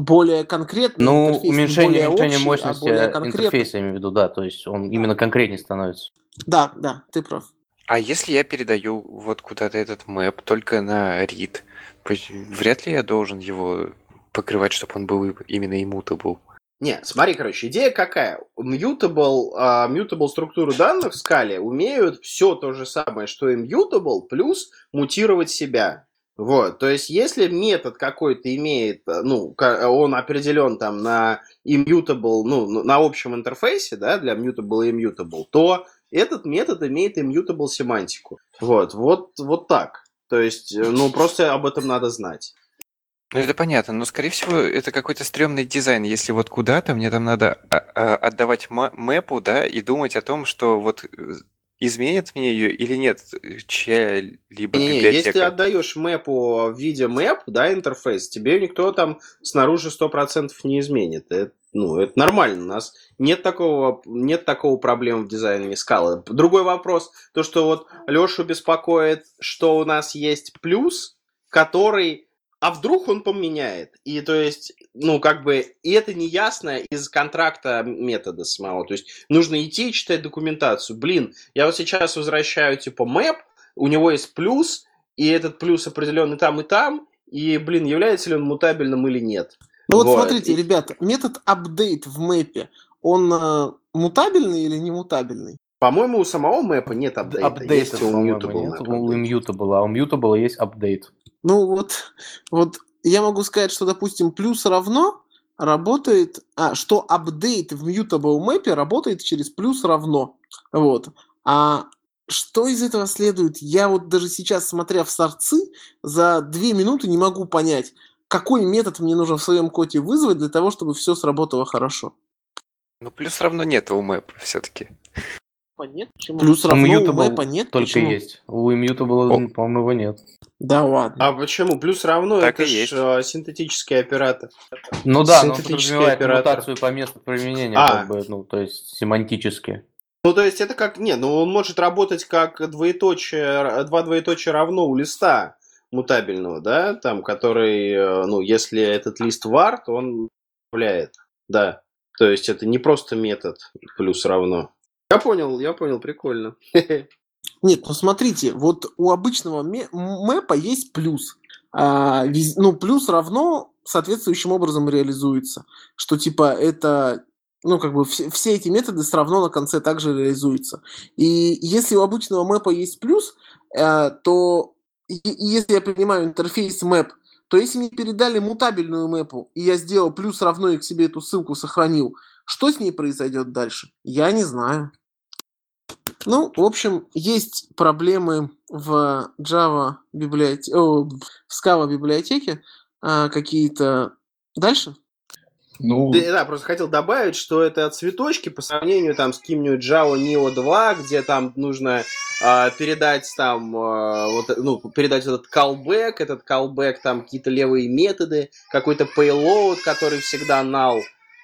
более конкретный Ну, интерфейс, уменьшение, уменьшение общий, а мощности а интерфейса, я имею в виду, да, то есть он именно конкретнее становится. Да, да, ты прав. А если я передаю вот куда-то этот мэп только на read, вряд ли я должен его покрывать, чтобы он был именно immutable. Не, смотри, короче, идея какая? Mutable, uh, mutable структуры данных в скале умеют все то же самое, что и mutable, плюс мутировать себя. Вот, то есть, если метод какой-то имеет, ну, он определен там на immutable, ну, на общем интерфейсе, да, для mutable и immutable, то этот метод имеет immutable семантику. Вот, вот, вот так. То есть, э, ну, просто об этом надо знать. Ну, это понятно, но, скорее всего, это какой-то стрёмный дизайн. Если вот куда-то мне там надо а, а, отдавать мэпу, да, и думать о том, что вот э, изменит мне ее или нет чья-либо не, библиотека. Если ты отдаешь мэпу в виде мэп, да, интерфейс, тебе никто там снаружи 100% не изменит. Это, ну, это нормально. У нас нет такого, нет такого проблем в дизайне скалы. Другой вопрос, то, что вот Лешу беспокоит, что у нас есть плюс, который а вдруг он поменяет? И то есть, ну, как бы, и это не ясно из контракта метода самого. То есть, нужно идти и читать документацию. Блин, я вот сейчас возвращаю, типа, мэп, у него есть плюс, и этот плюс определенный там и там, и, блин, является ли он мутабельным или нет. Ну вот, вот смотрите, ребята, метод update в мэпе, он э, мутабельный или не мутабельный? По-моему, у самого мэпа нет апдейта. Апдейта, есть у Mutable. Нет, у Immutable, а у Mutable есть апдейт. Ну вот, вот я могу сказать, что, допустим, плюс равно работает, а, что апдейт в Mutable мэпе работает через плюс равно. Вот. А что из этого следует? Я вот даже сейчас, смотря в сорцы, за две минуты не могу понять, какой метод мне нужно в своем коде вызвать для того, чтобы все сработало хорошо. Ну, плюс равно нет у мэпа все-таки. Нет, почему? Плюс равно у мэпа нет, только почему? есть. У Immutable, по-моему, его нет. Да ладно. А почему? Плюс равно так это и есть. Ж, синтетический оператор. Ну да, но он подразумевает оператор. по месту применения, а. как бы, ну, то есть семантически. Ну, то есть это как... Нет, ну он может работать как двоеточие, два двоеточия равно у листа мутабельного, да, там, который, э, ну, если этот лист var, то он управляет, да. То есть это не просто метод плюс равно. Я понял, я понял, прикольно. Нет, ну смотрите, вот у обычного мэпа есть плюс. А, ну, плюс равно соответствующим образом реализуется. Что типа это ну, как бы все, все эти методы все равно на конце также реализуются. И если у обычного мэпа есть плюс, э, то и, и если я принимаю интерфейс map, то если мне передали мутабельную мэпу, и я сделал плюс равно и к себе эту ссылку сохранил, что с ней произойдет дальше? Я не знаю. Ну, в общем, есть проблемы в Java библиотеке, в Scala библиотеке а, какие-то. Дальше? Ну... Да, да, просто хотел добавить, что это цветочки по сравнению там с каким-нибудь Java Neo 2, где там нужно э, передать там, э, вот, ну, передать этот callback, этот callback, там какие-то левые методы, какой-то payload, который всегда null.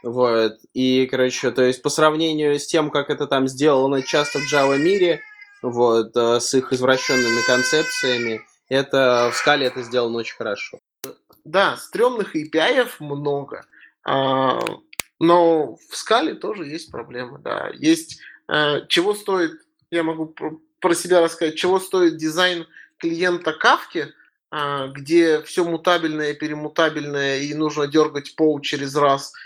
Вот. И, короче, то есть по сравнению с тем, как это там сделано часто в Java мире, вот, э, с их извращенными концепциями, это в скале это сделано очень хорошо. Да, стрёмных API много, а, но в скале тоже есть проблемы, да. Есть, э, чего стоит, я могу про себя рассказать, чего стоит дизайн клиента Кавки, где все мутабельное, перемутабельное, и нужно дергать пол через раз –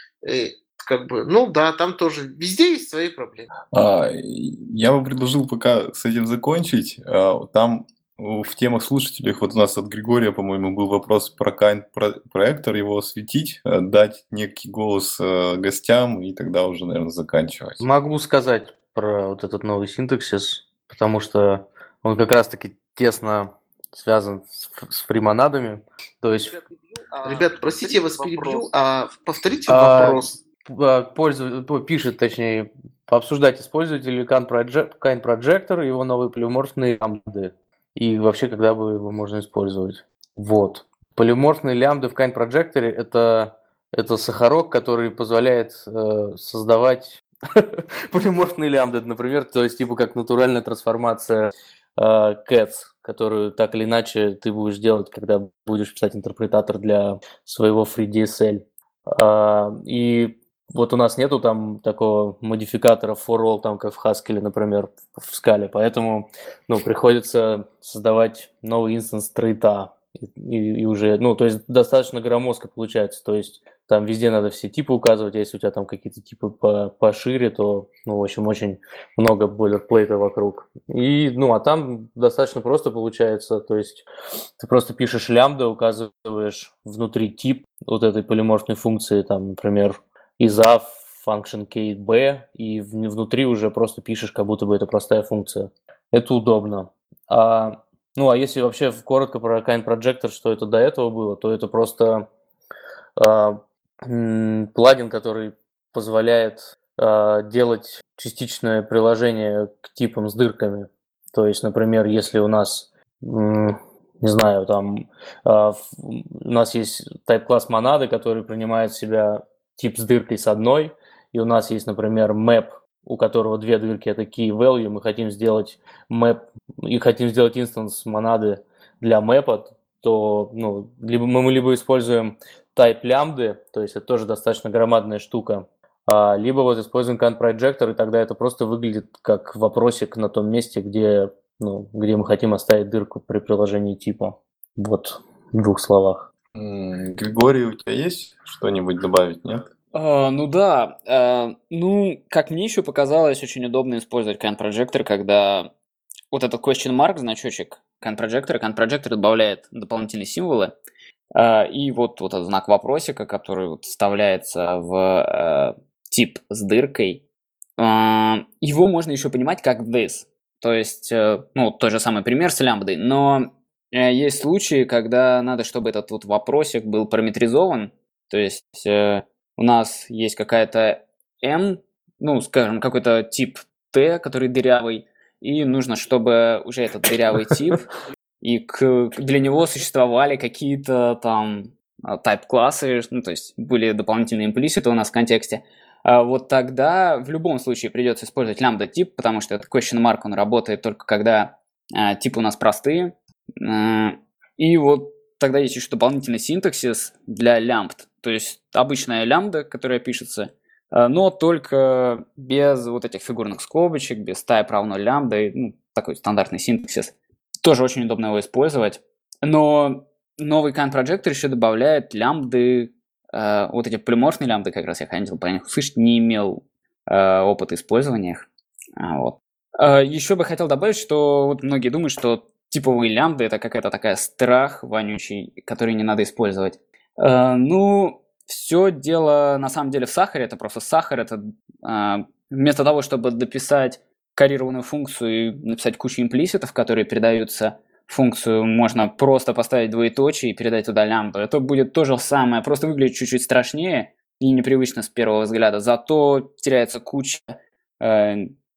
как бы, ну да, там тоже везде есть свои проблемы. А, я бы предложил пока с этим закончить. А, там в темах слушателей, вот у нас от Григория, по-моему, был вопрос про Kind проектор, его осветить, э, дать некий голос э, гостям и тогда уже, наверное, заканчивать. Могу сказать про вот этот новый синтаксис, потому что он как раз-таки тесно связан с, с фримонадами. То есть Ребят, простите, я вас перебью, а повторите а, вопрос. А, пользователь, пишет, точнее, пообсуждать использователь Kind Projector, его новые полиморфные лямбды. И вообще, когда бы его можно использовать. Вот. Полиморфные лямбды в Kind Projector это, это сахарок, который позволяет э, создавать полиморфные лямбды, например, то есть типа как натуральная трансформация э, cats, которую так или иначе ты будешь делать, когда будешь писать интерпретатор для своего FreeDSL. А, и вот у нас нету там такого модификатора for all, там как в Haskell, например, в скале, поэтому ну, приходится создавать новый инстанс трейта, и, и уже, ну, то есть достаточно громоздко получается, то есть там везде надо все типы указывать, а если у тебя там какие-то типы по, пошире, то, ну, в общем, очень много бойлерплейта вокруг. И, ну, а там достаточно просто получается, то есть ты просто пишешь лямбда, указываешь внутри тип вот этой полиморфной функции, там, например, isa function kb, и внутри уже просто пишешь, как будто бы это простая функция. Это удобно. А ну, а если вообще коротко про Kind Projector, что это до этого было, то это просто э, плагин, который позволяет э, делать частичное приложение к типам с дырками. То есть, например, если у нас, э, не знаю, там э, у нас есть type-класс монады, который принимает в себя тип с дыркой с одной, и у нас есть, например, map у которого две дырки это key value, мы хотим сделать map и хотим сделать инстанс монады для мэпа, то ну, либо мы либо используем type лямбды, то есть это тоже достаточно громадная штука, а, либо вот используем count projector, и тогда это просто выглядит как вопросик на том месте, где, ну, где мы хотим оставить дырку при приложении типа. Вот, в двух словах. Григорий, у тебя есть что-нибудь добавить, нет? А, ну да, а, ну, как мне еще показалось, очень удобно использовать count projector, когда вот этот question mark, значочек count projector, count projector добавляет дополнительные символы, а, и вот, вот этот знак вопросика, который вот вставляется в тип с дыркой, его можно еще понимать как this. То есть, э, ну, тот же самый пример с лямбдой, но э, есть случаи, когда надо, чтобы этот вот вопросик был параметризован, то есть э, у нас есть какая-то m, ну, скажем, какой-то тип t, который дырявый, и нужно, чтобы уже этот дырявый тип, и к, для него существовали какие-то там type-классы, ну, то есть были дополнительные имплиситы у нас в контексте, а вот тогда в любом случае придется использовать лямбда тип, потому что этот question mark, он работает только когда э, типы у нас простые. И вот тогда есть еще дополнительный синтаксис для лямбд. То есть обычная лямбда, которая пишется, э, но только без вот этих фигурных скобочек, без type равно лямбда, ну, такой стандартный синтаксис. Тоже очень удобно его использовать. Но новый Kant Projector еще добавляет лямбды э, вот эти полиморфные лямбды, как раз я хотел по них услышать, не имел э, опыта использования их. А, вот. Еще бы хотел добавить, что вот многие думают, что типовые лямбды это какая-то такая страх вонючий, который не надо использовать. Э, ну, все дело на самом деле в сахаре, это просто сахар, это э, вместо того, чтобы дописать коррированную функцию и написать кучу имплиситов, которые передаются функцию можно просто поставить двоеточие и передать туда лямбду. Это будет то же самое, просто выглядит чуть-чуть страшнее и непривычно с первого взгляда. Зато теряется куча э,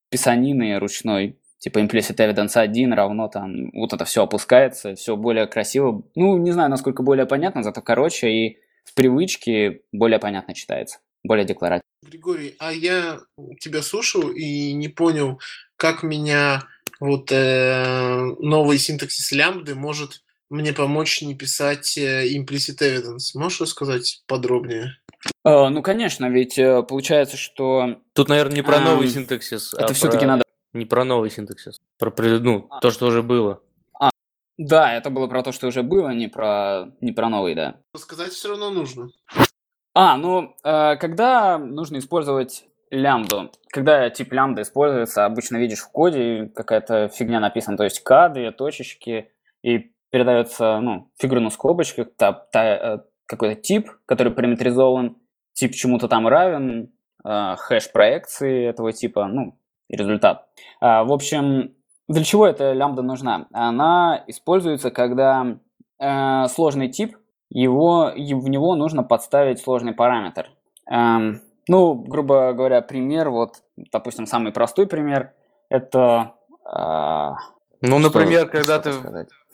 писанины ручной, типа implicit evidence 1 равно там, вот это все опускается, все более красиво. Ну, не знаю, насколько более понятно, зато короче и с привычки более понятно читается, более декларативно. Григорий, а я тебя слушаю и не понял, как меня вот э, новый синтаксис лямбды может мне помочь не писать э, implicit evidence. Можешь рассказать подробнее? Э, ну, конечно, ведь э, получается, что... Тут, наверное, не про новый синтаксис, Это а все-таки про... надо... Не про новый синтаксис, про ну, а. то, что уже было. А, да, это было про то, что уже было, не про, не про новый, да. Сказать все равно нужно. А, ну, э, когда нужно использовать лямбду. Когда тип лямбда используется, обычно видишь в коде какая-то фигня написана, то есть кады, точечки, и передается, ну, фигуру на скобочках, та, та, э, какой-то тип, который параметризован, тип чему-то там равен, э, хэш проекции этого типа, ну, результат. Э, в общем, для чего эта лямбда нужна? Она используется, когда э, сложный тип, его, в него нужно подставить сложный параметр. Эм, ну, грубо говоря, пример, вот, допустим, самый простой пример, это... Э, ну, например, когда ты?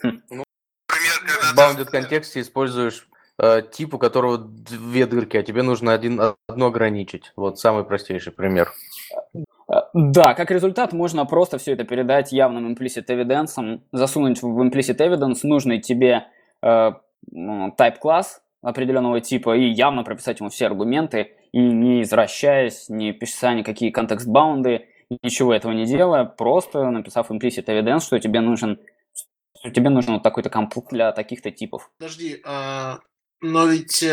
Хм. ну, в bounded контексте используешь э, тип, у которого две дырки, а тебе нужно один, одно ограничить. Вот самый простейший пример. Э, да, как результат можно просто все это передать явным implicit evidence, засунуть в implicit evidence нужный тебе э, type класс определенного типа и явно прописать ему все аргументы, и не извращаясь, не писая никакие контекст-баунды, ничего этого не делая, просто написав implicit evidence, что тебе нужен что тебе нужен вот такой-то комплект для таких-то типов. Подожди, а, но ведь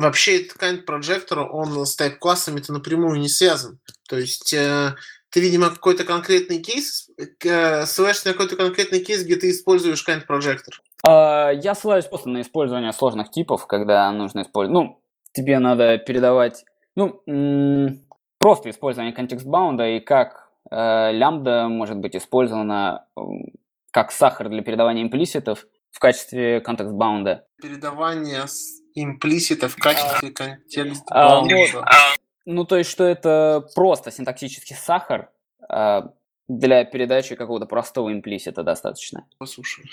вообще этот kind projector, он с type-классами-то напрямую не связан. То есть э, ты, видимо, какой-то конкретный кейс, э, ссылаешься на какой-то конкретный кейс, где ты используешь kind projector. А, я ссылаюсь просто на использование сложных типов, когда нужно использовать... Ну, тебе надо передавать, ну, просто использование контекст-баунда и как э, лямбда может быть использована как сахар для передавания имплиситов в качестве контекст-баунда. Передавание имплиситов в качестве контекст-баунда. А, ну, ну, то есть, что это просто синтаксический сахар, э, для передачи какого-то простого имплисита достаточно. Послушай.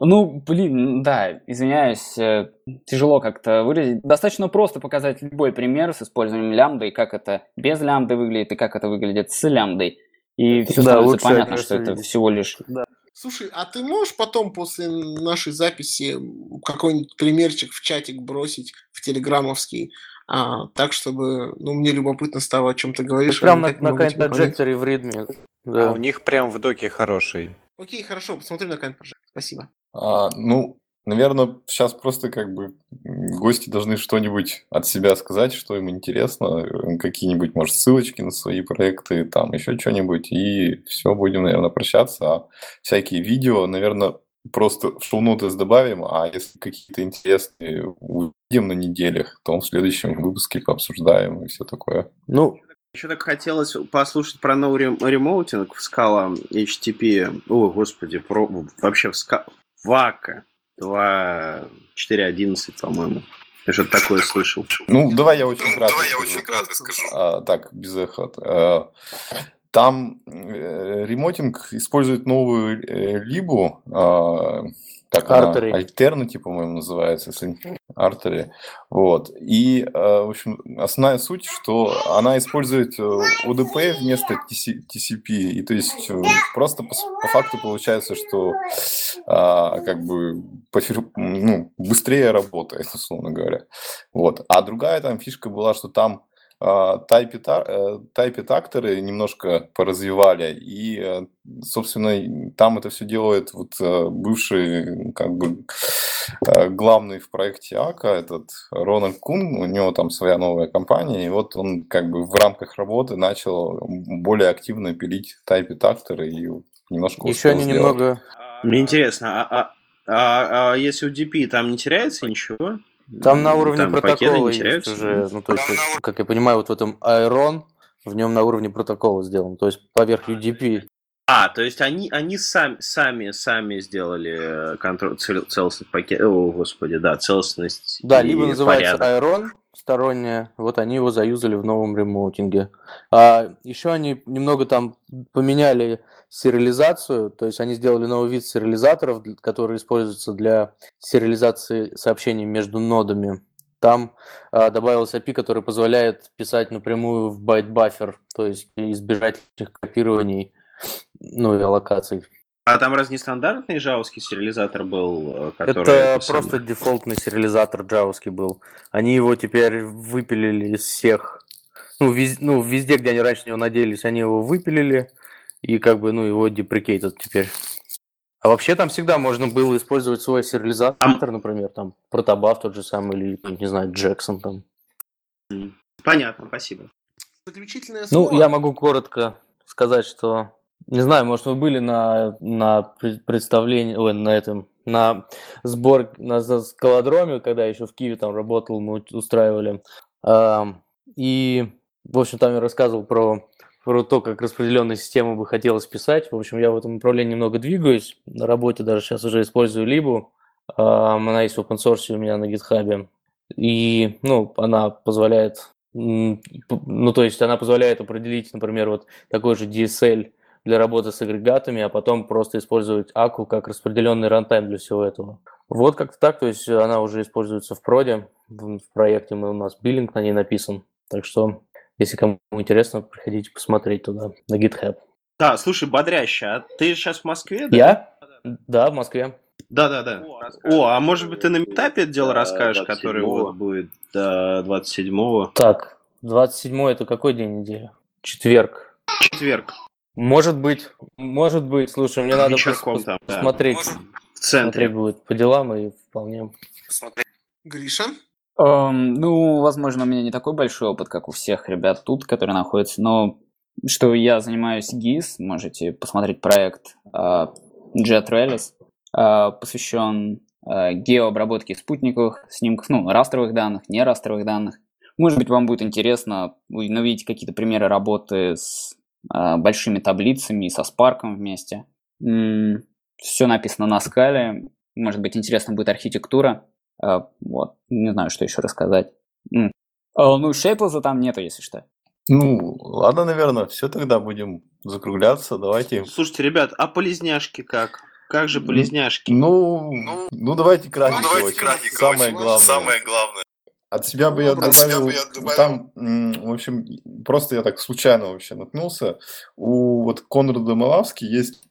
Ну, блин, да, извиняюсь, э, тяжело как-то выразить. Достаточно просто показать любой пример с использованием лямбды, и как это без лямбды выглядит, и как это выглядит с лямбдой. И все да, становится понятно, что это всего лишь... Да. Слушай, а ты можешь потом после нашей записи какой-нибудь примерчик в чатик бросить в телеграммовский, а, так, чтобы, ну, мне любопытно стало, о чем ты говоришь. Прям на, на kind projector в Readme. Да. А у них прям в доке хороший. Окей, хорошо, посмотрю на kind projector. Спасибо. А, ну, Наверное, сейчас просто как бы гости должны что-нибудь от себя сказать, что им интересно, какие-нибудь, может, ссылочки на свои проекты, там еще что-нибудь, и все, будем, наверное, прощаться. А всякие видео, наверное, просто в шоу-ноты добавим, а если какие-то интересные увидим на неделях, то в следующем выпуске пообсуждаем и все такое. Ну, еще так хотелось послушать про новый ремоутинг в скала HTTP. О, господи, про, вообще в скала. Вака. 2.4.11, по-моему. Я что-то такое слышал. Ну, давай я очень кратко давай я очень кратко скажу. А, так, без эхо. А, там э, ремотинг использует новую э, либу, а, так Artery. она Alternative, по-моему, называется, если Artery. Вот. И, э, в общем, основная суть, что она использует UDP э, вместо TCP. И то есть э, просто по, по факту получается, что а, как бы ну, быстрее работает, условно говоря. Вот. А другая там фишка была, что там тайпит-акторы немножко поразвивали, и, собственно, там это все делает вот бывший как бы главный в проекте АКА, этот Рональд Кун, у него там своя новая компания, и вот он как бы в рамках работы начал более активно пилить тайпит-акторы и немножко Еще они сделать. немного... Мне интересно, а, а, а, а если у DP там не теряется ничего? Там на уровне там протокола есть уже, ну, то есть, как я понимаю, вот в этом Iron, в нем на уровне протокола сделан, то есть поверх UDP. А, то есть они, они сами, сами, сами сделали э, контроль, целостность пакета, о, господи, да, целостность Да, либо называется порядок. Aeron, сторонняя, вот они его заюзали в новом remoting'е. А еще они немного там поменяли сериализацию, то есть они сделали новый вид сериализаторов, который используется для сериализации сообщений между нодами. Там а, добавился API, который позволяет писать напрямую в byte buffer, то есть избежать копирований, ну и аллокаций. А там раз не стандартный джавовский сериализатор был? Э, который это просто дефолтный сериализатор джавовский был. Они его теперь выпилили из всех. Ну, вез, ну, везде, где они раньше него надеялись, они его выпилили и как бы, ну, его деприкейтят теперь. А вообще там всегда можно было использовать свой сериализатор, например, там, протобаф тот же самый, или, не знаю, Джексон там. Понятно, спасибо. Заключительное ну, слово. Ну, я могу коротко сказать, что, не знаю, может, вы были на, на представлении, ой, на этом, на сбор, на скалодроме, когда еще в Киеве там работал, мы устраивали. И, в общем, там я рассказывал про про то, как распределенную систему бы хотелось писать. В общем, я в этом направлении немного двигаюсь. На работе даже сейчас уже использую Либу. Она есть в open source у меня на GitHub. И, ну, она позволяет, ну, то есть она позволяет определить, например, вот такой же DSL для работы с агрегатами, а потом просто использовать Аку как распределенный рантайм для всего этого. Вот как-то так, то есть она уже используется в проде, в проекте у нас биллинг на ней написан. Так что если кому интересно, приходите посмотреть туда, на GitHub. Да, слушай, бодряще, а ты сейчас в Москве, да? Я? Да, в Москве. Да, да, да. О, а может быть ты на метапе это дело расскажешь, который вот будет до 27-го? Так, 27 это какой день недели? Четверг. Четверг. Может быть, может быть. Слушай, мне надо пос- там, посмотреть. Да. В центре. Смотреть будет по делам и вполне. Гриша? Эм, ну, возможно, у меня не такой большой опыт, как у всех ребят тут, которые находятся, но что я занимаюсь GIS, можете посмотреть проект э, Jet Rallies, э, посвящен э, геообработке спутниковых снимков, ну, растровых данных, не растровых данных. Может быть, вам будет интересно увидеть какие-то примеры работы с э, большими таблицами, со спарком вместе. М-м, все написано на скале. Может быть, интересна будет архитектура. А, вот. Не знаю, что еще рассказать. А, ну, Шейплза там нету, если что. Ну, ладно, наверное, все тогда будем закругляться, давайте. Слушайте, ребят, а полезняшки как? Как же полезняшки? Ну, ну, ну давайте кратенько. Ну, давайте кратенько. Самое главное. Самое главное. От себя бы я добавил, я добавил, там, в общем, просто я так случайно вообще наткнулся. У вот Конрада Малавски есть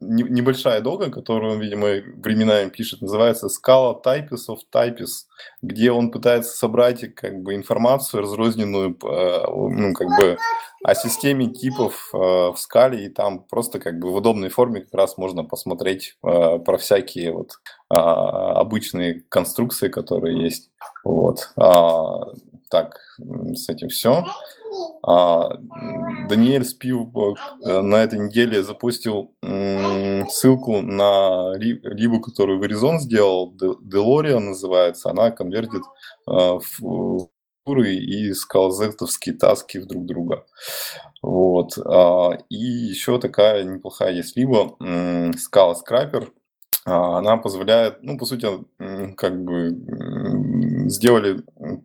небольшая дога, которую он, видимо, временами пишет, называется Scala Types of Types, где он пытается собрать как бы информацию разрозненную, а, ну, как бы о системе типов а, в скале, и там просто как бы в удобной форме как раз можно посмотреть про всякие вот обычные конструкции, которые есть. Вот. Так, с этим все. А, Даниэль Спив э, на этой неделе запустил ссылку на либо, которую Verizon сделал, Deloria называется, она конвертит э, в фуры и скалзектовские таски в друг друга. Вот. А, и еще такая неплохая есть либо Scala Scraper, а, она позволяет, ну, по сути, как бы сделали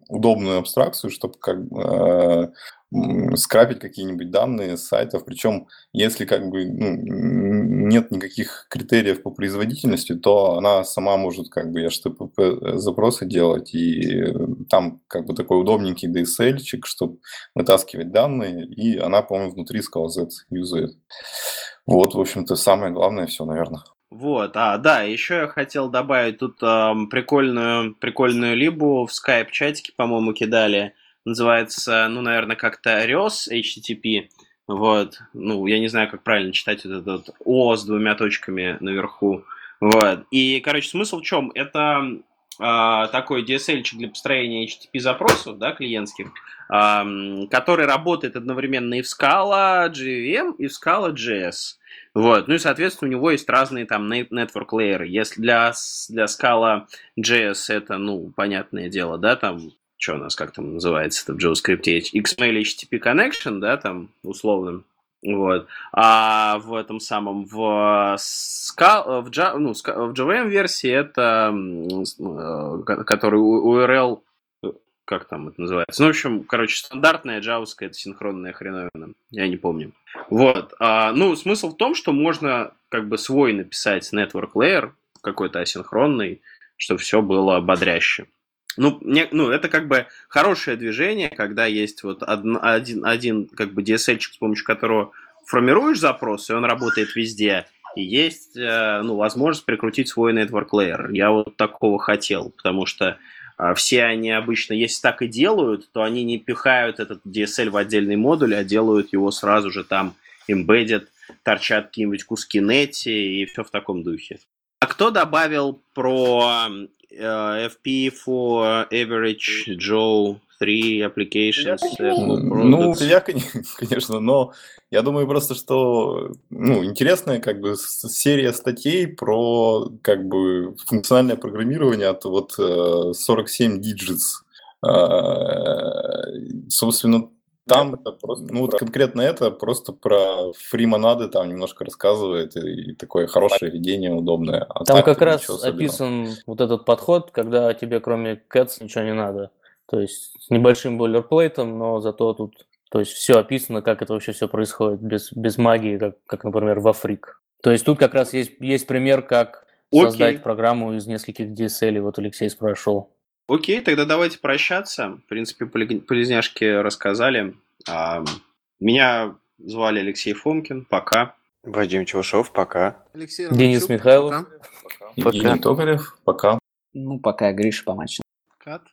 удобную абстракцию, чтобы как э, скрапить какие-нибудь данные с сайтов. Причем, если как бы ну, нет никаких критериев по производительности, то она сама может как бы HTTP запросы делать, и там как бы такой удобненький DSL-чик, чтобы вытаскивать данные, и она, по-моему, внутри ScalaZ юзает. Вот, в общем-то, самое главное все, наверное. Вот, а, да, еще я хотел добавить тут э, прикольную, прикольную либу в Skype чатике, по-моему, кидали. Называется, ну, наверное, как-то REOS HTTP, вот, ну, я не знаю, как правильно читать вот этот О с двумя точками наверху, вот, и, короче, смысл в чем? Это э, такой DSL для построения HTTP запросов, да, клиентских, который работает одновременно и в Scala JVM, и в Scala JS. Вот. Ну и, соответственно, у него есть разные там network layer. Если для, для Scala JS это, ну, понятное дело, да, там что у нас, как там называется это в JavaScript, XML HTTP connection, да, там, условно, вот. А в этом самом, в, Ska, в, Java, ну, в JVM версии это, э, который URL, как там это называется? Ну, в общем, короче, стандартная джавская, это синхронная хреновина. Я не помню. Вот. А, ну, смысл в том, что можно как бы свой написать network layer, какой-то асинхронный, чтобы все было бодряще. Ну, не, ну, это как бы хорошее движение, когда есть вот один, один, один как бы DSL, с помощью которого формируешь запрос, и он работает везде, и есть э, ну, возможность прикрутить свой network layer. Я вот такого хотел, потому что все они обычно, если так и делают, то они не пихают этот DSL в отдельный модуль, а делают его сразу же там embedded, торчат какие-нибудь куски нети и все в таком духе. А кто добавил про uh, FP for average Joe 3 applications. Ну, я, конечно, но я думаю просто, что ну, интересная как бы серия статей про как бы функциональное программирование от вот 47 digits. Собственно, там это просто, ну вот конкретно это просто про фримонады там немножко рассказывает и, и такое хорошее ведение удобное. А там как раз описан вот этот подход, когда тебе кроме cats ничего не надо. То есть с небольшим бойлерплейтом, но зато тут то есть все описано, как это вообще все происходит, без, без магии, как, как, например, в Африк. То есть тут как раз есть, есть пример, как Окей. создать программу из нескольких DSL, вот Алексей спрашивал. Окей, тогда давайте прощаться. В принципе, полезняшки рассказали. А, меня звали Алексей Фомкин. Пока. Вадим Чувашов. Пока. Алексей Денис Михайлов. Пока. Евгений Токарев. Пока. Ну, пока Гриша Помачин. Кат.